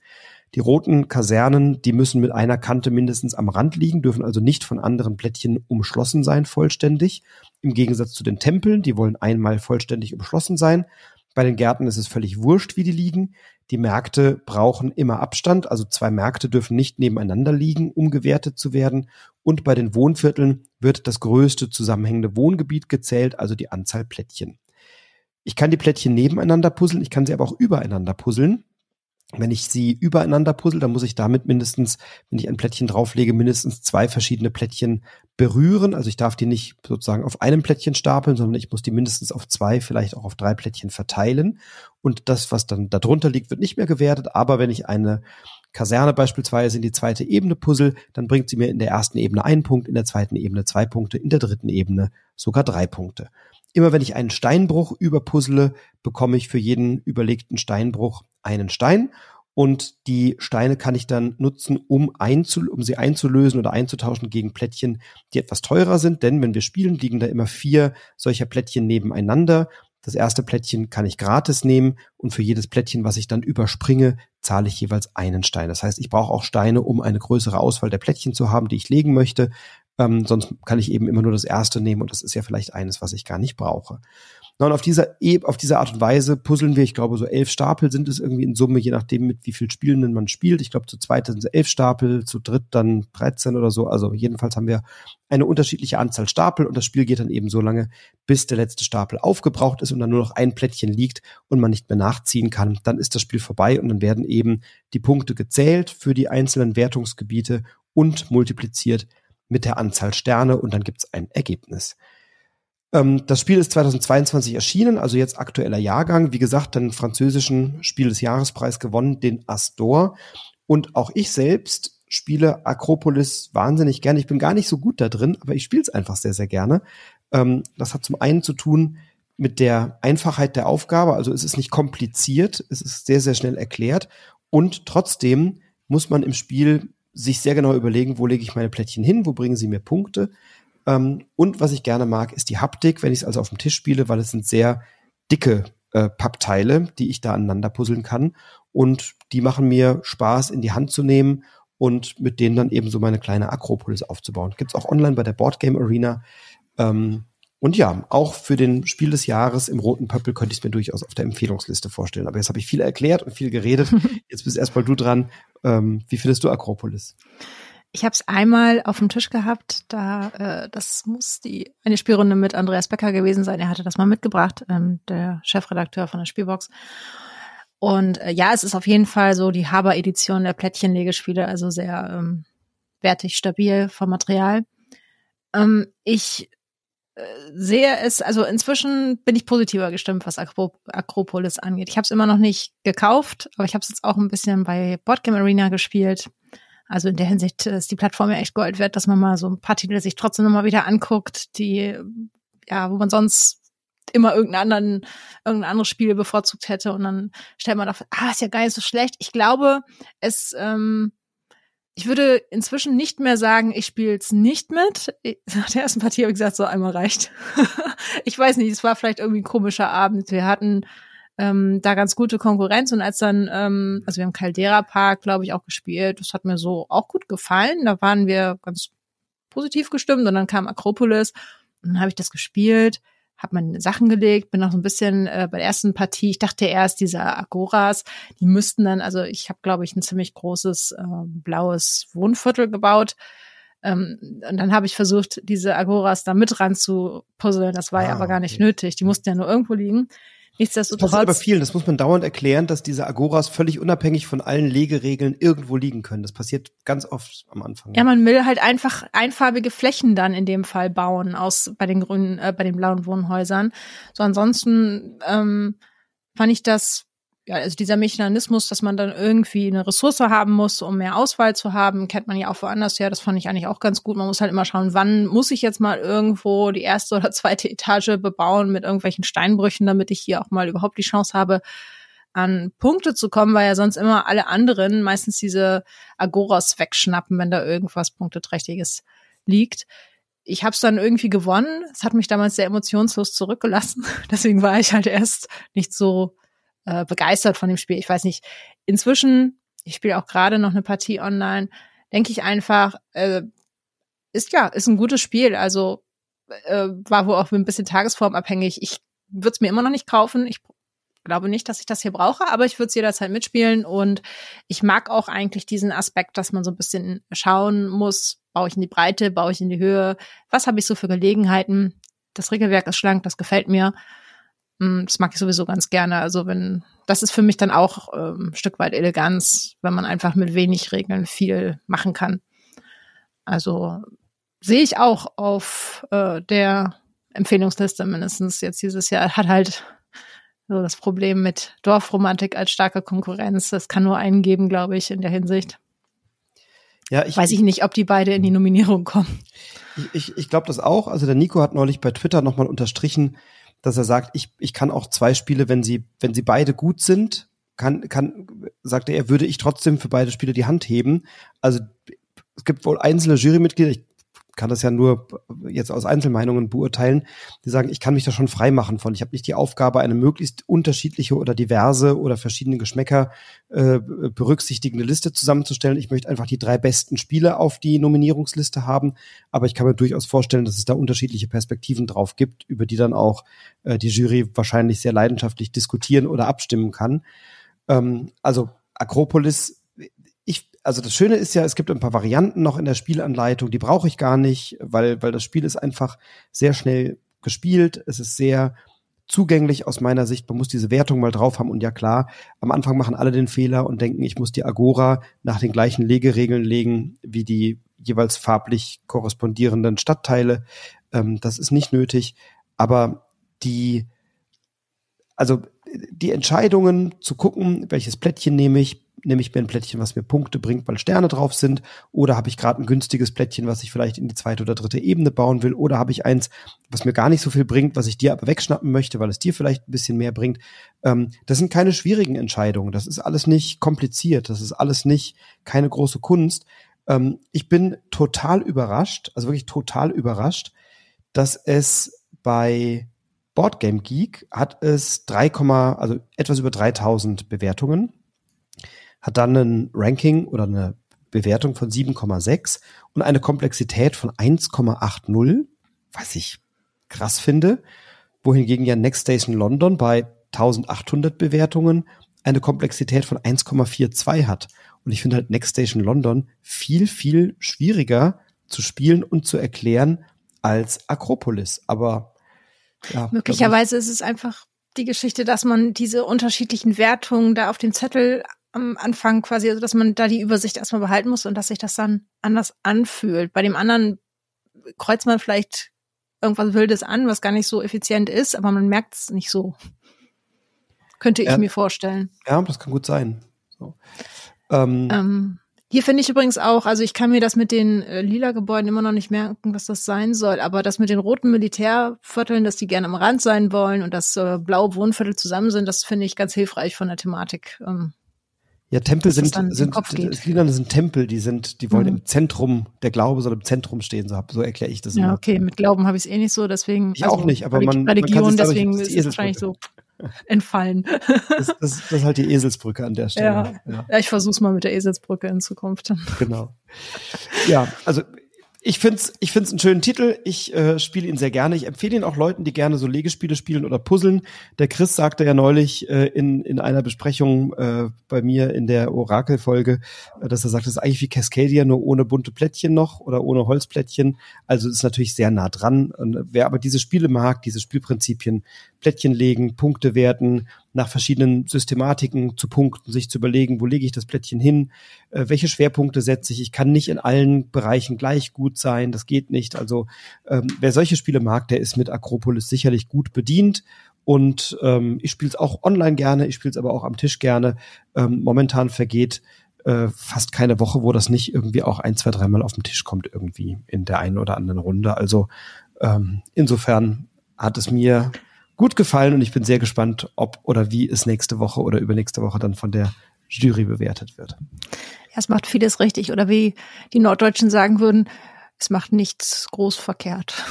Die roten Kasernen, die müssen mit einer Kante mindestens am Rand liegen, dürfen also nicht von anderen Plättchen umschlossen sein vollständig. Im Gegensatz zu den Tempeln, die wollen einmal vollständig umschlossen sein. Bei den Gärten ist es völlig wurscht, wie die liegen. Die Märkte brauchen immer Abstand, also zwei Märkte dürfen nicht nebeneinander liegen, um gewertet zu werden. Und bei den Wohnvierteln wird das größte zusammenhängende Wohngebiet gezählt, also die Anzahl Plättchen. Ich kann die Plättchen nebeneinander puzzeln, ich kann sie aber auch übereinander puzzeln. Wenn ich sie übereinander puzzle, dann muss ich damit mindestens, wenn ich ein Plättchen drauflege, mindestens zwei verschiedene Plättchen berühren. Also ich darf die nicht sozusagen auf einem Plättchen stapeln, sondern ich muss die mindestens auf zwei, vielleicht auch auf drei Plättchen verteilen. Und das, was dann darunter liegt, wird nicht mehr gewertet. Aber wenn ich eine Kaserne beispielsweise in die zweite Ebene puzzle, dann bringt sie mir in der ersten Ebene einen Punkt, in der zweiten Ebene zwei Punkte, in der dritten Ebene sogar drei Punkte. Immer wenn ich einen Steinbruch überpuzzle, bekomme ich für jeden überlegten Steinbruch einen Stein und die Steine kann ich dann nutzen, um, um sie einzulösen oder einzutauschen gegen Plättchen, die etwas teurer sind. Denn wenn wir spielen, liegen da immer vier solcher Plättchen nebeneinander. Das erste Plättchen kann ich gratis nehmen und für jedes Plättchen, was ich dann überspringe, zahle ich jeweils einen Stein. Das heißt, ich brauche auch Steine, um eine größere Auswahl der Plättchen zu haben, die ich legen möchte. Ähm, sonst kann ich eben immer nur das erste nehmen und das ist ja vielleicht eines, was ich gar nicht brauche. Na, und auf dieser, e auf diese Art und Weise puzzeln wir, ich glaube, so elf Stapel sind es irgendwie in Summe, je nachdem, mit wie viel Spielenden man spielt. Ich glaube, zu zweit sind es elf Stapel, zu dritt dann 13 oder so. Also jedenfalls haben wir eine unterschiedliche Anzahl Stapel und das Spiel geht dann eben so lange, bis der letzte Stapel aufgebraucht ist und dann nur noch ein Plättchen liegt und man nicht mehr nachziehen kann. Dann ist das Spiel vorbei und dann werden eben die Punkte gezählt für die einzelnen Wertungsgebiete und multipliziert mit der Anzahl Sterne und dann gibt es ein Ergebnis. Ähm, das Spiel ist 2022 erschienen, also jetzt aktueller Jahrgang. Wie gesagt, den französischen Spiel des Jahrespreis gewonnen, den Astor. Und auch ich selbst spiele Akropolis wahnsinnig gerne. Ich bin gar nicht so gut da drin, aber ich spiele es einfach sehr, sehr gerne. Ähm, das hat zum einen zu tun mit der Einfachheit der Aufgabe. Also es ist nicht kompliziert, es ist sehr, sehr schnell erklärt. Und trotzdem muss man im Spiel sich sehr genau überlegen, wo lege ich meine Plättchen hin, wo bringen sie mir Punkte. Ähm, und was ich gerne mag, ist die Haptik, wenn ich es also auf dem Tisch spiele, weil es sind sehr dicke äh, Pappteile, die ich da aneinander puzzeln kann. Und die machen mir Spaß in die Hand zu nehmen und mit denen dann eben so meine kleine Akropolis aufzubauen. Gibt's auch online bei der Boardgame Arena. Ähm, und ja, auch für den Spiel des Jahres im roten Pöppel könnte ich es mir durchaus auf der Empfehlungsliste vorstellen. Aber jetzt habe ich viel erklärt und viel geredet. Jetzt bist erstmal du dran. Ähm, wie findest du Akropolis? Ich habe es einmal auf dem Tisch gehabt, da äh, das muss die eine Spielrunde mit Andreas Becker gewesen sein. Er hatte das mal mitgebracht, ähm, der Chefredakteur von der Spielbox. Und äh, ja, es ist auf jeden Fall so die Haber-Edition der Plättchenlegespiele, also sehr ähm, wertig, stabil vom Material. Ähm, ich sehe es, also inzwischen bin ich positiver gestimmt, was Akro Akropolis angeht. Ich habe es immer noch nicht gekauft, aber ich habe es jetzt auch ein bisschen bei Boardgame Arena gespielt. Also in der Hinsicht ist die Plattform ja echt Gold wert, dass man mal so ein paar Titel sich trotzdem nochmal wieder anguckt, die, ja, wo man sonst immer irgendeinen anderen, irgendein anderes Spiel bevorzugt hätte und dann stellt man auf, ah, ist ja gar nicht so schlecht. Ich glaube, es, ähm, ich würde inzwischen nicht mehr sagen, ich spiele es nicht mit. Nach der ersten Partie habe ich gesagt, so einmal reicht. ich weiß nicht, es war vielleicht irgendwie ein komischer Abend. Wir hatten ähm, da ganz gute Konkurrenz. Und als dann, ähm, also wir haben Caldera Park, glaube ich, auch gespielt. Das hat mir so auch gut gefallen. Da waren wir ganz positiv gestimmt und dann kam Akropolis und dann habe ich das gespielt, habe meine Sachen gelegt, bin noch so ein bisschen äh, bei der ersten Partie, ich dachte erst, diese Agoras, die müssten dann, also ich habe, glaube ich, ein ziemlich großes äh, blaues Wohnviertel gebaut. Ähm, und dann habe ich versucht, diese Agoras da mit ran zu puzzeln. Das war ah, ja aber gar nicht okay. nötig. Die mussten ja nur irgendwo liegen. Nichtsdestotrotz. Das passiert bei vielen, das muss man dauernd erklären, dass diese Agoras völlig unabhängig von allen Legeregeln irgendwo liegen können. Das passiert ganz oft am Anfang. Ja, man will halt einfach einfarbige Flächen dann in dem Fall bauen aus bei den grünen, äh, bei den blauen Wohnhäusern. So ansonsten ähm, fand ich das ja, also dieser Mechanismus, dass man dann irgendwie eine Ressource haben muss, um mehr Auswahl zu haben, kennt man ja auch woanders her. Das fand ich eigentlich auch ganz gut. Man muss halt immer schauen, wann muss ich jetzt mal irgendwo die erste oder zweite Etage bebauen mit irgendwelchen Steinbrüchen, damit ich hier auch mal überhaupt die Chance habe, an Punkte zu kommen, weil ja sonst immer alle anderen meistens diese Agoras wegschnappen, wenn da irgendwas Punkteträchtiges liegt. Ich habe es dann irgendwie gewonnen. Es hat mich damals sehr emotionslos zurückgelassen. Deswegen war ich halt erst nicht so äh, begeistert von dem Spiel. Ich weiß nicht. Inzwischen, ich spiele auch gerade noch eine Partie online, denke ich einfach, äh, ist ja, ist ein gutes Spiel. Also äh, war wohl auch ein bisschen tagesformabhängig. Ich würde es mir immer noch nicht kaufen. Ich glaube nicht, dass ich das hier brauche, aber ich würde es jederzeit mitspielen und ich mag auch eigentlich diesen Aspekt, dass man so ein bisschen schauen muss, baue ich in die Breite, baue ich in die Höhe, was habe ich so für Gelegenheiten. Das Regelwerk ist schlank, das gefällt mir. Mm, das mag ich sowieso ganz gerne. Also wenn, das ist für mich dann auch ähm, ein Stück weit Eleganz, wenn man einfach mit wenig Regeln viel machen kann. Also sehe ich auch auf äh, der Empfehlungsliste mindestens jetzt dieses Jahr. Hat halt so das Problem mit Dorfromantik als starke Konkurrenz. Das kann nur einen geben, glaube ich, in der Hinsicht. Ja, ich weiß ich nicht, ob die beide in die Nominierung kommen. Ich, ich, ich glaube das auch. Also der Nico hat neulich bei Twitter nochmal unterstrichen, dass er sagt, ich, ich kann auch zwei Spiele, wenn sie, wenn sie beide gut sind, kann, kann, sagte er, würde ich trotzdem für beide Spiele die Hand heben. Also es gibt wohl einzelne Jurymitglieder, ich kann das ja nur jetzt aus Einzelmeinungen beurteilen, die sagen, ich kann mich da schon frei machen von. Ich habe nicht die Aufgabe, eine möglichst unterschiedliche oder diverse oder verschiedene Geschmäcker äh, berücksichtigende Liste zusammenzustellen. Ich möchte einfach die drei besten Spiele auf die Nominierungsliste haben, aber ich kann mir durchaus vorstellen, dass es da unterschiedliche Perspektiven drauf gibt, über die dann auch äh, die Jury wahrscheinlich sehr leidenschaftlich diskutieren oder abstimmen kann. Ähm, also Akropolis also das Schöne ist ja, es gibt ein paar Varianten noch in der Spielanleitung, die brauche ich gar nicht, weil, weil das Spiel ist einfach sehr schnell gespielt. Es ist sehr zugänglich aus meiner Sicht. Man muss diese Wertung mal drauf haben und ja klar, am Anfang machen alle den Fehler und denken, ich muss die Agora nach den gleichen Legeregeln legen wie die jeweils farblich korrespondierenden Stadtteile. Ähm, das ist nicht nötig, aber die, also die Entscheidungen zu gucken, welches Plättchen nehme ich, nehme ich mir ein Plättchen, was mir Punkte bringt, weil Sterne drauf sind, oder habe ich gerade ein günstiges Plättchen, was ich vielleicht in die zweite oder dritte Ebene bauen will, oder habe ich eins, was mir gar nicht so viel bringt, was ich dir aber wegschnappen möchte, weil es dir vielleicht ein bisschen mehr bringt. Ähm, das sind keine schwierigen Entscheidungen. Das ist alles nicht kompliziert. Das ist alles nicht keine große Kunst. Ähm, ich bin total überrascht, also wirklich total überrascht, dass es bei Boardgame Geek hat es 3, also etwas über 3000 Bewertungen hat dann ein Ranking oder eine Bewertung von 7,6 und eine Komplexität von 1,80, was ich krass finde, wohingegen ja Next Station London bei 1800 Bewertungen eine Komplexität von 1,42 hat. Und ich finde halt Next Station London viel, viel schwieriger zu spielen und zu erklären als Akropolis. Aber ja, möglicherweise ist es einfach die Geschichte, dass man diese unterschiedlichen Wertungen da auf dem Zettel am Anfang quasi, also dass man da die Übersicht erstmal behalten muss und dass sich das dann anders anfühlt. Bei dem anderen kreuzt man vielleicht irgendwas Wildes an, was gar nicht so effizient ist, aber man merkt es nicht so. Könnte ich ja. mir vorstellen. Ja, das kann gut sein. So. Ähm, ähm, hier finde ich übrigens auch, also ich kann mir das mit den äh, lila Gebäuden immer noch nicht merken, was das sein soll, aber das mit den roten Militärvierteln, dass die gerne am Rand sein wollen und das äh, blaue Wohnviertel zusammen sind, das finde ich ganz hilfreich von der Thematik. Ähm, ja, Tempel sind, sind, Gliedern sind Tempel, die sind, die wollen mhm. im Zentrum, der Glaube soll im Zentrum stehen, so, so erkläre ich das ja, immer. Okay, mit Glauben habe ich es eh nicht so, deswegen. Ich also auch nicht, aber man. Religion, man deswegen ist es wahrscheinlich so entfallen. Das, das, das ist halt die Eselsbrücke an der Stelle. Ja, ja. ja ich versuch's mal mit der Eselsbrücke in Zukunft. Genau. Ja, also ich find's, ich find's einen schönen Titel. Ich äh, spiele ihn sehr gerne. Ich empfehle ihn auch Leuten, die gerne so Legespiele spielen oder puzzeln. Der Chris sagte ja neulich äh, in, in einer Besprechung äh, bei mir in der Orakel-Folge, äh, dass er sagt, es ist eigentlich wie Cascadia, nur ohne bunte Plättchen noch oder ohne Holzplättchen. Also ist natürlich sehr nah dran. Und wer aber diese Spiele mag, diese Spielprinzipien, Plättchen legen, Punkte werten, nach verschiedenen Systematiken zu punkten, sich zu überlegen, wo lege ich das Plättchen hin, äh, welche Schwerpunkte setze ich. Ich kann nicht in allen Bereichen gleich gut sein, das geht nicht. Also ähm, wer solche Spiele mag, der ist mit Akropolis sicherlich gut bedient. Und ähm, ich spiele es auch online gerne, ich spiele es aber auch am Tisch gerne. Ähm, momentan vergeht äh, fast keine Woche, wo das nicht irgendwie auch ein, zwei, dreimal auf den Tisch kommt, irgendwie in der einen oder anderen Runde. Also ähm, insofern hat es mir gut gefallen und ich bin sehr gespannt, ob oder wie es nächste Woche oder übernächste Woche dann von der Jury bewertet wird. Ja, es macht vieles richtig oder wie die Norddeutschen sagen würden, es macht nichts groß verkehrt.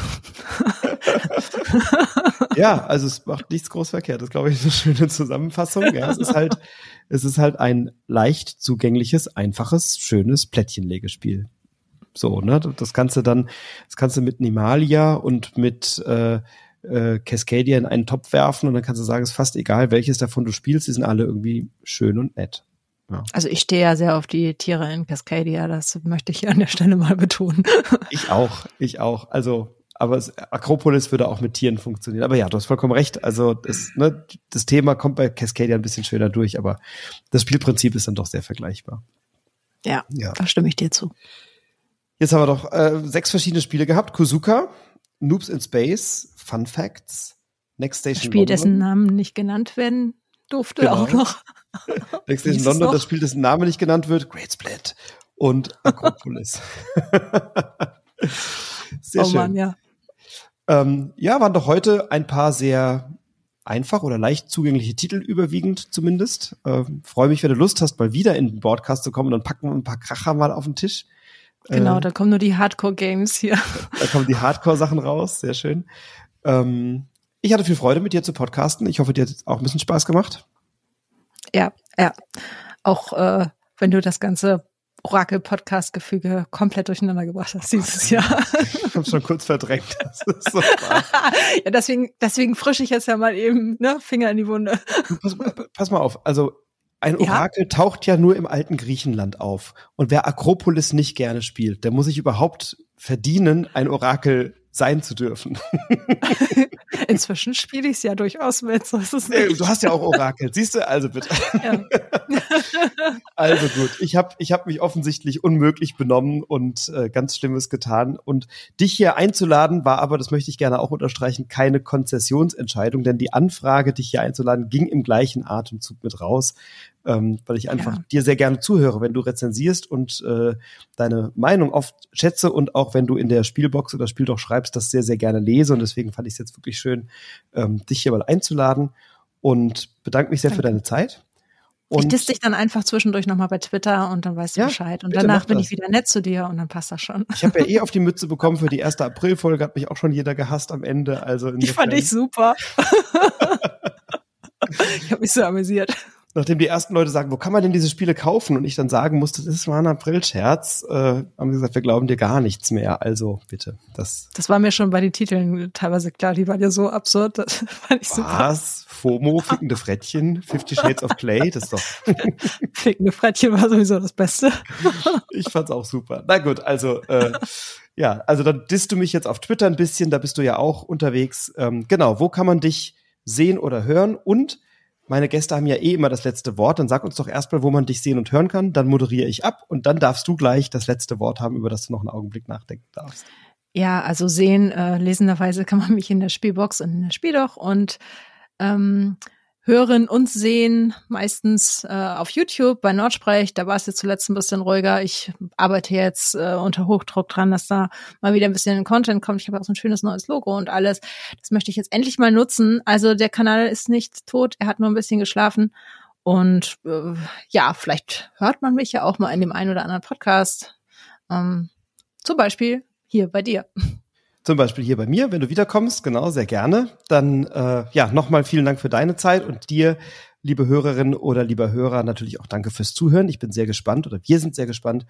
ja, also es macht nichts groß verkehrt. Das ist, glaube ich, eine schöne Zusammenfassung. Ja, es ist halt, es ist halt ein leicht zugängliches, einfaches, schönes Plättchenlegespiel. So, ne? Das kannst du dann, das kannst du mit Nimalia und mit äh, äh, Cascadia in einen Topf werfen und dann kannst du sagen, es ist fast egal, welches davon du spielst, die sind alle irgendwie schön und nett. Ja. Also ich stehe ja sehr auf die Tiere in Cascadia, das möchte ich hier an der Stelle mal betonen. Ich auch, ich auch. Also, aber es, Akropolis würde auch mit Tieren funktionieren. Aber ja, du hast vollkommen recht. Also das, ne, das Thema kommt bei Cascadia ein bisschen schöner durch, aber das Spielprinzip ist dann doch sehr vergleichbar. Ja, ja. da stimme ich dir zu. Jetzt haben wir doch äh, sechs verschiedene Spiele gehabt. Kuzuka, Noobs in Space, Fun Facts, Next Station Spiel, London. dessen Namen nicht genannt werden durfte genau. auch noch. Next Station London, noch? das Spiel, dessen Name nicht genannt wird, Great Split und Akropolis. sehr oh schön. Mann, ja. Ähm, ja, waren doch heute ein paar sehr einfach oder leicht zugängliche Titel überwiegend zumindest. Ähm, Freue mich, wenn du Lust hast, mal wieder in den Broadcast zu kommen. Dann packen wir ein paar Kracher mal auf den Tisch. Genau, äh, da kommen nur die Hardcore-Games hier. Da kommen die Hardcore-Sachen raus, sehr schön. Ähm, ich hatte viel Freude mit dir zu podcasten. Ich hoffe, dir hat auch ein bisschen Spaß gemacht. Ja, ja. Auch äh, wenn du das ganze Orakel-Podcast-Gefüge komplett durcheinander gebracht hast dieses Jahr. Ich habe schon kurz verdrängt. So ja, deswegen, deswegen frische ich jetzt ja mal eben ne, Finger in die Wunde. Pass, pass mal auf. Also ein Orakel ja. taucht ja nur im alten Griechenland auf. Und wer Akropolis nicht gerne spielt, der muss sich überhaupt verdienen, ein Orakel sein zu dürfen. Inzwischen spiele ich es ja durchaus mit. So ist es nicht. Du hast ja auch Orakel. Siehst du? Also bitte. Ja. also gut. Ich habe ich hab mich offensichtlich unmöglich benommen und äh, ganz Schlimmes getan. Und dich hier einzuladen war aber, das möchte ich gerne auch unterstreichen, keine Konzessionsentscheidung, denn die Anfrage, dich hier einzuladen, ging im gleichen Atemzug mit raus ähm, weil ich einfach ja. dir sehr gerne zuhöre, wenn du rezensierst und äh, deine Meinung oft schätze und auch wenn du in der Spielbox oder Spiel doch schreibst, das sehr, sehr gerne lese und deswegen fand ich es jetzt wirklich schön, ähm, dich hier mal einzuladen und bedanke mich sehr Danke. für deine Zeit. Und ich diss dich dann einfach zwischendurch nochmal bei Twitter und dann weißt du ja, Bescheid. Und danach bin ich wieder nett zu dir und dann passt das schon. Ich habe ja eh auf die Mütze bekommen für die erste April-Folge, hat mich auch schon jeder gehasst am Ende. Also die fand ich super. ich habe mich so amüsiert nachdem die ersten Leute sagen, wo kann man denn diese Spiele kaufen? Und ich dann sagen musste, das war ein April-Scherz, äh, haben sie gesagt, wir glauben dir gar nichts mehr. Also bitte. Das, das war mir schon bei den Titeln teilweise klar, die waren ja so absurd. Das fand ich super. Was? FOMO, fickende Frettchen, Fifty Shades of Clay, das ist doch. fickende Frettchen war sowieso das Beste. ich fand's auch super. Na gut, also äh, ja, also dann disst du mich jetzt auf Twitter ein bisschen, da bist du ja auch unterwegs. Ähm, genau, wo kann man dich sehen oder hören? Und meine Gäste haben ja eh immer das letzte Wort. Dann sag uns doch erstmal, wo man dich sehen und hören kann. Dann moderiere ich ab und dann darfst du gleich das letzte Wort haben, über das du noch einen Augenblick nachdenken darfst. Ja, also sehen, äh, lesenderweise kann man mich in der Spielbox und in der Spieldoch und ähm, hören und sehen, meistens äh, auf YouTube bei Nordsprech. Da war es jetzt zuletzt ein bisschen ruhiger. Ich arbeite jetzt äh, unter Hochdruck dran, dass da mal wieder ein bisschen Content kommt. Ich habe auch so ein schönes neues Logo und alles. Das möchte ich jetzt endlich mal nutzen. Also der Kanal ist nicht tot, er hat nur ein bisschen geschlafen. Und äh, ja, vielleicht hört man mich ja auch mal in dem einen oder anderen Podcast. Ähm, zum Beispiel hier bei dir. Zum Beispiel hier bei mir, wenn du wiederkommst, genau, sehr gerne. Dann äh, ja, nochmal vielen Dank für deine Zeit und dir, liebe Hörerin oder lieber Hörer, natürlich auch danke fürs Zuhören. Ich bin sehr gespannt oder wir sind sehr gespannt,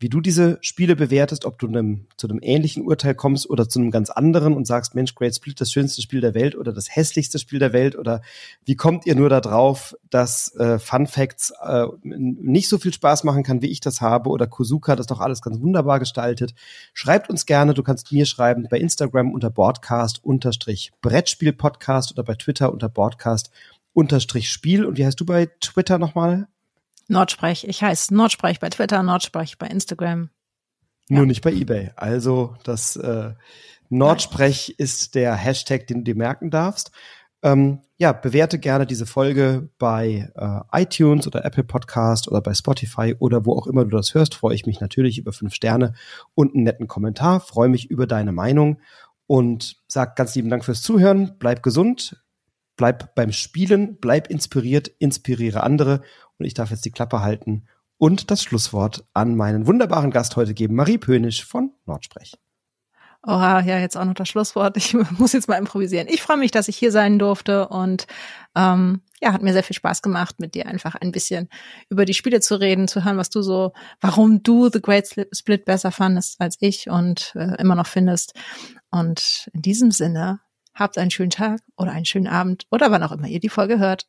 wie du diese Spiele bewertest, ob du einem, zu einem ähnlichen Urteil kommst oder zu einem ganz anderen und sagst, Mensch, Great Split, das schönste Spiel der Welt oder das hässlichste Spiel der Welt oder wie kommt ihr nur darauf, dass äh, Fun Facts äh, nicht so viel Spaß machen kann, wie ich das habe oder Kuzuka das doch alles ganz wunderbar gestaltet. Schreibt uns gerne, du kannst mir schreiben bei Instagram unter Broadcast unterstrich Brettspiel Podcast oder bei Twitter unter Broadcast unterstrich Spiel. Und wie heißt du bei Twitter nochmal? Nordsprech. Ich heiße Nordsprech bei Twitter, Nordsprech bei Instagram. Nur ja. nicht bei eBay. Also das äh, Nordsprech Nein. ist der Hashtag, den du dir merken darfst. Ähm, ja, bewerte gerne diese Folge bei äh, iTunes oder Apple Podcast oder bei Spotify oder wo auch immer du das hörst. Freue ich mich natürlich über fünf Sterne und einen netten Kommentar. Freue mich über deine Meinung und sag ganz lieben Dank fürs Zuhören. Bleib gesund, bleib beim Spielen, bleib inspiriert, inspiriere andere und ich darf jetzt die Klappe halten und das Schlusswort an meinen wunderbaren Gast heute geben, Marie Pönisch von Nordsprech. Oha, ja, jetzt auch noch das Schlusswort. Ich muss jetzt mal improvisieren. Ich freue mich, dass ich hier sein durfte und ähm, ja, hat mir sehr viel Spaß gemacht, mit dir einfach ein bisschen über die Spiele zu reden, zu hören, was du so, warum du The Great Split besser fandest als ich und äh, immer noch findest. Und in diesem Sinne, Habt einen schönen Tag oder einen schönen Abend oder wann auch immer ihr die Folge hört.